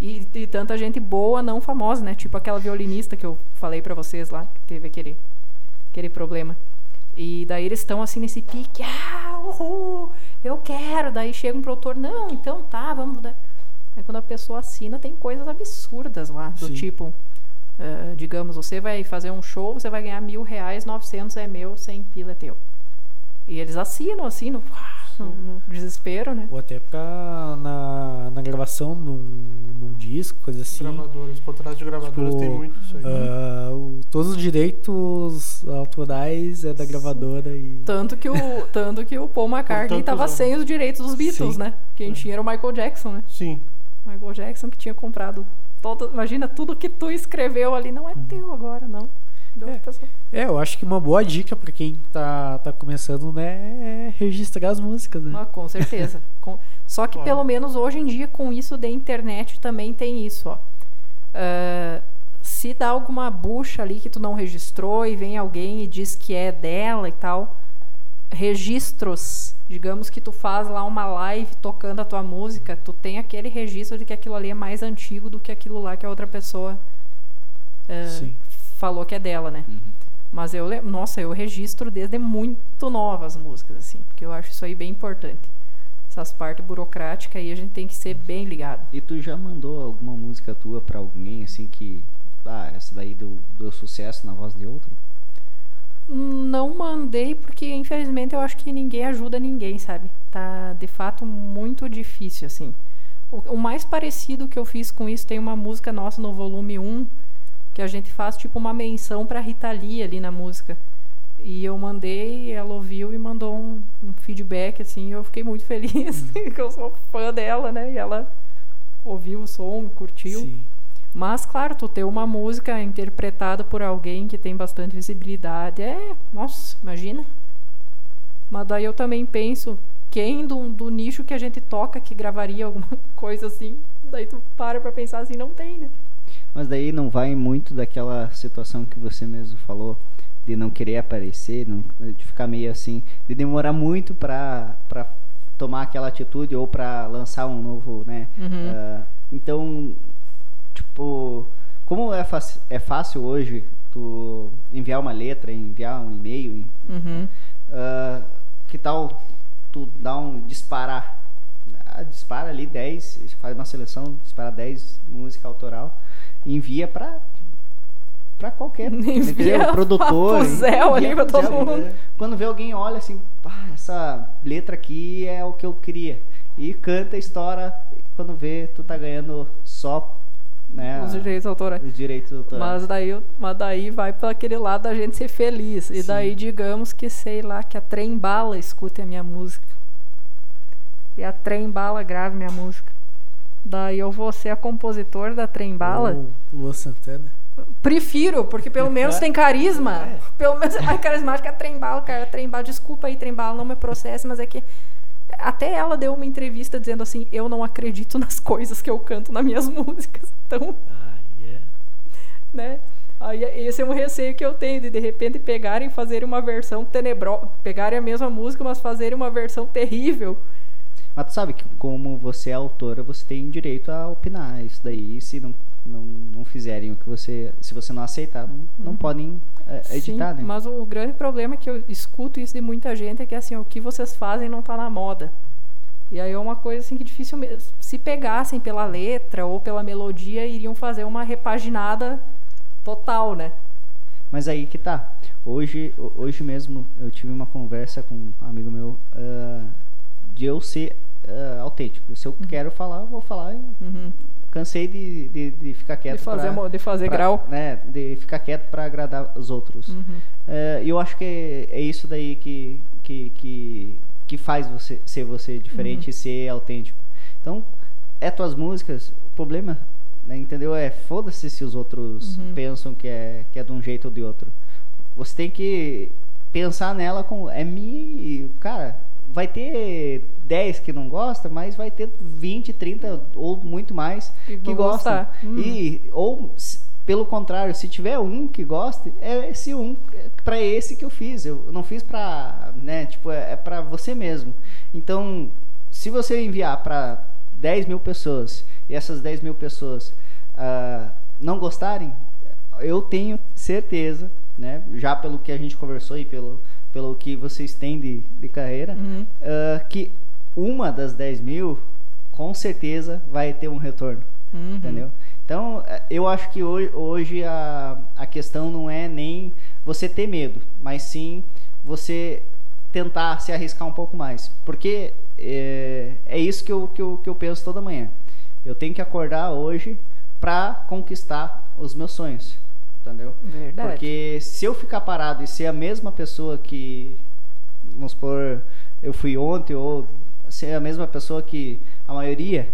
E, e tanta gente boa não famosa, né? Tipo aquela violinista que eu falei para vocês lá, que teve aquele, aquele problema. E daí eles estão assim nesse pique, ah, uhul, eu quero. Daí chega um produtor, não, então tá, vamos. Aí quando a pessoa assina, tem coisas absurdas lá, do Sim. tipo, uh, digamos, você vai fazer um show, você vai ganhar mil reais, 900 é meu, 100 pila é teu. E eles assinam, assinam, no, no desespero, né? Ou até pra, na, na gravação num, num disco, coisa assim. Gravadores, contratos de gravadoras tipo, tem muito isso aí. Uh, todos os direitos autorais é da Sim. gravadora e... Tanto que o, tanto que o Paul McCartney tava sem os direitos dos Beatles, Sim. né? Quem é. tinha era o Michael Jackson, né? Sim. Michael Jackson que tinha comprado todo, imagina tudo que tu escreveu ali não é hum. teu agora, não. É, é, eu acho que uma boa dica para quem tá, tá começando, né, é registrar as músicas, né? Ah, com certeza. com... Só que pelo menos hoje em dia, com isso da internet, também tem isso, ó. Uh, se dá alguma bucha ali que tu não registrou e vem alguém e diz que é dela e tal, registros, digamos que tu faz lá uma live tocando a tua música, tu tem aquele registro de que aquilo ali é mais antigo do que aquilo lá que a outra pessoa uh, falou que é dela, né? Uhum. Mas eu, nossa, eu registro desde muito novas músicas, assim, porque eu acho isso aí bem importante. Essas partes burocráticas aí a gente tem que ser bem ligado. E tu já mandou alguma música tua para alguém, assim, que, ah, essa daí deu, deu sucesso na voz de outro? Não mandei porque, infelizmente, eu acho que ninguém ajuda ninguém, sabe? Tá, de fato, muito difícil, assim. O, o mais parecido que eu fiz com isso, tem uma música nossa no volume 1, que a gente faz tipo uma menção para Rita Lee ali na música. E eu mandei, ela ouviu e mandou um, um feedback, assim, eu fiquei muito feliz, que eu sou fã dela, né? E ela ouviu o som, curtiu. Sim. Mas, claro, tu ter uma música interpretada por alguém que tem bastante visibilidade é. Nossa, imagina. Mas daí eu também penso, quem do, do nicho que a gente toca que gravaria alguma coisa assim? Daí tu para pra pensar assim, não tem, né? Mas daí não vai muito daquela situação que você mesmo falou de não querer aparecer, não, de ficar meio assim, de demorar muito para tomar aquela atitude ou para lançar um novo, né? Uhum. Uh, então, tipo, como é, fácil, é fácil hoje tu enviar uma letra, enviar um e-mail, uhum. uh, que tal tu dar um disparar? Ah, dispara ali 10, faz uma seleção, dispara 10 música autoral envia para para qualquer envia produtor Zéu ali para todo mundo né? quando vê alguém olha assim ah, essa letra aqui é o que eu queria e canta estoura quando vê tu tá ganhando só né, os direitos autorais os direitos autorais mas daí mas daí vai para aquele lado da gente ser feliz e Sim. daí digamos que sei lá que a trem bala escute a minha música e a trem bala grave minha música Daí eu vou ser a compositor da Trembala. Lua Santana. Prefiro, porque pelo menos tem carisma. É. Pelo menos a carismática é a Trembala, cara. Trembala, desculpa aí, Trembala, não me processe, mas é que até ela deu uma entrevista dizendo assim: Eu não acredito nas coisas que eu canto nas minhas músicas. Então. Ah, yeah. Né? Aí esse é um receio que eu tenho de de repente pegarem e fazerem uma versão tenebrosa, pegarem a mesma música, mas fazerem uma versão terrível mas tu sabe que como você é autora, você tem direito a opinar isso daí. Se não, não, não fizerem o que você... Se você não aceitar, não, não uhum. podem é, editar, Sim, né? mas o grande problema é que eu escuto isso de muita gente é que assim, o que vocês fazem não está na moda. E aí é uma coisa assim que difícil se pegassem pela letra ou pela melodia iriam fazer uma repaginada total, né? Mas aí que tá. Hoje, hoje mesmo eu tive uma conversa com um amigo meu uh, de eu ser uh, autêntico. Se eu uhum. quero falar, eu vou falar. Uhum. Cansei de, de, de, ficar quieto. De fazer, pra, de fazer pra, grau. Né, de ficar quieto para agradar os outros. Uhum. Uh, eu acho que é, é, isso daí que, que, que, que faz você ser você diferente uhum. e ser autêntico. Então, é tuas músicas, o problema, né, entendeu? É foda-se se os outros uhum. pensam que é, que é de um jeito ou de outro. Você tem que pensar nela com. É me. Cara, vai ter 10 que não gosta, mas vai ter 20, 30 ou muito mais que, que gostam. Hum. E ou pelo contrário, se tiver um que goste, é esse um para esse que eu fiz. Eu não fiz para, né, tipo, é, é para você mesmo. Então, se você enviar para 10 mil pessoas e essas 10 mil pessoas uh, não gostarem, eu tenho certeza, né, já pelo que a gente conversou e pelo pelo que vocês têm de, de carreira, Uhum. uh, que uma das 10 mil com certeza vai ter um retorno. Uhum. Entendeu? Então, eh, eu acho que hoje, hoje a, a questão não é nem você ter medo, mas sim você tentar se arriscar um pouco mais. Porque é, é isso que eu, que, eu, que eu penso toda manhã. Eu tenho que acordar hoje para conquistar os meus sonhos. Entendeu? Verdade. Porque se eu ficar parado e ser a mesma pessoa que, vamos supor, eu fui ontem, ou ser a mesma pessoa que a maioria,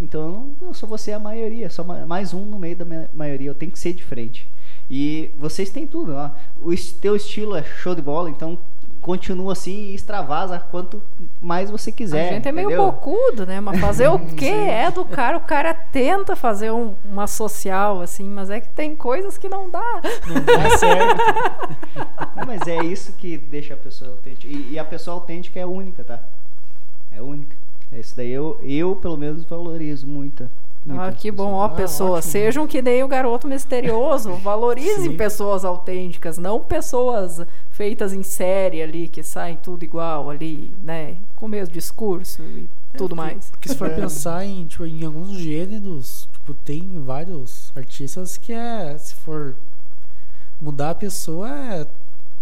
então eu só vou ser a maioria, só ma- mais um no meio da ma- maioria, eu tenho que ser diferente. E vocês têm tudo, ó. o teu estilo é show de bola, então continua assim e extravasa quanto mais você quiser. a gente é meio entendeu? bocudo, né? Mas fazer o quê? É do cara, o cara tenta fazer um- uma social, assim, mas é que tem coisas que não dá. Não dá certo. Não, mas é isso que deixa a pessoa autêntica. E, e a pessoa autêntica é única, tá? É única. É isso daí eu, eu pelo menos valorizo muito. Ah, que bom, ó, Ah, pessoas. ótimo. Sejam que nem o garoto misterioso. Valorizem pessoas autênticas, não pessoas feitas em série ali, que saem tudo igual ali, né? Com o mesmo discurso e tudo porque, mais. Porque se for É. pensar em, tipo, em alguns gêneros, tipo, tem vários artistas que é, se for mudar a pessoa, é,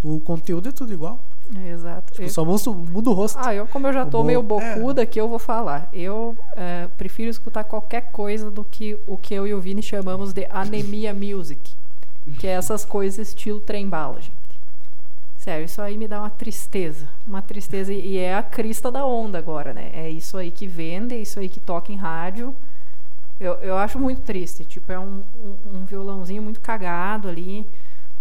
o conteúdo é tudo igual. Exato. Tipo, Eu- só muda, o rosto. Ah, eu como eu já bom- meio bocuda aqui, eu vou falar. Eu eh, prefiro escutar qualquer coisa do que o que eu e o Vini chamamos de anemia music. Que é essas coisas estilo trem-bala, gente. Sério, isso aí me dá uma tristeza. Uma tristeza. E e é a crista da onda agora, né? É isso aí que vende, é isso aí que toca em rádio. Eu, eu acho muito triste. Tipo, é um, um, um violãozinho muito cagado ali,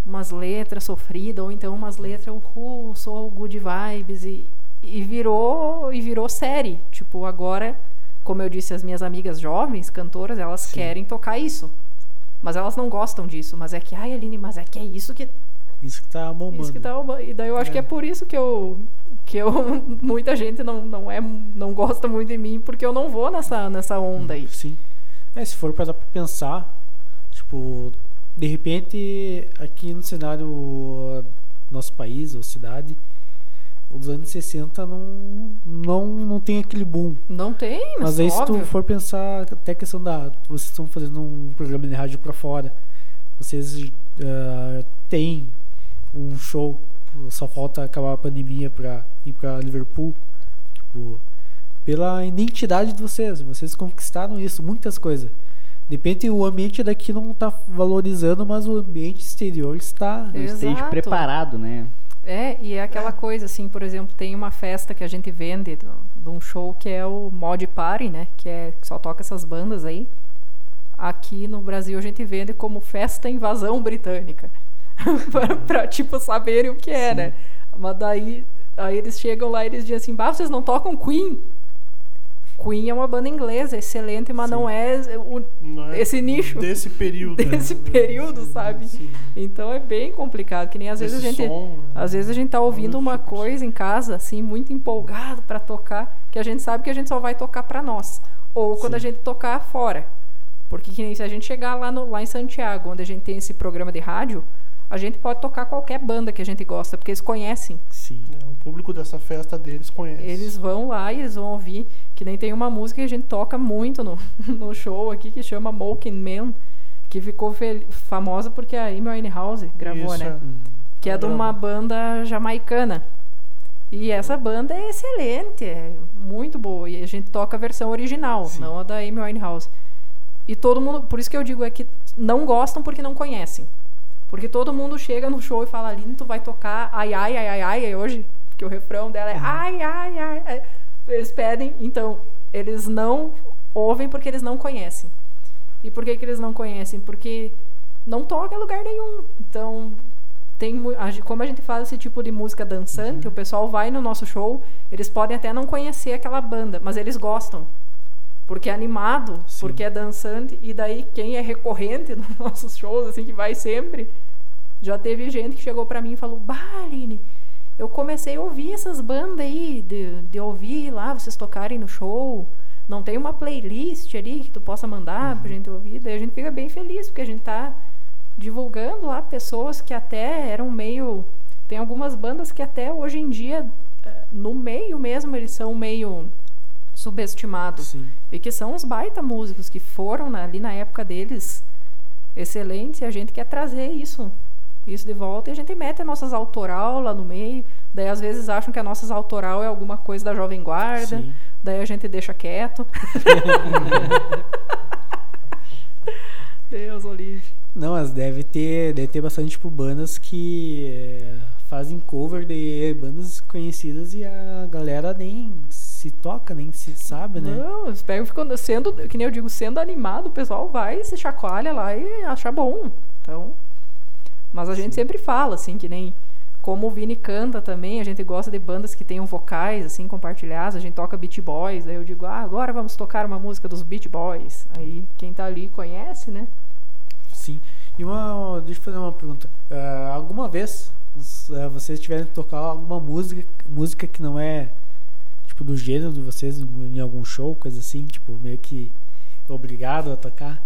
umas letras sofridas, ou então umas letras, uhul, sou good vibes. E, e virou e virou série. Tipo, agora, como eu disse, as minhas amigas jovens, cantoras, elas Sim. querem tocar isso. Mas elas não gostam disso. Mas é que, ai, Aline, mas é que é isso que Isso que tá bombando. isso que tá uma- E daí eu acho É. que é por isso que eu. Que eu. Muita gente não, não, é, não gosta muito de mim, porque eu não vou nessa, nessa onda aí. Sim. É, se for para pensar, tipo, de repente, aqui no cenário uh, nosso país ou cidade, os anos 60 não, não, não tem aquele boom. Não tem, mas, Mas aí se óbvio. tu for pensar até a questão da. Vocês estão fazendo um programa de rádio pra fora. Vocês ah, têm um show. Só falta acabar a pandemia pra ir pra Liverpool. Tipo, pela identidade de vocês. Vocês conquistaram isso, muitas coisas. De repente o ambiente daqui não tá valorizando, mas o ambiente exterior está. Stage Exato. preparado, né? É, e é aquela coisa assim, por exemplo, tem uma festa que a gente vende de um show que é o Mod Party, né? Que é que só toca essas bandas aí. Aqui no Brasil a gente vende como Festa Invasão Britânica. pra, pra, tipo, saberem o que é, né? Mas daí aí eles chegam lá e eles dizem assim, bah, vocês não tocam Queen? Queen é uma banda inglesa, excelente, mas não é o- Não é esse nicho Desse período. desse né? período, sabe? Sim. Então é bem complicado, que nem às vezes a gente som, né? às vezes a gente tá ouvindo uma tipos. coisa em casa assim muito empolgado pra tocar, que a gente sabe que a gente só vai tocar pra nós, ou quando a gente tocar fora. Porque que nem se a gente chegar lá no, lá em Santiago, onde a gente tem esse programa de rádio, a gente pode tocar qualquer banda que a gente gosta, porque eles conhecem. Sim. É, o público dessa festa deles conhece. Eles vão lá e eles vão ouvir. Que nem tem uma música que a gente toca muito no, no show aqui que chama Moking Man, que ficou famosa porque a Amy Winehouse gravou, Isso, né? é. Que é de uma banda jamaicana. E essa banda é excelente, é muito boa. E a gente toca a versão original, Sim. não a da Amy Winehouse. E todo mundo, por isso que eu digo é que não gostam porque não conhecem. Porque todo mundo chega no show e fala, Aline, tu vai tocar ai, ai, ai, ai, ai, hoje? Que o refrão dela é ai, ai, ai, ai. Eles pedem, então, eles não ouvem porque eles não conhecem. E por que, que eles não conhecem? Porque não toca em lugar nenhum. Então, tem, como a gente faz esse tipo de música dançante, o pessoal vai no nosso show, eles podem até não conhecer aquela banda, mas eles gostam. Porque é animado, Sim. porque é dançante, e daí quem é recorrente nos nossos shows, assim, que vai sempre, já teve gente que chegou pra mim e falou, bah, Aline, eu comecei a ouvir essas bandas aí, de, de ouvir lá vocês tocarem no show, não tem uma playlist ali que tu possa mandar pra gente ouvir, daí a gente fica bem feliz, porque a gente tá divulgando lá pessoas que até eram meio Tem algumas bandas que até hoje em dia, eh, no meio mesmo, eles são meio subestimados. Sim. E que são os baita músicos que foram ali na época deles excelentes e a gente quer trazer isso isso de volta e a gente mete as nossas autoral lá no meio. Daí às vezes acham que a nossas autoral é alguma coisa da Jovem Guarda. Sim. Daí a gente deixa quieto. Deus, Olívio. Não, mas deve ter, deve ter bastante tipo, bandas que é, fazem cover de bandas conhecidas e a galera nem se toca, nem se sabe, né? Não, eles pegam, ficam sendo, que nem eu digo, sendo animado, o pessoal vai, se chacoalha lá e acha bom. Então, mas a Sim. gente sempre fala, assim, que nem como o Vini canta também, a gente gosta de bandas que tenham vocais, assim, compartilhados, a gente toca Beat Boys, aí eu digo, ah, agora vamos tocar uma música dos Beat Boys. Aí quem tá ali conhece, né? Sim. E uma, deixa eu fazer uma pergunta. Uh, alguma vez uh, vocês tiverem que tocar alguma música, música que não é, tipo, do gênero de vocês em algum show, coisa assim, tipo, meio que obrigado a tocar?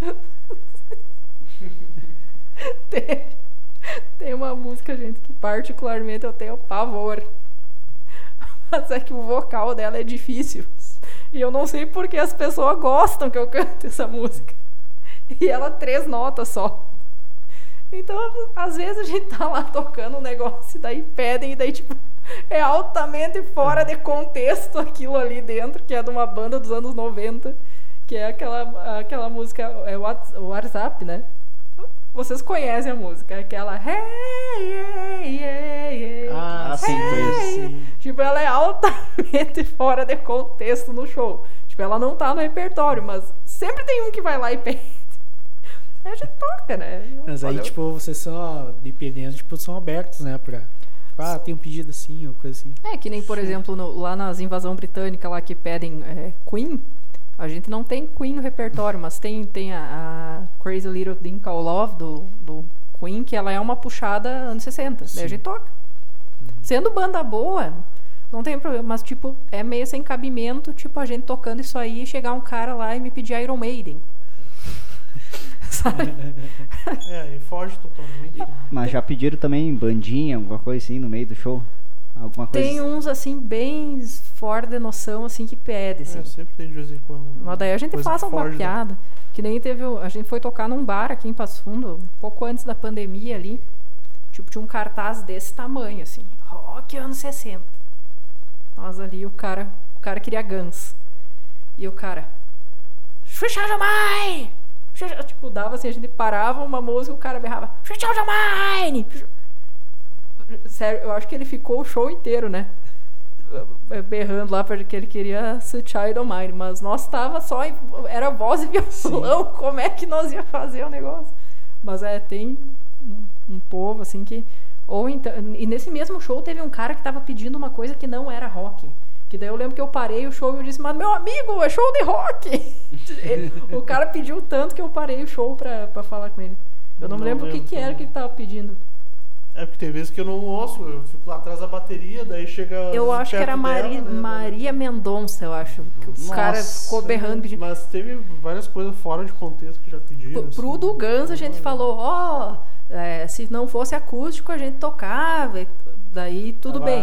tem, tem uma música, gente, que particularmente eu tenho pavor. Mas é que o vocal dela é difícil. E eu não sei porque as pessoas gostam que eu cante essa música. E ela três notas só. Então, às vezes a gente tá lá tocando um negócio e daí pedem, e daí, tipo, é altamente fora de contexto aquilo ali dentro, que é de uma banda dos anos 90, que é aquela, aquela música, é o WhatsApp, né? Vocês conhecem a música, é aquela hey, hey, hey, Ah, sim, hey. Tipo, ela é altamente fora de contexto no show. Tipo, ela não tá no repertório, mas sempre tem um que vai lá e pede. A gente toca, né? Mas aí, tipo, vocês são, dependendo, tipo, são abertos, né, pra... Ah, tem um pedido assim, ou coisa assim. É, que nem, por exemplo, no, lá nas invasão britânica lá que pedem é, Queen, a gente não tem Queen no repertório, mas tem, tem a, a Crazy Little Thing Called Love do, do Queen, que ela é uma puxada anos 60. Sim. Daí a gente toca. Uhum. Sendo banda boa, não tem problema, mas tipo, é meio sem cabimento, tipo, a gente tocando isso aí e chegar um cara lá e me pedir Iron Maiden. Sabe? é, e foge totalmente. Mas já pediram também bandinha, alguma coisa assim no meio do show? Alguma coisa... Tem uns, assim, bem fora de noção, assim, que pede, assim. É, sempre tem de vez em quando. Mas daí a gente faz uma foge, piada. Né? Que nem teve... A gente foi tocar num bar aqui em Passo Fundo, um pouco antes da pandemia ali. Tipo, tinha um cartaz desse tamanho, assim. Rock anos 60. Nós ali, o cara... O cara queria Guns. E o cara... Xuxa Jamai! Tipo, dava assim, a gente parava uma música, o cara berrava... Xuxa Jamai! Sério, eu acho que ele ficou o show inteiro, né? Berrando lá porque ele queria se Child of Mine. Mas nós tava só. Era voz e violão. Sim. Como é que nós ia fazer o negócio? Mas é, tem um, um povo assim que. Ou então, e nesse mesmo show teve um cara que tava pedindo uma coisa que não era rock. Que daí eu lembro que eu parei o show e eu disse, mas meu amigo, é show de rock! o cara pediu tanto que eu parei o show pra, pra falar com ele. Eu não, não lembro o que, que era que ele tava pedindo. É porque tem vezes que eu não ouço, eu fico lá atrás da bateria, daí chega. Eu acho que era Maria, dela, né? Maria Mendonça, eu acho. Que o cara ficou berrando pedindo. Mas teve várias coisas fora de contexto que já pediram. Pro, pro assim, do Guns a gente falou, ó, oh, é, se não fosse acústico a gente tocava. Daí tudo bem.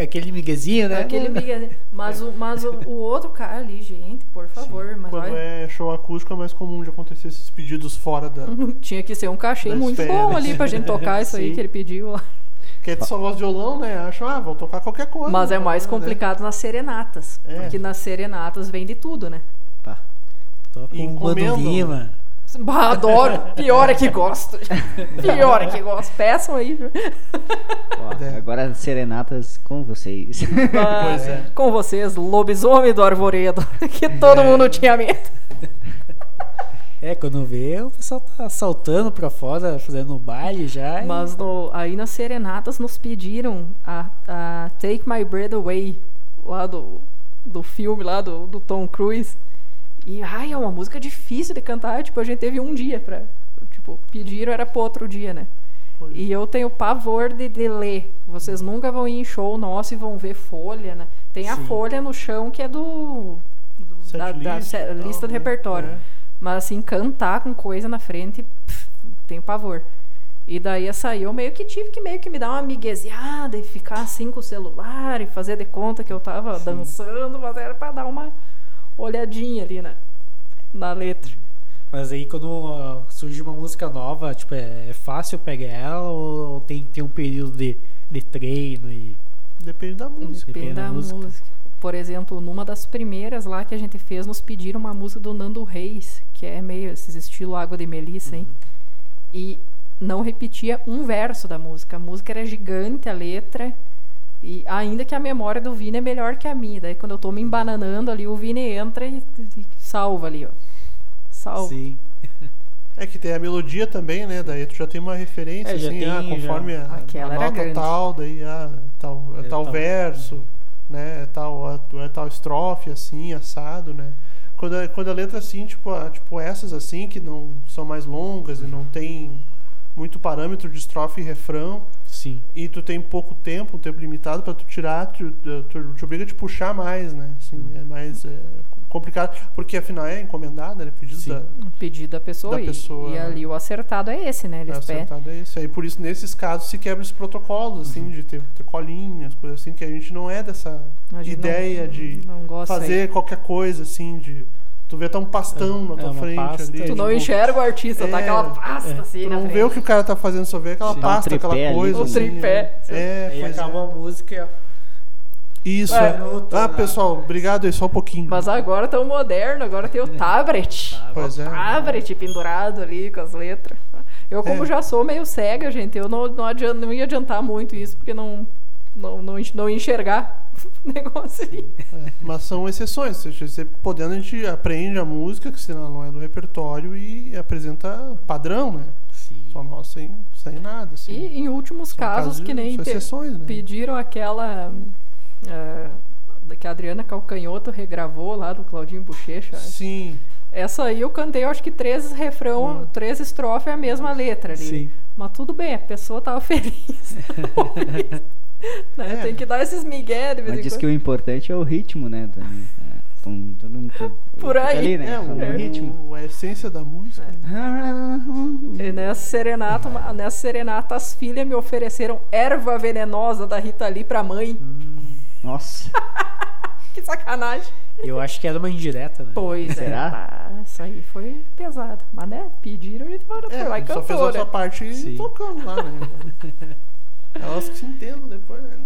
aquele miguezinho, né? Aquele miguezinho. Mas, o, mas o, o, outro cara ali, gente, por favor. Sim. Mas Quando vai... é show acústico é mais comum de acontecer esses pedidos fora da. Tinha que ser um cachê muito férias. bom ali pra gente tocar isso aí que ele pediu. Porque só gosta de violão, né? Acham, ah, vou tocar qualquer coisa. Mas é mais né? complicado nas serenatas. É. Porque nas serenatas vem de tudo, né? Tá. Toca um Lima. Bah, adoro. Pior é que gosto. Pior é que gosto. Peçam aí, viu? Ó, é. agora serenatas com vocês. pois é. Com vocês, lobisomem do arvoredo. Que todo é. mundo tinha medo. É, quando vê, o pessoal tá saltando pra fora, fazendo um baile já. Mas no, aí nas serenatas nos pediram a, a Take My Breath Away, lá do, do filme lá do, do Tom Cruise. E, ai, é uma música difícil de cantar. Tipo, a gente teve um dia pra. Tipo, pediram, era pro outro dia, né? Foi. E eu tenho pavor de, de, ler. Vocês nunca vão ir em show nosso e vão ver folha, né? Tem Sim. a folha no chão que é do. do da, da, da, lista do né? repertório. É. Mas assim, cantar com coisa na frente, pff, tenho pavor. E daí essa aí eu meio que tive que meio que me dar uma miguezeada e ficar assim com o celular e fazer de conta que eu tava Sim. dançando, mas era pra dar uma olhadinha ali na, na letra. Mas aí quando uh, surge uma música nova, tipo, é, é fácil pegar ela ou tem, tem um período de, de treino e. Depende da música. Depende, Depende da, da música. música. Por exemplo, numa das primeiras lá que a gente fez, nos pediram uma música do Nando Reis, que é meio esse estilo Água de Melissa, hein? Uhum. E não repetia um verso da música. A música era gigante, a letra. E ainda que a memória do Vini é melhor que a minha. Daí quando eu tô me embananando ali, o Vini entra e, e salva ali, ó. Salva. Sim. É que tem a melodia também, né? Daí tu já tem uma referência, é, assim, ah, conforme a, a, nota grande. tal, daí ah, tal, é, tal, tal verso, né? É tal, é tal estrofe, assim, assado, né? Quando, quando a letra assim, tipo, tipo essas assim, que não são mais longas e não tem muito parâmetro de estrofe e refrão. Sim. E tu tem pouco tempo, um tempo limitado para tu tirar, tu, tu, te obriga a te puxar mais, né? Assim, é mais é, complicado, porque afinal é encomendado, é pedido Sim. da pedido da pessoa, da e, pessoa e, ali o acertado é esse, né? Eles o acertado é esse. Aí por isso nesses casos se quebra esses protocolos assim uhum. de ter, ter, colinhas, coisas assim que a gente não é dessa ideia não, de não fazer aí. qualquer coisa assim de Tu vê tá um pastão é, na tua é frente pasta, ali. Tu tipo, não enxerga o artista, tá é, tá aquela pasta é, assim, Tu não vê o que o cara tá fazendo, só vê aquela Sim, pasta, um aquela coisa. O assim, tripé. É, aí acaba a música isso. É, ah, pessoal, obrigado aí, só um pouquinho. Mas agora tão moderno, agora tem o tablet. Pois é. Tablet pendurado ali com as letras. Eu, como é. já sou meio cega, gente, eu não, não, adianta, não ia adiantar muito isso, porque não, não, não, não enxergar o negócio ali. É, mas são exceções. Sempre podendo, a gente aprende a música, que senão não é do repertório, e apresenta padrão, né? Sim. Só nós sem, sem nada. Assim. E em últimos casos, casos, que nem exceções, né? pediram aquela. Uh, que a Adriana Calcanhoto regravou lá do Claudinho Bochecha. Sim. Essa aí eu cantei, eu acho que três refrão, hum. três estrofes é a mesma letra ali. Sim. Mas tudo bem, a pessoa tava feliz. né? é. Tem que dar esses migué de vez Mas diz que o importante é o ritmo, né? Também. É. Tum, tum, tum, Por aí. Ali, né? É, o, é. ritmo. a essência da música. É. E nessa serenata, nessa serenata, as filhas me ofereceram erva venenosa da Rita Lee pra mãe. Hum, nossa. que sacanagem. Eu acho que era uma indireta, né? Pois é, Será? é. Tá, isso aí foi pesado. Mas, né? Pediram, a gente foi é, lá e cantou, Só fez a sua parte e tocando lá, né? Elas que se entendam depois, né?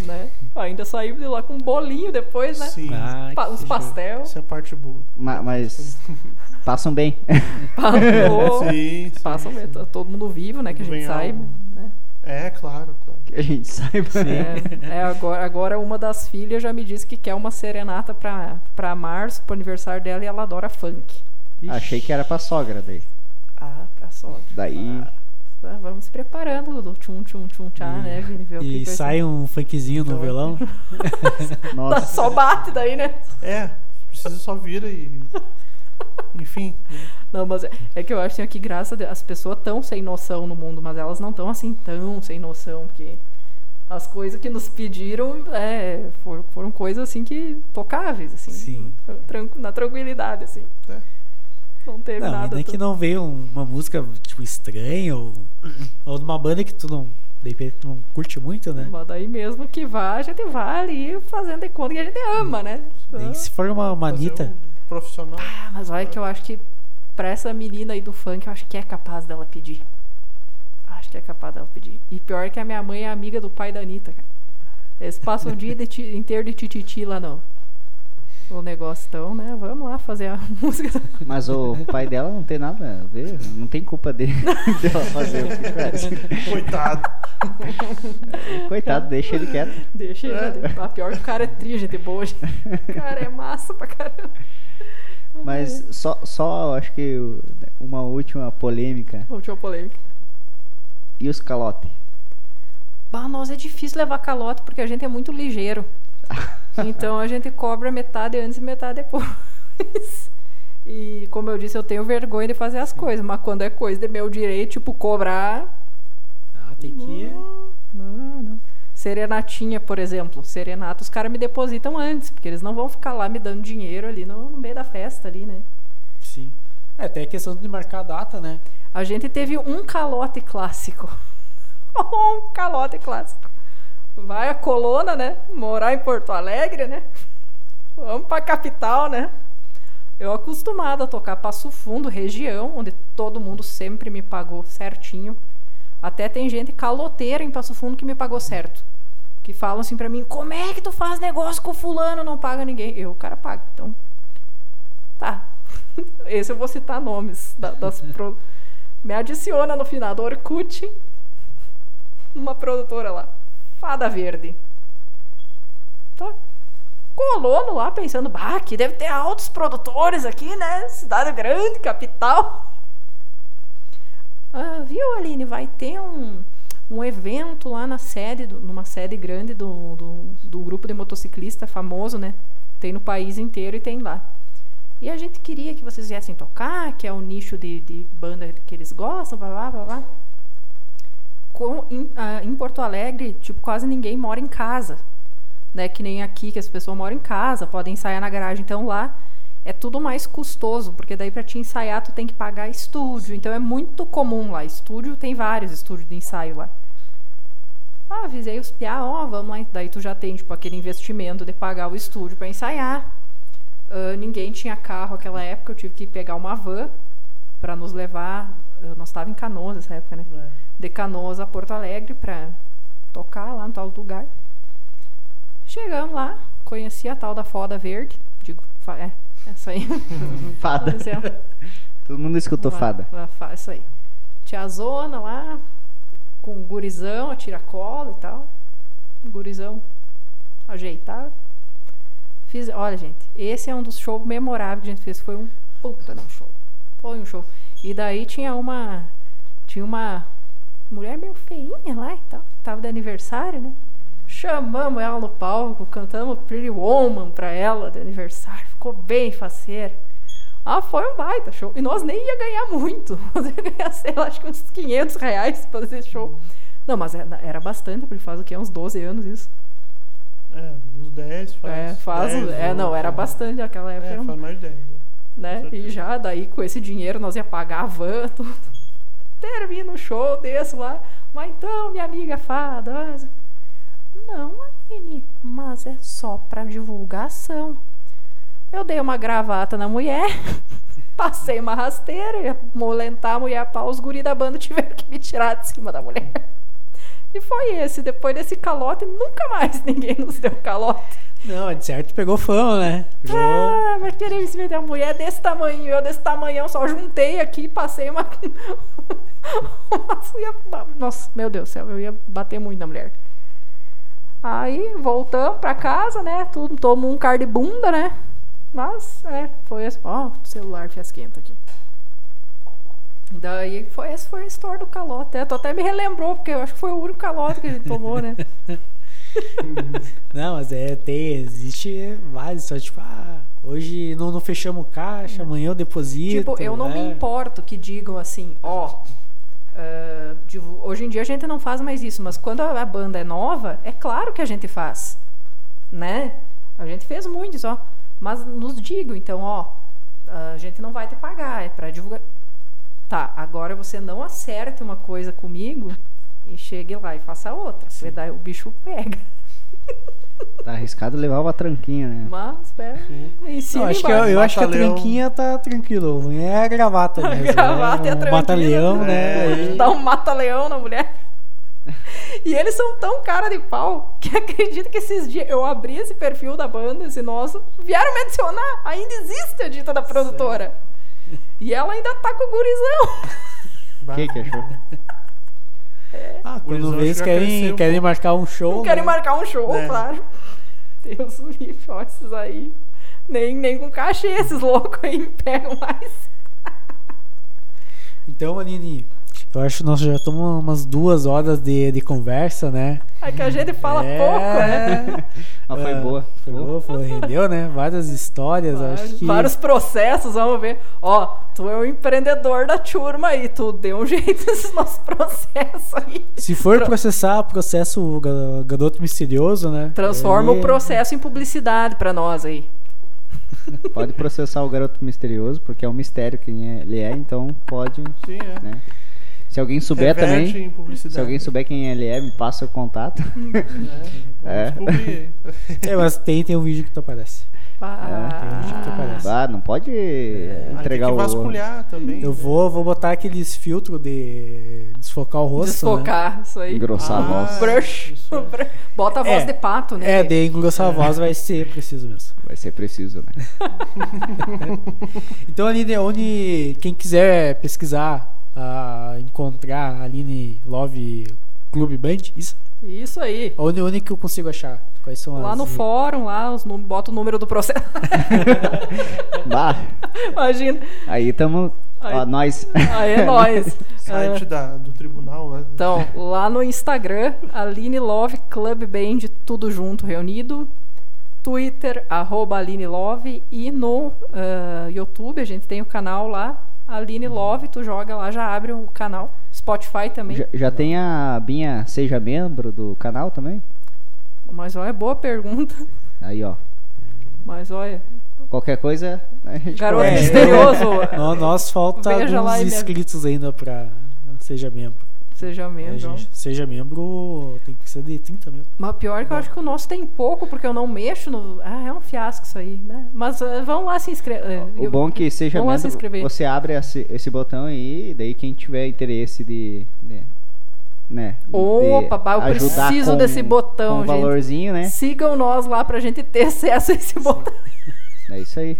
né? Ainda saiu de lá com um bolinho depois, né? Sim. Ah, pa uns pastel. Essa é parte boa. Ma mas passam bem. Passou. sim, sim, Passam bem. Tá todo mundo vivo, né? Que a gente saiba. Né? É, claro, claro. Que a gente saiba. É, é, agora, agora uma das filhas já me disse que quer uma serenata pra, pra março, pro aniversário dela, e ela adora funk. Ixi. Achei que era pra sogra daí. Ah, pra sogra. Daí... Ah. Tá, vamos se preparando do tchum tchum tchum tchá, e, né, Vini? Ver e sai um funkzinho no violão. Nossa. Só bate daí, né? É, precisa só vir e. Enfim. Não, mas é, é, que eu acho assim, que graças a as pessoas estão sem noção no mundo, mas elas não estão assim tão sem noção, porque as coisas que nos pediram é, foram, foram coisas assim que tocáveis, assim. Sim. Na tranquilidade, assim. É. Não teve não, nada. Ainda que não veio uma música, tipo, estranha ou, ou de uma banda que tu não, de repente, não curte muito, né? Mas daí mesmo que vá, a gente vai ali fazendo de conta que a gente ama, né? Nem se for uma manita. Um profissional. Ah, mas olha que eu acho que pra essa menina aí do funk, eu acho que é capaz dela pedir. Acho que é capaz dela pedir. E pior que a minha mãe é amiga do pai da Anitta, cara. Eles passam o dia de inteiro de tititi lá não o negócio. Então, né, vamos lá fazer a música. Mas o pai dela não tem nada a ver, não tem culpa dele dela fazer o que faz. Coitado. Coitado, deixa ele quieto. Deixa ele. É. A pior que o cara é tri, gente boa. Gente. O cara é massa pra caramba. Mas só, só acho que uma última polêmica. Última polêmica. E os calotes? Bah, nós é difícil levar calote porque a gente é muito ligeiro. Então a gente cobra metade antes e metade depois. e como eu disse, eu tenho vergonha de fazer as coisas, mas quando é coisa de meu direito, tipo, cobrar. Ah, tem que. Não, não. Serenatinha, por exemplo. Serenata, os caras me depositam antes, porque eles não vão ficar lá me dando dinheiro ali no, no meio da festa ali, né? Sim. É, tem a questão de marcar a data, né? A gente teve um calote clássico. um calote clássico. Vai a colona, né? Morar em Porto Alegre, né? Vamos pra capital, né? Eu acostumada a tocar Passo Fundo, região, onde todo mundo sempre me pagou certinho. Até tem gente caloteira em Passo Fundo que me pagou certo. Que falam assim pra mim, como é que tu faz negócio com fulano, não paga ninguém? Eu, o cara paga. Então, tá. Esse eu vou citar nomes das pro... Me adiciona no final do Orkut, uma produtora lá, Fada Verde. Tá colono lá pensando, bah, aqui deve ter altos produtores aqui, né? Cidade grande, capital. Ah, viu, Aline? Vai ter um, um evento lá na sede, numa sede grande do, do, do grupo de motociclista famoso, né? Tem no país inteiro e tem lá. E a gente queria que vocês viessem tocar, que é o nicho de, de banda que eles gostam, blá blá blá blá. Com, em, uh, em Porto Alegre, tipo, quase ninguém mora em casa né? Que nem aqui, que as pessoas moram em casa, podem ensaiar na garagem. Então lá é tudo mais custoso, porque daí para te ensaiar tu tem que pagar estúdio. Então é muito comum lá. Estúdio tem vários estúdios de ensaio lá. Ah, avisei os piá, ó, oh, vamos lá. Daí tu já tem, tipo, aquele investimento de pagar o estúdio para ensaiar. Uh, ninguém tinha carro naquela época, eu tive que pegar uma van para nos levar. Uh, nós estávamos em Canoas nessa época, né? É. De Canoas a Porto Alegre para tocar lá no tal lugar. Chegamos lá, conheci a tal da foda verde. Digo, é, essa aí. fada. Todo mundo escutou uma, fada. Uma, isso aí. Tiazona lá, com gurizão, a tiracola e tal. Gurizão ajeitado. Fiz, olha, gente, esse é um dos shows memoráveis que a gente fez. Foi um puta não show. Foi um show. E daí tinha uma. Tinha uma mulher meio feinha lá e tal. Tava de aniversário, né? Chamamos ela no palco, cantamos Pretty Woman pra ela de aniversário. Ficou bem faceira. Ah, foi um baita show. E nós nem ia ganhar muito. Nós ia ganhar, sei lá, acho que uns 500 reais pra fazer show. Não, mas era, era bastante, porque faz o quê? Uns 12 anos isso. É, uns 10 faz. É, faz. 10, é, não, era bastante aquela época. É, faz mais de 10. Né? E já daí, com esse dinheiro, nós ia pagar a van, tudo. Termina o show, desço lá. Mas então, minha amiga fada, mas não, Aline, mas é só para divulgação. Eu dei uma gravata na mulher, passei uma rasteira, ia molentar a mulher pau, os guri da banda tiveram que me tirar de cima da mulher. E foi esse. Depois desse calote, nunca mais ninguém nos deu calote. Não, de certo pegou fama, né? Pegou... Ah, mas queria me meter a mulher desse tamanho, eu desse tamanhão, só juntei aqui, passei uma. Nossa, meu Deus do céu, eu ia bater muito na mulher. Aí voltamos pra casa, né? Tudo, tomou um car de bunda, né? Mas, é, foi esse. Ó, o celular fiasquento aqui. Daí foi, esse foi a história do calote. É, tu até me relembrou, porque eu acho que foi o único calote que a gente tomou, né? não, mas é, tem, existe vários, só tipo, ah, hoje não, não fechamos caixa, amanhã eu deposito. Tipo, eu não me importo que digam assim, ó, Uh, hoje em dia a gente não faz mais isso, mas quando a, a, banda é nova, é claro que a gente faz, né? A gente fez muito ó. Mas nos digam, então, ó, a gente não vai te pagar, é para divulgar. Tá, agora você não acerte uma coisa comigo e chegue lá e faça outra. Porque daí o bicho pega. Tá arriscado levar uma tranquinha, né? Mas, pera. Em cima acho que eu, eu acho que a tranquinha tá tranquilo. É a gravata mesmo. A gravata né? é a tranquinha. Mata-leão, né? É. Dá um mata-leão na mulher. E eles são tão cara de pau que acredito que esses dias eu abri esse perfil da banda, esse nosso, vieram me adicionar. Ainda existe a dita da produtora. E ela ainda tá com o gurizão. O que, que achou? É. Ah, quando vê querem, querem marcar um show. Não querem né? marcar um show, é. claro. Deus me livre, esses aí. Nem, nem com cachê esses loucos aí me pegam mais. Então, Aline, eu acho que nós já estamos umas duas horas de, de conversa, né? É que a gente fala é... pouco, né? Ah, foi boa. Foi boa, foi, rendeu, né? Várias histórias, vários, acho que... Vários processos, vamos ver. Ó, tu é o empreendedor da turma aí, tu deu um jeito nesses nossos processos aí. Se for Pro... processar processo o garoto misterioso, né? Transforma o processo em publicidade para nós aí. Pode processar o garoto misterioso, porque é um mistério quem ele é, então pode. Sim, é. Né? Se alguém souber Reverte também. em publicidade. Se alguém souber quem ele é, me passa o contato. É, É. descobrir. É, mas tem, tem um vídeo que tu aparece. Ah, Tem gente que aparece. Ah, não pode Ah, entregar tem que o. vasculhar também. Eu né? vou, vou botar aqueles filtros de desfocar o rosto. Né? Desfocar, isso aí. Engrossar a Ah, voz. Brush. é. Bota a voz É. de pato, né? É, de engrossar a voz vai ser preciso mesmo. Vai ser preciso, né? Então, Aline, onde quem quiser pesquisar, ah, encontrar a Aline Love Club Band, isso? Isso aí. Onde, onde que eu consigo achar? Quais são Lá as... no fórum, lá, os, num- bota o número do processo. Bah, Imagina. aí estamos. Aí- Ó, nós. Aí é nóis. Site da, do tribunal. Lá. Então, lá no Instagram, Aline Love Club Band, tudo junto, reunido. Twitter, arroba Aline Love. E no ah, YouTube, a gente tem o canal lá, Aline Love. Tu joga lá, já abre o canal. Spotify também. Já, já tem a Binha Seja Membro do canal também? Mas olha, boa pergunta. Aí, ó. Mas olha, Qualquer coisa. A gente garoto É. misterioso. Nó- Nós falta Veja alguns inscritos ainda pra seja membro. Seja É, mesmo. gente, seja membro tem que ser de 30 mil. Mas pior que eu acho que o nosso tem pouco, porque eu não mexo no. Ah, é um fiasco isso aí, né? Mas eh, vão lá se inscrever. O bom é que seja Vamos lá se membro, inscrever. você abre esse, esse botão aí, daí quem tiver interesse de, de né, Opa, de pá, eu preciso com- desse botão, com um gente. valorzinho, né? Sigam nós lá pra gente ter acesso a esse botão. É isso aí.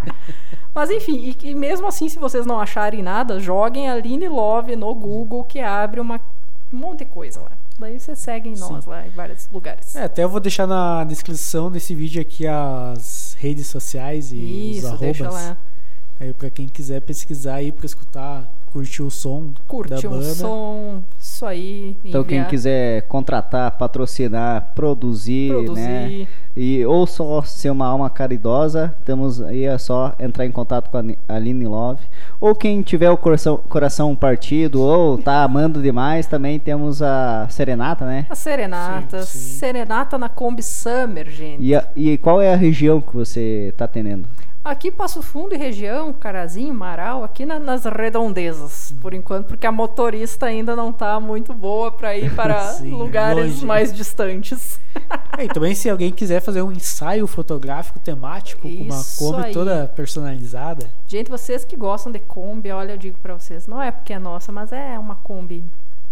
Mas enfim, e, e mesmo assim, se vocês não acharem nada, joguem Aline Love no Google, que abre uma, um monte de coisa lá. Daí vocês seguem nós lá em vários lugares. É, até eu vou deixar na descrição desse vídeo aqui as redes sociais e os Isso, arrobas. deixa lá. Aí pra quem quiser pesquisar aí pra escutar, curtir o som da Curte um banda. som, isso aí. Então quem quiser contratar, patrocinar, produzir, né? produzir. E, ou só ser uma alma caridosa, temos aí é só entrar em contato com a Aline Love. Ou quem tiver o coração, coração partido ou tá amando demais, também temos a Serenata, né? A Serenata. Sim, sim. Serenata na Kombi Summer, gente. E, a- e qual é a região que você tá atendendo? Aqui Passo Fundo e região, Carazinho, Marau, aqui na- nas redondezas, por enquanto, porque a motorista ainda não tá muito boa para ir para Sim, lugares longe. mais distantes. É, e também se alguém quiser fazer um ensaio fotográfico temático com uma Isso Kombi aí. toda personalizada. Gente, vocês que gostam de Kombi, olha, eu digo para vocês, não é porque é nossa, mas é uma Kombi.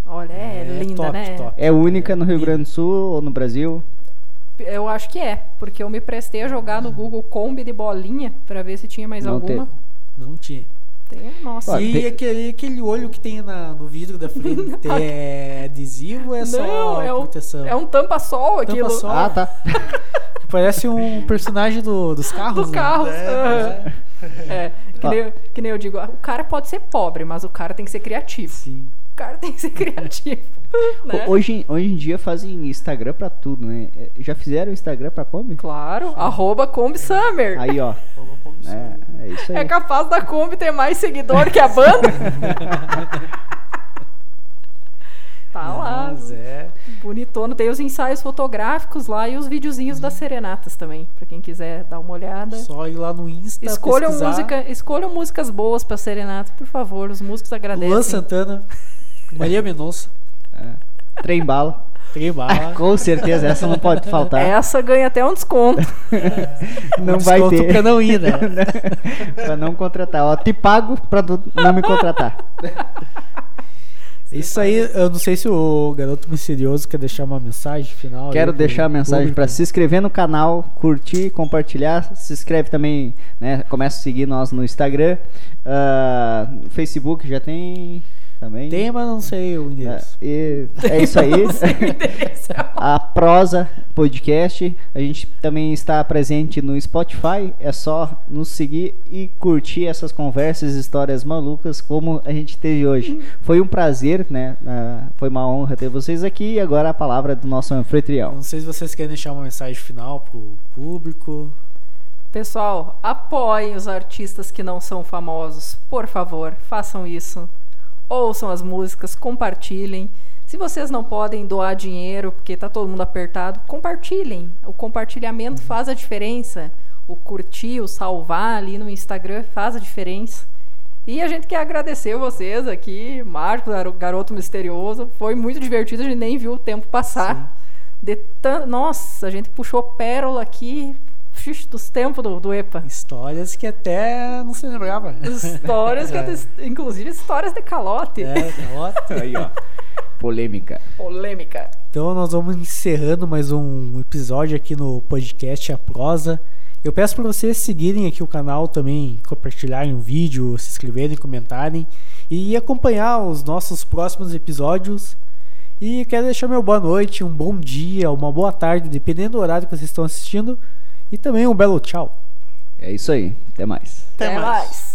Olha, é, É, linda, top, né? top. É única no Rio Grande do Sul ou no Brasil? Eu acho que é, porque eu me prestei a jogar no Google Kombi de bolinha para ver se tinha mais Não alguma. Não tinha. Tem, nossa. E tem- aquele, aquele olho que tem na- no vidro da frente é adesivo ou é só não, é um, proteção? é um tampa-sol aquilo. Tampa-sol. Ah, tá. Parece um personagem do- dos carros. Do né? carro. É, aham. É, que, Ah. nem, eu- que nem eu digo, o cara pode ser pobre, mas o cara tem que ser criativo. Sim. O cara tem que ser criativo. né? Ho- Hoje, hoje em dia fazem Instagram pra tudo, né? É, Já fizeram Instagram pra Kombi? Claro, arroba Kombi Summer. Aí, ó. É, é isso aí. É capaz da Kombi ter mais seguidor que a banda? tá lá. Mas é. Bonitono. Tem os ensaios fotográficos lá e os videozinhos das serenatas também, pra quem quiser dar uma olhada. Só ir lá no Insta. Escolham, pesquisar. música, escolham músicas boas pra serenata, por favor. Os músicos agradecem. Luan Santana, Maria Mendonça, Trem bala. Tribala. Com certeza, essa não pode faltar. Essa ganha até um desconto. não vai Desconto ter. pra não ir, né? pra não contratar. Ó, te pago pra não me contratar. Isso aí, eu não sei se o garoto misterioso quer deixar uma mensagem final. Quero aí deixar a mensagem para se inscrever no canal, curtir, compartilhar. Se inscreve também, né? Começa a seguir nós no Instagram. Ah, no Facebook já tem também. Tem, mas não sei o É, endereço. e é isso aí. a Prosa Podcast. A gente também está presente no Spotify. É só nos seguir e curtir essas conversas, histórias malucas como a gente teve hoje. Foi um prazer, né? Ah, foi uma honra ter vocês aqui. E agora a palavra é do nosso anfitrião. Não sei se vocês querem deixar uma mensagem final pro público. Pessoal, apoiem os artistas que não são famosos. Por favor, façam isso. Ouçam as músicas, compartilhem. Se vocês não podem doar dinheiro porque tá todo mundo apertado, compartilhem. O compartilhamento faz a diferença. o curtir, o salvar ali no Instagram faz a diferença. E a gente quer agradecer vocês aqui, Marcos, garoto misterioso. Foi muito divertido, a gente nem viu o tempo passar. De tan... Nossa, a gente puxou pérola aqui dos tempos do, do EPA. Histórias que até não se lembrava. Histórias que até, inclusive histórias de calote. É, calote. Aí, ó. Polêmica. Polêmica. Então nós vamos encerrando mais um episódio aqui no podcast A Prosa. Eu peço para vocês seguirem aqui o canal também, compartilharem o vídeo, se inscreverem, comentarem e acompanhar os nossos próximos episódios. E quero deixar meu boa noite, um bom dia, uma boa tarde, dependendo do horário que vocês estão assistindo. E também um belo tchau. É isso aí. Até mais. Até, Até mais. mais.